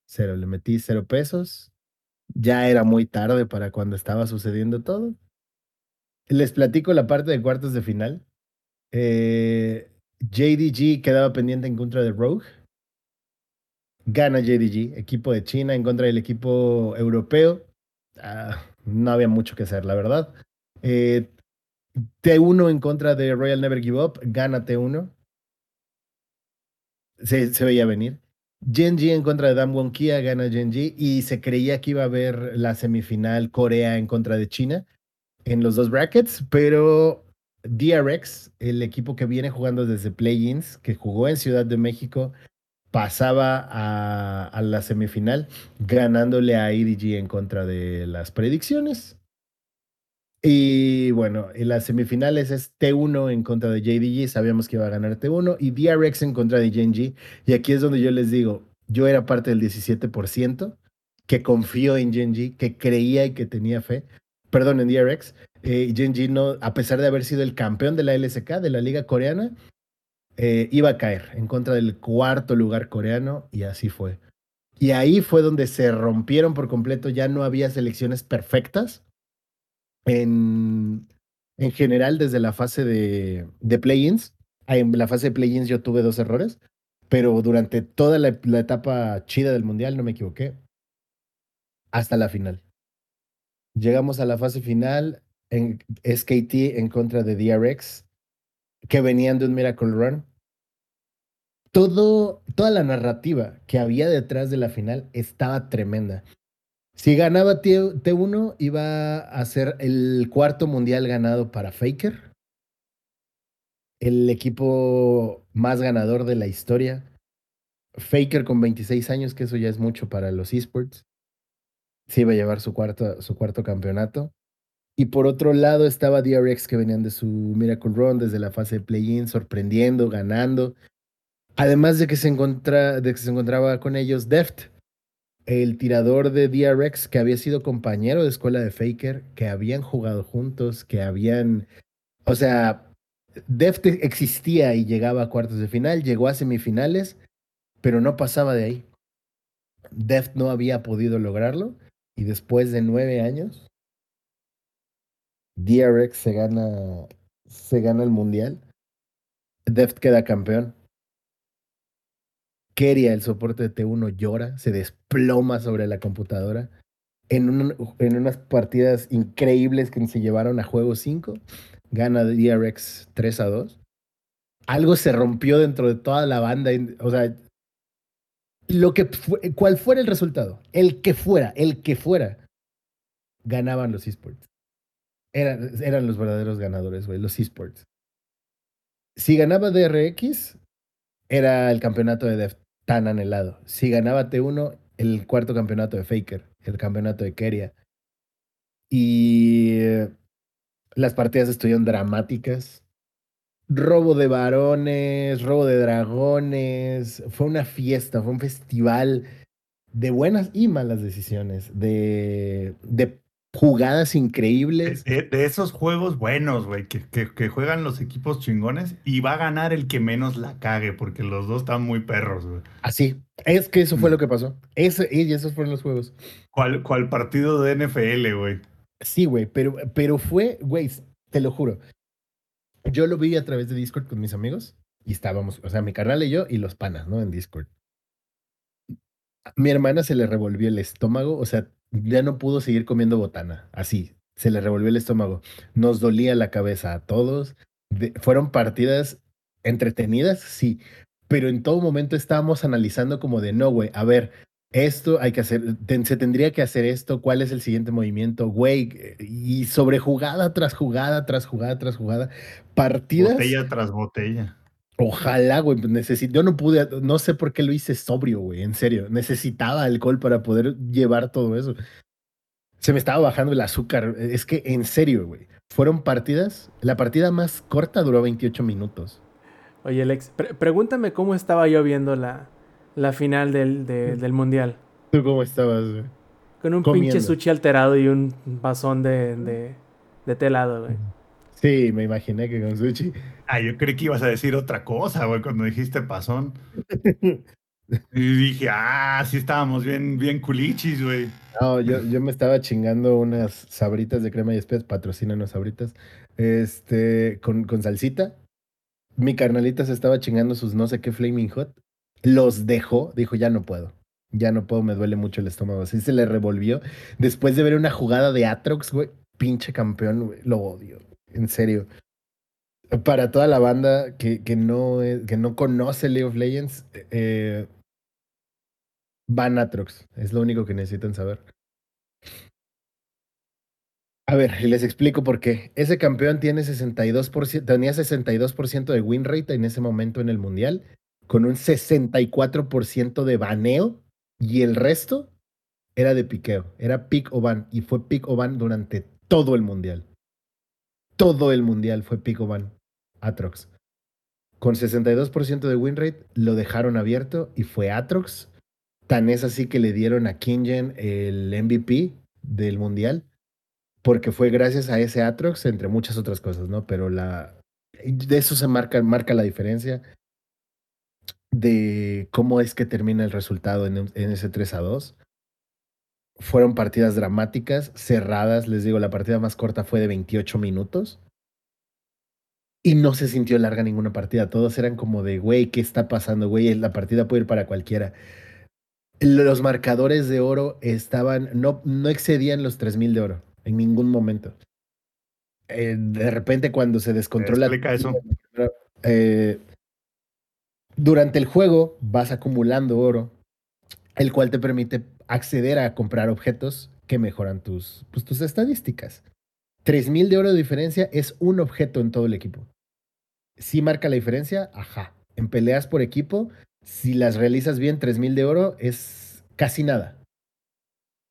Cero. Le metí cero pesos. Ya era muy tarde para cuando estaba sucediendo todo. Les platico la parte de cuartos de final. Eh, JDG quedaba pendiente en contra de Rogue. Gana JDG, equipo de China en contra del equipo europeo. Ah, no había mucho que hacer, la verdad. Eh, T1 en contra de Royal Never Give Up. Gana T1. Se, veía venir. Genji en contra de Damwon Kia, gana Genji. Y se creía que iba a haber la semifinal Corea en contra de China en los dos brackets, pero DRX, el equipo que viene jugando desde Play-ins, que jugó en Ciudad de México, pasaba a, la semifinal ganándole a EDG en contra de las predicciones. Y bueno, en las semifinales es T1 en contra de JDG, sabíamos que iba a ganar T1, y DRX en contra de Genji. Y aquí es donde yo les digo, yo era parte del 17% que confió en Genji, que creía y que tenía fe. Perdón, en DRX. Eh, no, a pesar de haber sido el campeón de la LSK, de la liga coreana, eh, iba a caer en contra del cuarto lugar coreano y así fue. Y ahí fue donde se rompieron por completo, ya no había selecciones perfectas. En, en general, desde la fase de, de play-ins, en la fase de play-ins yo tuve dos errores, pero durante toda la, la etapa chida del mundial no me equivoqué. Hasta la final. Llegamos a la fase final en SKT en contra de DRX, que venían de un Miracle Run. Todo, toda la narrativa que había detrás de la final estaba tremenda. Si ganaba T- T1, iba a ser el cuarto mundial ganado para Faker, el equipo más ganador de la historia. Faker con 26 años, que eso ya es mucho para los esports. Se iba a llevar su cuarto, su cuarto campeonato. Y por otro lado estaba DRX que venían de su Miracle Run desde la fase de play-in, sorprendiendo, ganando. Además de que se, encontraba con ellos Deft, el tirador de DRX que había sido compañero de escuela de Faker, que habían jugado juntos, que habían, o sea, Deft existía y llegaba a cuartos de final, llegó a semifinales, pero no pasaba de ahí. Deft no había podido lograrlo y después de nueve años, DRX se gana, se gana el mundial. Deft queda campeón. Keria, el soporte de T1, llora, se desploma sobre la computadora. En, un, en unas partidas increíbles que se llevaron a juego 5, gana DRX 3 a 2. Algo se rompió dentro de toda la banda. O sea, lo que cual fuera el resultado, el que fuera, el que fuera, ganaban los esports. Eran, eran los verdaderos ganadores, güey, los esports. Si ganaba DRX, era el campeonato de Deft tan anhelado. Si ganaba T1, el cuarto campeonato de Faker, el campeonato de Keria. Y las partidas estuvieron dramáticas. Robo de varones, robo de dragones. Fue una fiesta, fue un festival de buenas y malas decisiones, de, de jugadas increíbles. De, esos juegos buenos, güey, que, que, juegan los equipos chingones y va a ganar el que menos la cague, porque los dos están muy perros, güey. Así, es que eso fue lo que pasó. Eso, y esos fueron los juegos. ¿Cuál, cuál partido de NFL, güey? Sí, güey, pero, pero fue, güey, te lo juro. Yo lo vi a través de Discord con mis amigos y estábamos, o sea, mi carnal y yo y los panas, ¿no? En Discord. Mi hermana se le revolvió el estómago, o sea, ya no pudo seguir comiendo botana, así, se le revolvió el estómago. Nos dolía la cabeza a todos. fueron partidas entretenidas, sí, pero en todo momento estábamos analizando como de, no, güey, a ver, esto hay que hacer, se tendría que hacer esto, cuál es el siguiente movimiento, güey, y sobre jugada tras jugada, tras jugada, tras jugada, partidas. Botella tras botella. Ojalá, güey, yo no pude, no sé por qué lo hice sobrio, güey, en serio, necesitaba alcohol para poder llevar todo eso. Se me estaba bajando el azúcar, es que en serio, güey, fueron partidas, la partida más corta duró 28 minutos. Oye, Alex, pregúntame cómo estaba yo viendo la, la final del, (laughs) del mundial. ¿Tú cómo estabas, güey? Con un pinche sushi alterado y un vasón de, de, de telado, güey. Sí, me imaginé que con sushi. Ah, yo creí que ibas a decir otra cosa, güey, cuando dijiste pasón. (laughs) y dije, ah, sí estábamos bien, bien culichis, güey. No, yo, yo me estaba chingando unas sabritas de crema y especias, patrocinan sabritas, este, con, con salsita. Mi carnalita se estaba chingando sus no sé qué Flaming Hot los dejó, dijo, ya no puedo. Ya no puedo, me duele mucho el estómago. Así se le revolvió. Después de ver una jugada de Atrox, güey, pinche campeón, güey, lo odio. En serio. Para toda la banda que, no, que no conoce League of Legends, eh, Atrox. Es lo único que necesitan saber. A ver, les explico por qué. Ese campeón tiene 62%, tenía 62% de win rate en ese momento en el mundial con un 64% de baneo y el resto era de piqueo, era pick o ban y fue pick o ban durante todo el mundial. Todo el mundial fue pick o ban Atrox. Con 62% de win rate lo dejaron abierto y fue Atrox. Tan es así que le dieron a Kingen el MVP del mundial porque fue gracias a ese Atrox entre muchas otras cosas, ¿no? Pero la de eso se marca marca la diferencia de cómo es que termina el resultado en, ese 3 a 2. Fueron partidas dramáticas, cerradas. Les digo, la partida más corta fue de 28 minutos. Y no se sintió larga ninguna partida. Todos eran como de, güey, ¿qué está pasando, güey? La partida puede ir para cualquiera. Los marcadores de oro estaban, no, no excedían los 3000 de oro en ningún momento. Eh, de repente, cuando se descontrola. Explica eso. (laughs) Eh, durante el juego vas acumulando oro, el cual te permite acceder a comprar objetos que mejoran tus, pues, tus estadísticas. 3000 de oro de diferencia es un objeto en todo el equipo. Si marca la diferencia, ajá. En peleas por equipo, si las realizas bien, 3000 de oro es casi nada.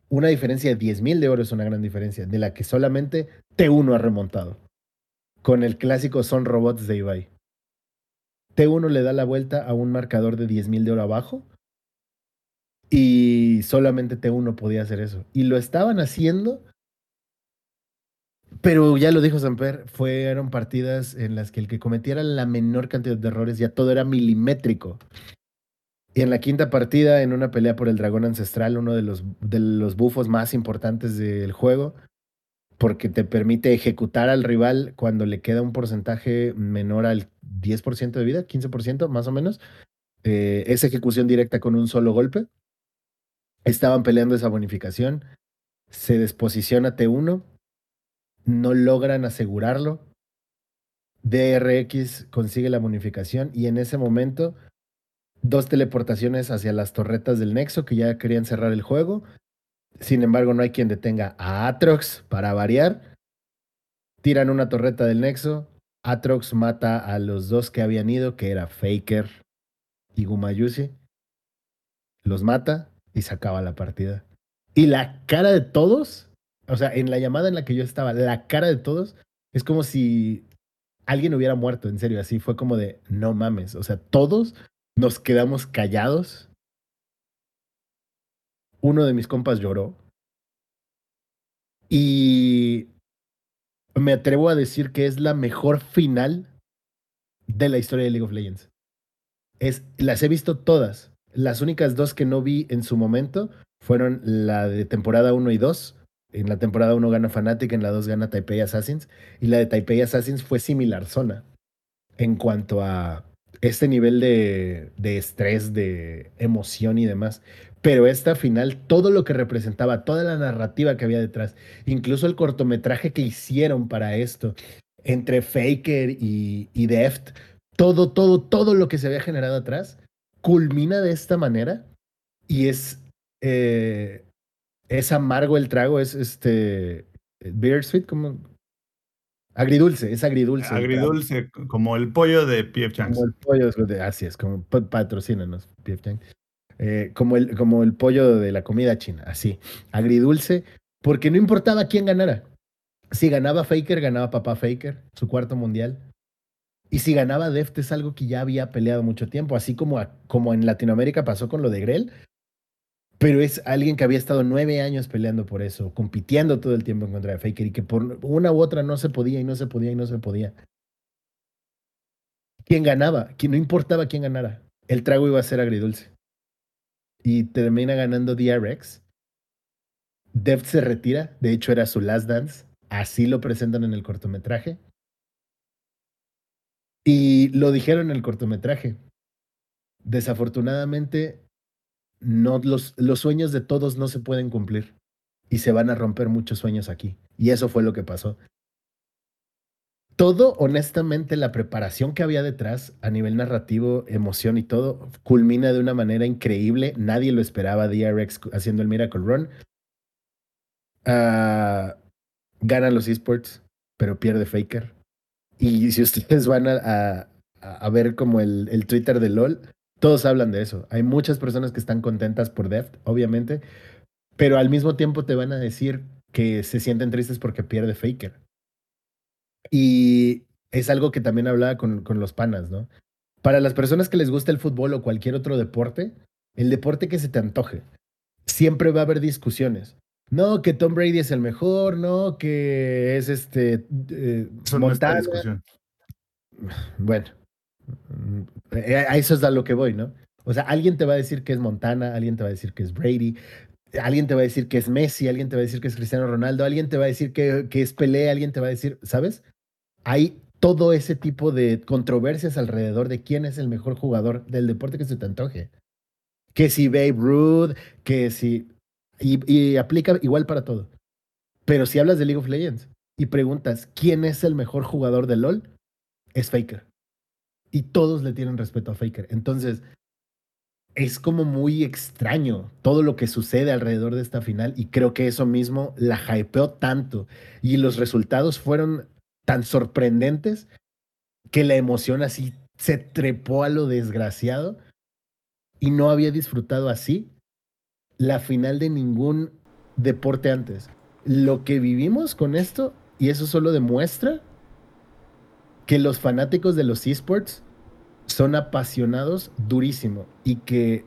Una diferencia de 10.000 de oro es una gran diferencia, de la que solamente T1 ha remontado. Con el clásico Son Robots de Ibai. T1 le da la vuelta a un marcador de 10.000 de oro abajo Y solamente T1 podía hacer eso. Y lo estaban haciendo, pero ya lo dijo Samper, fueron partidas en las que el que cometiera la menor cantidad de errores ya todo era milimétrico. Y en la quinta partida, en una pelea por el dragón ancestral, uno de los, de los bufos más importantes del juego, porque te permite ejecutar al rival cuando le queda un porcentaje menor al 10% de vida, 15% más o menos. Eh, es ejecución directa con un solo golpe. Estaban peleando esa bonificación. Se desposiciona T1. No logran asegurarlo. DRX consigue la bonificación y en ese momento dos teleportaciones hacia las torretas del Nexo que ya querían cerrar el juego. Sin embargo, no hay quien detenga a Atrox para variar. Tiran una torreta del Nexo. Atrox mata a los dos que habían ido, que era Faker y Gumayusi. Los mata y se acaba la partida. Y la cara de todos, o sea, en la llamada en la que yo estaba, la cara de todos es como si alguien hubiera muerto, en serio, así fue como de, no mames, o sea, todos nos quedamos callados. Uno de mis compas lloró. Y me atrevo a decir que es la mejor final de la historia de League of Legends. Es, las he visto todas. Las únicas dos que no vi en su momento fueron la de temporada 1 y 2. En la temporada 1 gana Fnatic, en la 2 gana Taipei Assassins. Y la de Taipei Assassins fue similar zona en cuanto a este nivel de, de estrés, de emoción y demás. Pero esta final, todo lo que representaba, toda la narrativa que había detrás, incluso el cortometraje que hicieron para esto, entre Faker y, y Deft, todo, todo, todo lo que se había generado atrás, culmina de esta manera y es, eh, es amargo el trago, es este, bittersweet, como, Agridulce, es agridulce. Agridulce, como el pollo de PF Chang's. Como el pollo, de, así es, como patrocínanos, PF. Eh, como, el, como el pollo de la comida china, así. Agridulce, porque no importaba quién ganara. Si ganaba Faker, ganaba papá Faker, su cuarto mundial. Y si ganaba Deft es algo que ya había peleado mucho tiempo, así como, como en Latinoamérica pasó con lo de Grell, pero es alguien que había estado nueve años peleando por eso, compitiendo todo el tiempo en contra de Faker y que por una u otra no se podía y no se podía y no se podía. ¿Quién ganaba? ¿Quién, no importaba quién ganara. El trago iba a ser agridulce. Y termina ganando DRX. Deft se retira, de hecho era su last dance, así lo presentan en el cortometraje. Y lo dijeron en el cortometraje. Desafortunadamente, no, los, los sueños de todos no se pueden cumplir y se van a romper muchos sueños aquí. Y eso fue lo que pasó. Todo, honestamente, la preparación que había detrás a nivel narrativo, emoción y todo, culmina de una manera increíble. Nadie lo esperaba, DRX haciendo el Miracle Run. Uh, ganan los esports, pero pierde Faker. Y si ustedes van a, a, ver como el, el Twitter de LOL, todos hablan de eso. Hay muchas personas que están contentas por Deft, obviamente, pero al mismo tiempo te van a decir que se sienten tristes porque pierde Faker. Y es algo que también hablaba con, con los panas, ¿no? Para las personas que les gusta el fútbol o cualquier otro deporte, el deporte que se te antoje, siempre va a haber discusiones. No, que Tom Brady es el mejor, no, que es este eh, Montana. discusión. Bueno, eh, a eso es a lo que voy, ¿no? O sea, alguien te va a decir que es Montana, alguien te va a decir que es Brady, alguien te va a decir que es Messi, alguien te va a decir que es Cristiano Ronaldo, alguien te va a decir que, que es Pelé, alguien te va a decir, ¿sabes? Hay todo ese tipo de controversias alrededor de quién es el mejor jugador del deporte que se te antoje. Que si Babe Ruth, que si... Y, aplica igual para todo. Pero si hablas de League of Legends y preguntas quién es el mejor jugador de LOL, es Faker y todos le tienen respeto a Faker. Entonces, es como muy extraño todo lo que sucede alrededor de esta final y creo que eso mismo la hypeó tanto y los resultados fueron tan sorprendentes que la emoción así se trepó a lo desgraciado y no había disfrutado así la final de ningún deporte antes. Lo que vivimos con esto, y eso solo demuestra que los fanáticos de los esports son apasionados durísimo y que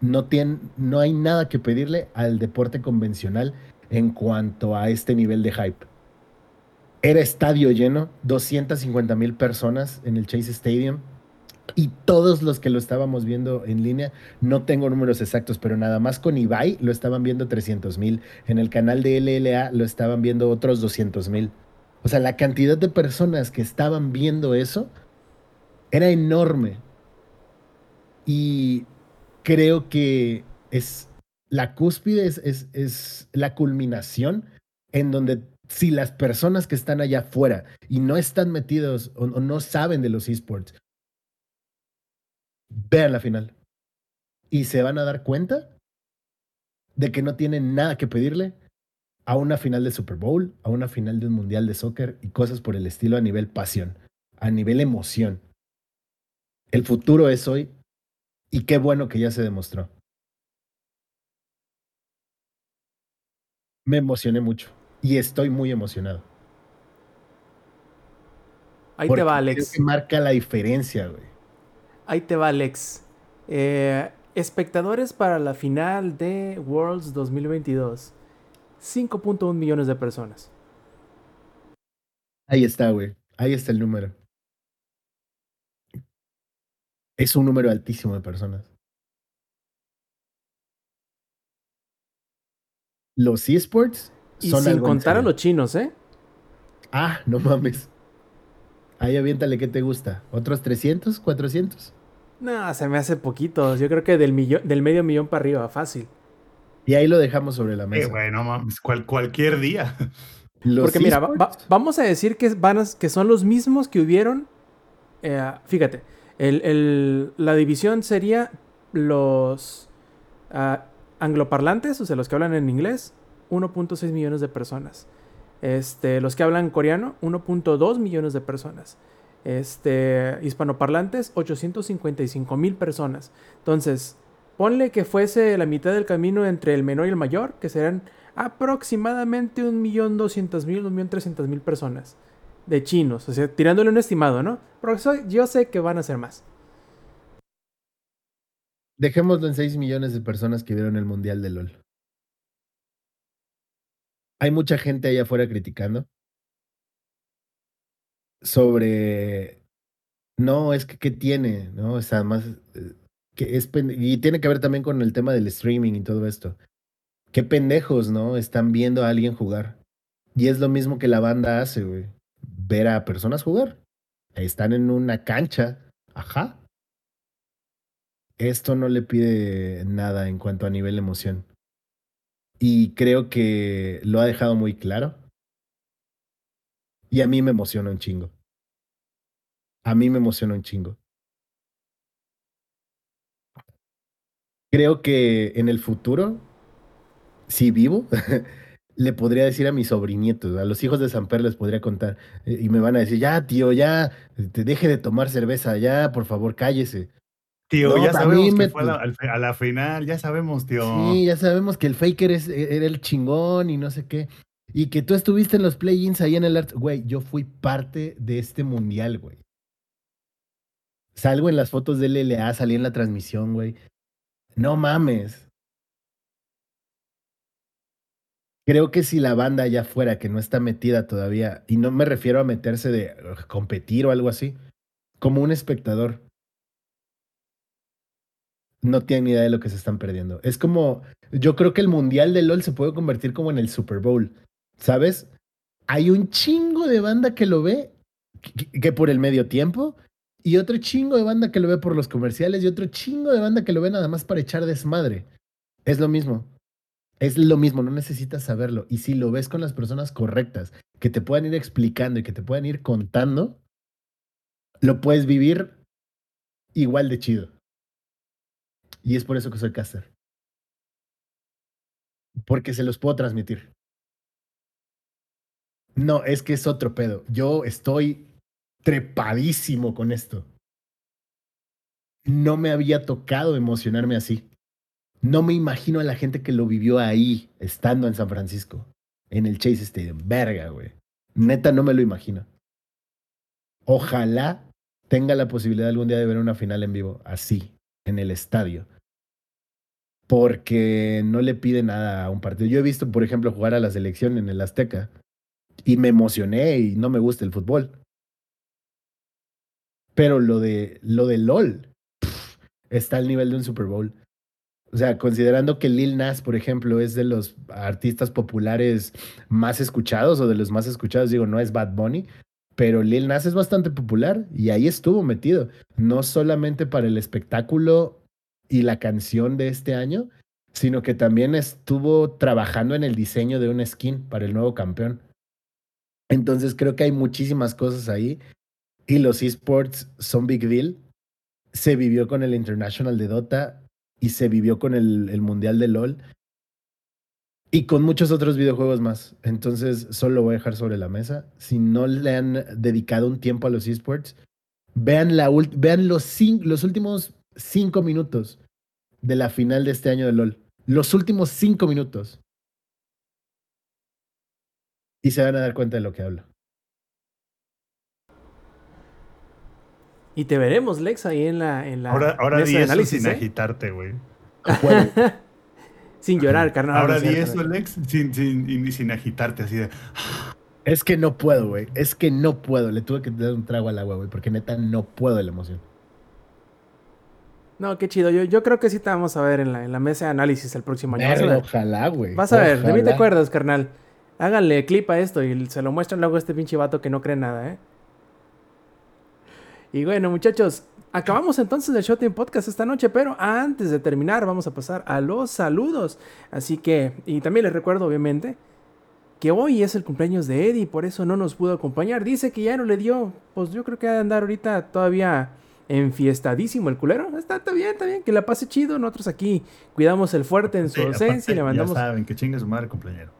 no, tiene, no hay nada que pedirle al deporte convencional en cuanto a este nivel de hype. Era estadio lleno, 250 mil personas en el Chase Stadium y todos los que lo estábamos viendo en línea, no tengo números exactos, pero nada más con Ibai lo estaban viendo 300 mil. En el canal de LLA lo estaban viendo otros 200 mil. O sea, la cantidad de personas que estaban viendo eso era enorme. Y creo que es la cúspide, es, es, la culminación en donde si las personas que están allá afuera y no están metidos o no saben de los esports vean la final. Y se van a dar cuenta de que no tienen nada que pedirle a una final de Super Bowl, a una final de un mundial de soccer y cosas por el estilo a nivel pasión, a nivel emoción. El futuro es hoy y qué bueno que ya se demostró. Me emocioné mucho y estoy muy emocionado. Ahí te va, Alex. que marca la diferencia, güey. Ahí te va, Alex. Eh, espectadores para la final de Worlds 2022. 5.1 millones de personas. Ahí está, güey. Ahí está el número. Es un número altísimo de personas. Los esports son y sin contar a los chinos, ¿eh? Ah, no mames. Ahí aviéntale, ¿qué te gusta? ¿Otros 300, 400? No, se me hace poquito. Yo creo que del, millón, del medio millón para arriba, fácil. Y ahí lo dejamos sobre la mesa. Eh, bueno, mames, cualquier día. Porque mira, vamos a decir que, van que son los mismos que hubieron. Eh, fíjate, el, la división sería los ah, angloparlantes, o sea, los que hablan en inglés, 1.6 millones de personas. Este, los que hablan coreano, 1.2 millones de personas. Este, hispanoparlantes, 855 mil personas. Entonces, ponle que fuese la mitad del camino entre el menor y el mayor, que serán aproximadamente 1.200.000, 1.300.000 personas de chinos. O sea, tirándole un estimado, ¿no? Pero yo sé que van a ser más. Dejémoslo en 6 millones de personas que vieron el Mundial de LOL hay mucha gente allá afuera criticando sobre, no, es que, ¿qué tiene? ¿No? O más, eh, que es, y tiene que ver también con el tema del streaming y todo esto. Qué pendejos, ¿no? Están viendo a alguien jugar. Y es lo mismo que la banda hace, güey. Ver a personas jugar. Están en una cancha. Ajá. Esto no le pide nada en cuanto a nivel emoción. Y creo que lo ha dejado muy claro. Y a mí me emociona un chingo. A mí me emociona un chingo. Creo que en el futuro, si vivo, (laughs) le podría decir a mis sobrinietos, a los hijos de San Pedro les podría contar. Eh, y me van a decir, ya, tío, ya, te deje de tomar cerveza, ya, por favor, cállese. Tío, ya sabemos que fue a la, final, ya sabemos, tío. Sí, ya sabemos que el Faker es, era el chingón y no sé qué. Y que tú estuviste en los play-ins ahí en el art. Güey, yo fui parte de este mundial, güey. Salgo en las fotos del LLA, salí en la transmisión, güey. No mames. Creo que si la banda allá afuera que no está metida todavía, y no me refiero a meterse de competir o algo así, como un espectador, no tienen ni idea de lo que se están perdiendo. Es como, yo creo que el Mundial de LOL se puede convertir como en el Super Bowl, ¿sabes? Hay un chingo de banda que lo ve, que, por el medio tiempo, y otro chingo de banda que lo ve por los comerciales, y otro chingo de banda que lo ve nada más para echar desmadre. Es lo mismo. Es lo mismo, no necesitas saberlo. Y si lo ves con las personas correctas, que te puedan ir explicando y que te puedan ir contando, lo puedes vivir igual de chido. Y es por eso que soy caster. Porque se los puedo transmitir. No, es que es otro pedo. Yo estoy trepadísimo con esto. No me había tocado emocionarme así. No me imagino a la gente que lo vivió ahí, estando en San Francisco, en el Chase Stadium. Verga, güey. Neta, no me lo imagino. Ojalá tenga la posibilidad algún día de ver una final en vivo, así, en el estadio porque no le pide nada a un partido. Yo he visto, por ejemplo, jugar a la selección en el Azteca y me emocioné y no me gusta el fútbol. Pero lo de, lo de LOL está al nivel de un Super Bowl. O sea, considerando que Lil Nas, por ejemplo, es de los artistas populares más escuchados o de los más escuchados, digo, no es Bad Bunny, pero Lil Nas es bastante popular y ahí estuvo metido, no solamente para el espectáculo y la canción de este año, sino que también estuvo trabajando en el diseño de un skin para el nuevo campeón. Entonces creo que hay muchísimas cosas ahí y los esports son big deal. Se vivió con el International de Dota y se vivió con el, el Mundial de LOL y con muchos otros videojuegos más. Entonces, solo lo voy a dejar sobre la mesa. Si no le han dedicado un tiempo a los esports, vean, la vean los, los últimos cinco minutos de la final de este año de LOL. Los últimos cinco minutos. Y se van a dar cuenta de lo que hablo. Y te veremos, Lex, ahí en la. En la ahora ahora di eso sin ¿eh? agitarte, güey. (laughs) sin llorar, carnal. Ahora di eso, Lex, sin, sin, sin agitarte, así de. Es que no puedo, güey. Es que no puedo. Le tuve que dar un trago al agua, güey, porque neta no puedo de la emoción. No, qué chido. Yo, yo creo que sí te vamos a ver en la, en la mesa de análisis el próximo año. ojalá, güey. Vas a ver, de mí te acuerdas, carnal. Háganle clip a esto y se lo muestran luego a este pinche vato que no cree nada, ¿eh? Y bueno, muchachos, acabamos entonces el Showtime Podcast esta noche, pero antes de terminar vamos a pasar a los saludos. Así que, y también les recuerdo obviamente que hoy es el cumpleaños de Eddie, por eso no nos pudo acompañar. Dice que ya no le dio, pues yo creo que va a andar ahorita todavía enfiestadísimo el culero. Está, está bien, está bien, que la pase chido. Nosotros aquí cuidamos el fuerte en su ausencia y le mandamos... Ya saben, que chingue su madre cumpleañero.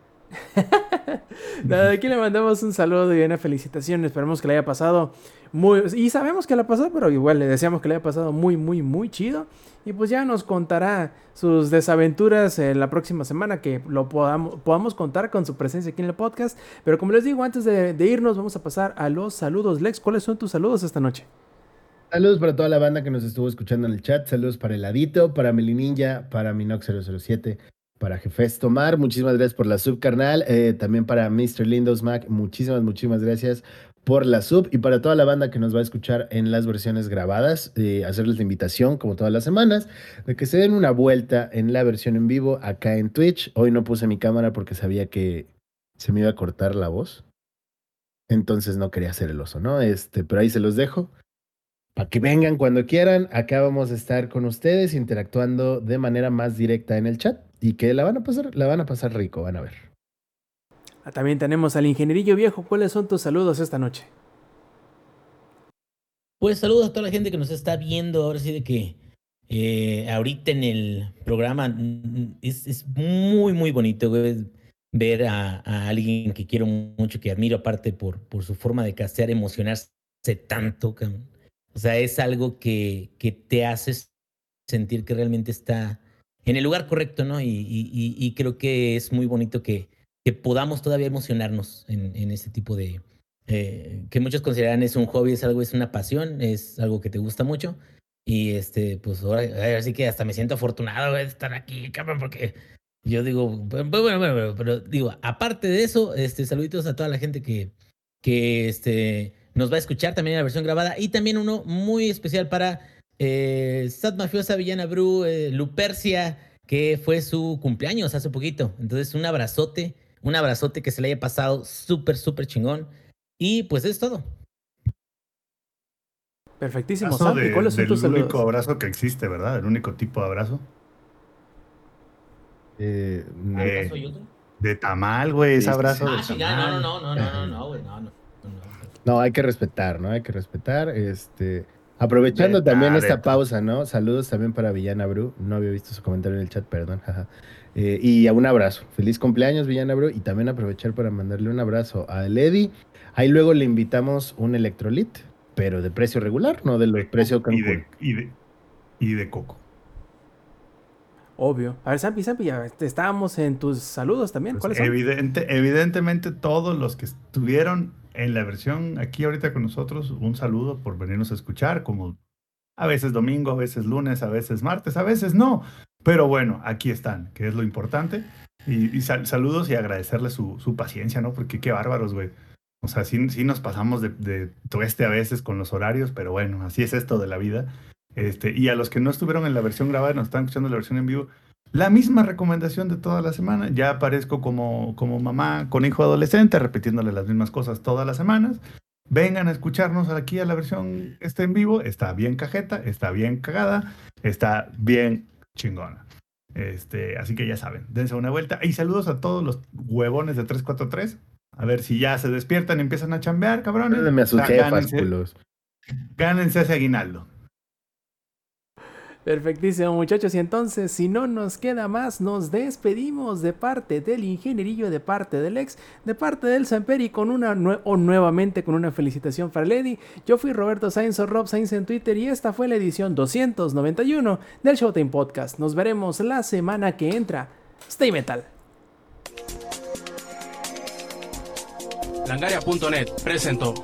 (laughs) Nada, aquí le mandamos un saludo y una felicitación. Esperemos que le haya pasado muy. Y sabemos que le ha pasado, pero igual le deseamos que le haya pasado muy, muy, muy chido. Y pues ya nos contará sus desaventuras en la próxima semana, que lo podamos, podamos contar con su presencia aquí en el podcast. Pero como les digo, antes de, de irnos, vamos a pasar a los saludos. Lex, ¿cuáles son tus saludos esta noche? Saludos para toda la banda que nos estuvo escuchando en el chat. Saludos para el Adito, para Melininja, para Minox 007, para Jefes Tomar, muchísimas gracias por la sub, carnal. Eh, también para Mr. Lindos Mac, muchísimas, muchísimas gracias por la sub. Y para toda la banda que nos va a escuchar en las versiones grabadas, eh, hacerles la invitación, como todas las semanas, de que se den una vuelta en la versión en vivo acá en Twitch. Hoy no puse mi cámara porque sabía que se me iba a cortar la voz. Entonces no quería hacer el oso, ¿no? Este, pero ahí se los dejo. Para que vengan cuando quieran, acá vamos a estar con ustedes interactuando de manera más directa en el chat y que la van a pasar, la van a pasar rico, van a ver. También tenemos al ingenierillo viejo. ¿Cuáles son tus saludos esta noche? Pues saludos a toda la gente que nos está viendo. Ahora sí de que eh, ahorita en el programa mm, es, muy, muy bonito ver a, alguien que quiero mucho, que admiro aparte por, por su forma de castear, emocionarse tanto. O sea, es algo que, que te hace sentir que realmente está en el lugar correcto, ¿no? Y, creo que es muy bonito que, que podamos todavía emocionarnos en, en este tipo de... Eh, que muchos consideran es un hobby, es algo, es una pasión, es algo que te gusta mucho. Y este, pues ahora, sí que hasta me siento afortunado de estar aquí, cabrón, porque yo digo, bueno, bueno, bueno, pero digo, aparte de eso, este, saluditos a toda la gente que, que este, nos va a escuchar también en la versión grabada y también uno muy especial para eh, Sat Mafiosa Villana Bru, eh, Lupercia, que fue su cumpleaños hace poquito. Entonces, un abrazote, un abrazote que se le haya pasado súper, súper chingón. Y pues es todo. Perfectísimo. Santi, ¿cuál es el único abrazo que existe, ¿verdad? El único tipo de abrazo. Eh, de, tamal, güey, ese abrazo. Ah, sí, no, no, no, no, no, no, güey, no, no, no. No, hay que respetar, ¿no? Hay que respetar. Este. Aprovechando también esta pausa, ¿no? Saludos también para Villana Bru. No había visto su comentario en el chat, perdón. Eh, y un abrazo. Feliz cumpleaños, Villana Bru. Y también aprovechar para mandarle un abrazo a Lady. Ahí luego le invitamos un electrolit, pero de precio regular, no del precio Cancún. Y de, y, de, coco. Obvio. A ver, Sampi, Sampi, ya estábamos en tus saludos también. Pues evidente, evidentemente todos los que estuvieron en la versión aquí ahorita con nosotros, un saludo por venirnos a escuchar, como a veces domingo, a veces lunes, a veces martes, a veces no. Pero bueno, aquí están, que es lo importante. Y, saludos y agradecerles su, su, paciencia, ¿no? Porque qué bárbaros, güey. O sea, sí, sí nos pasamos de, de tueste a veces con los horarios, pero bueno, así es esto de la vida. Este, y a los que no estuvieron en la versión grabada y nos están escuchando la versión en vivo, la misma recomendación de toda la semana. Ya aparezco como, como mamá con hijo adolescente, repitiéndole las mismas cosas todas las semanas. Vengan a escucharnos aquí a la versión este en vivo. Está bien cajeta, está bien cagada, está bien chingona. Este, así que ya saben, dense una vuelta. Y saludos a todos los huevones de 343. A ver si ya se despiertan y empiezan a chambear, cabrones. Me asusté, gánense, gánense ese aguinaldo. Perfectísimo muchachos y entonces si no nos queda más nos despedimos de parte del ingenierillo, de parte del ex, de parte del Samperi con una o nuevamente con una felicitación para Lady. Yo fui Roberto Sainz o Rob Sainz en Twitter y esta fue la edición 291 del Showtime Podcast. Nos veremos la semana que entra. Stay Metal. Langaria.net presentó.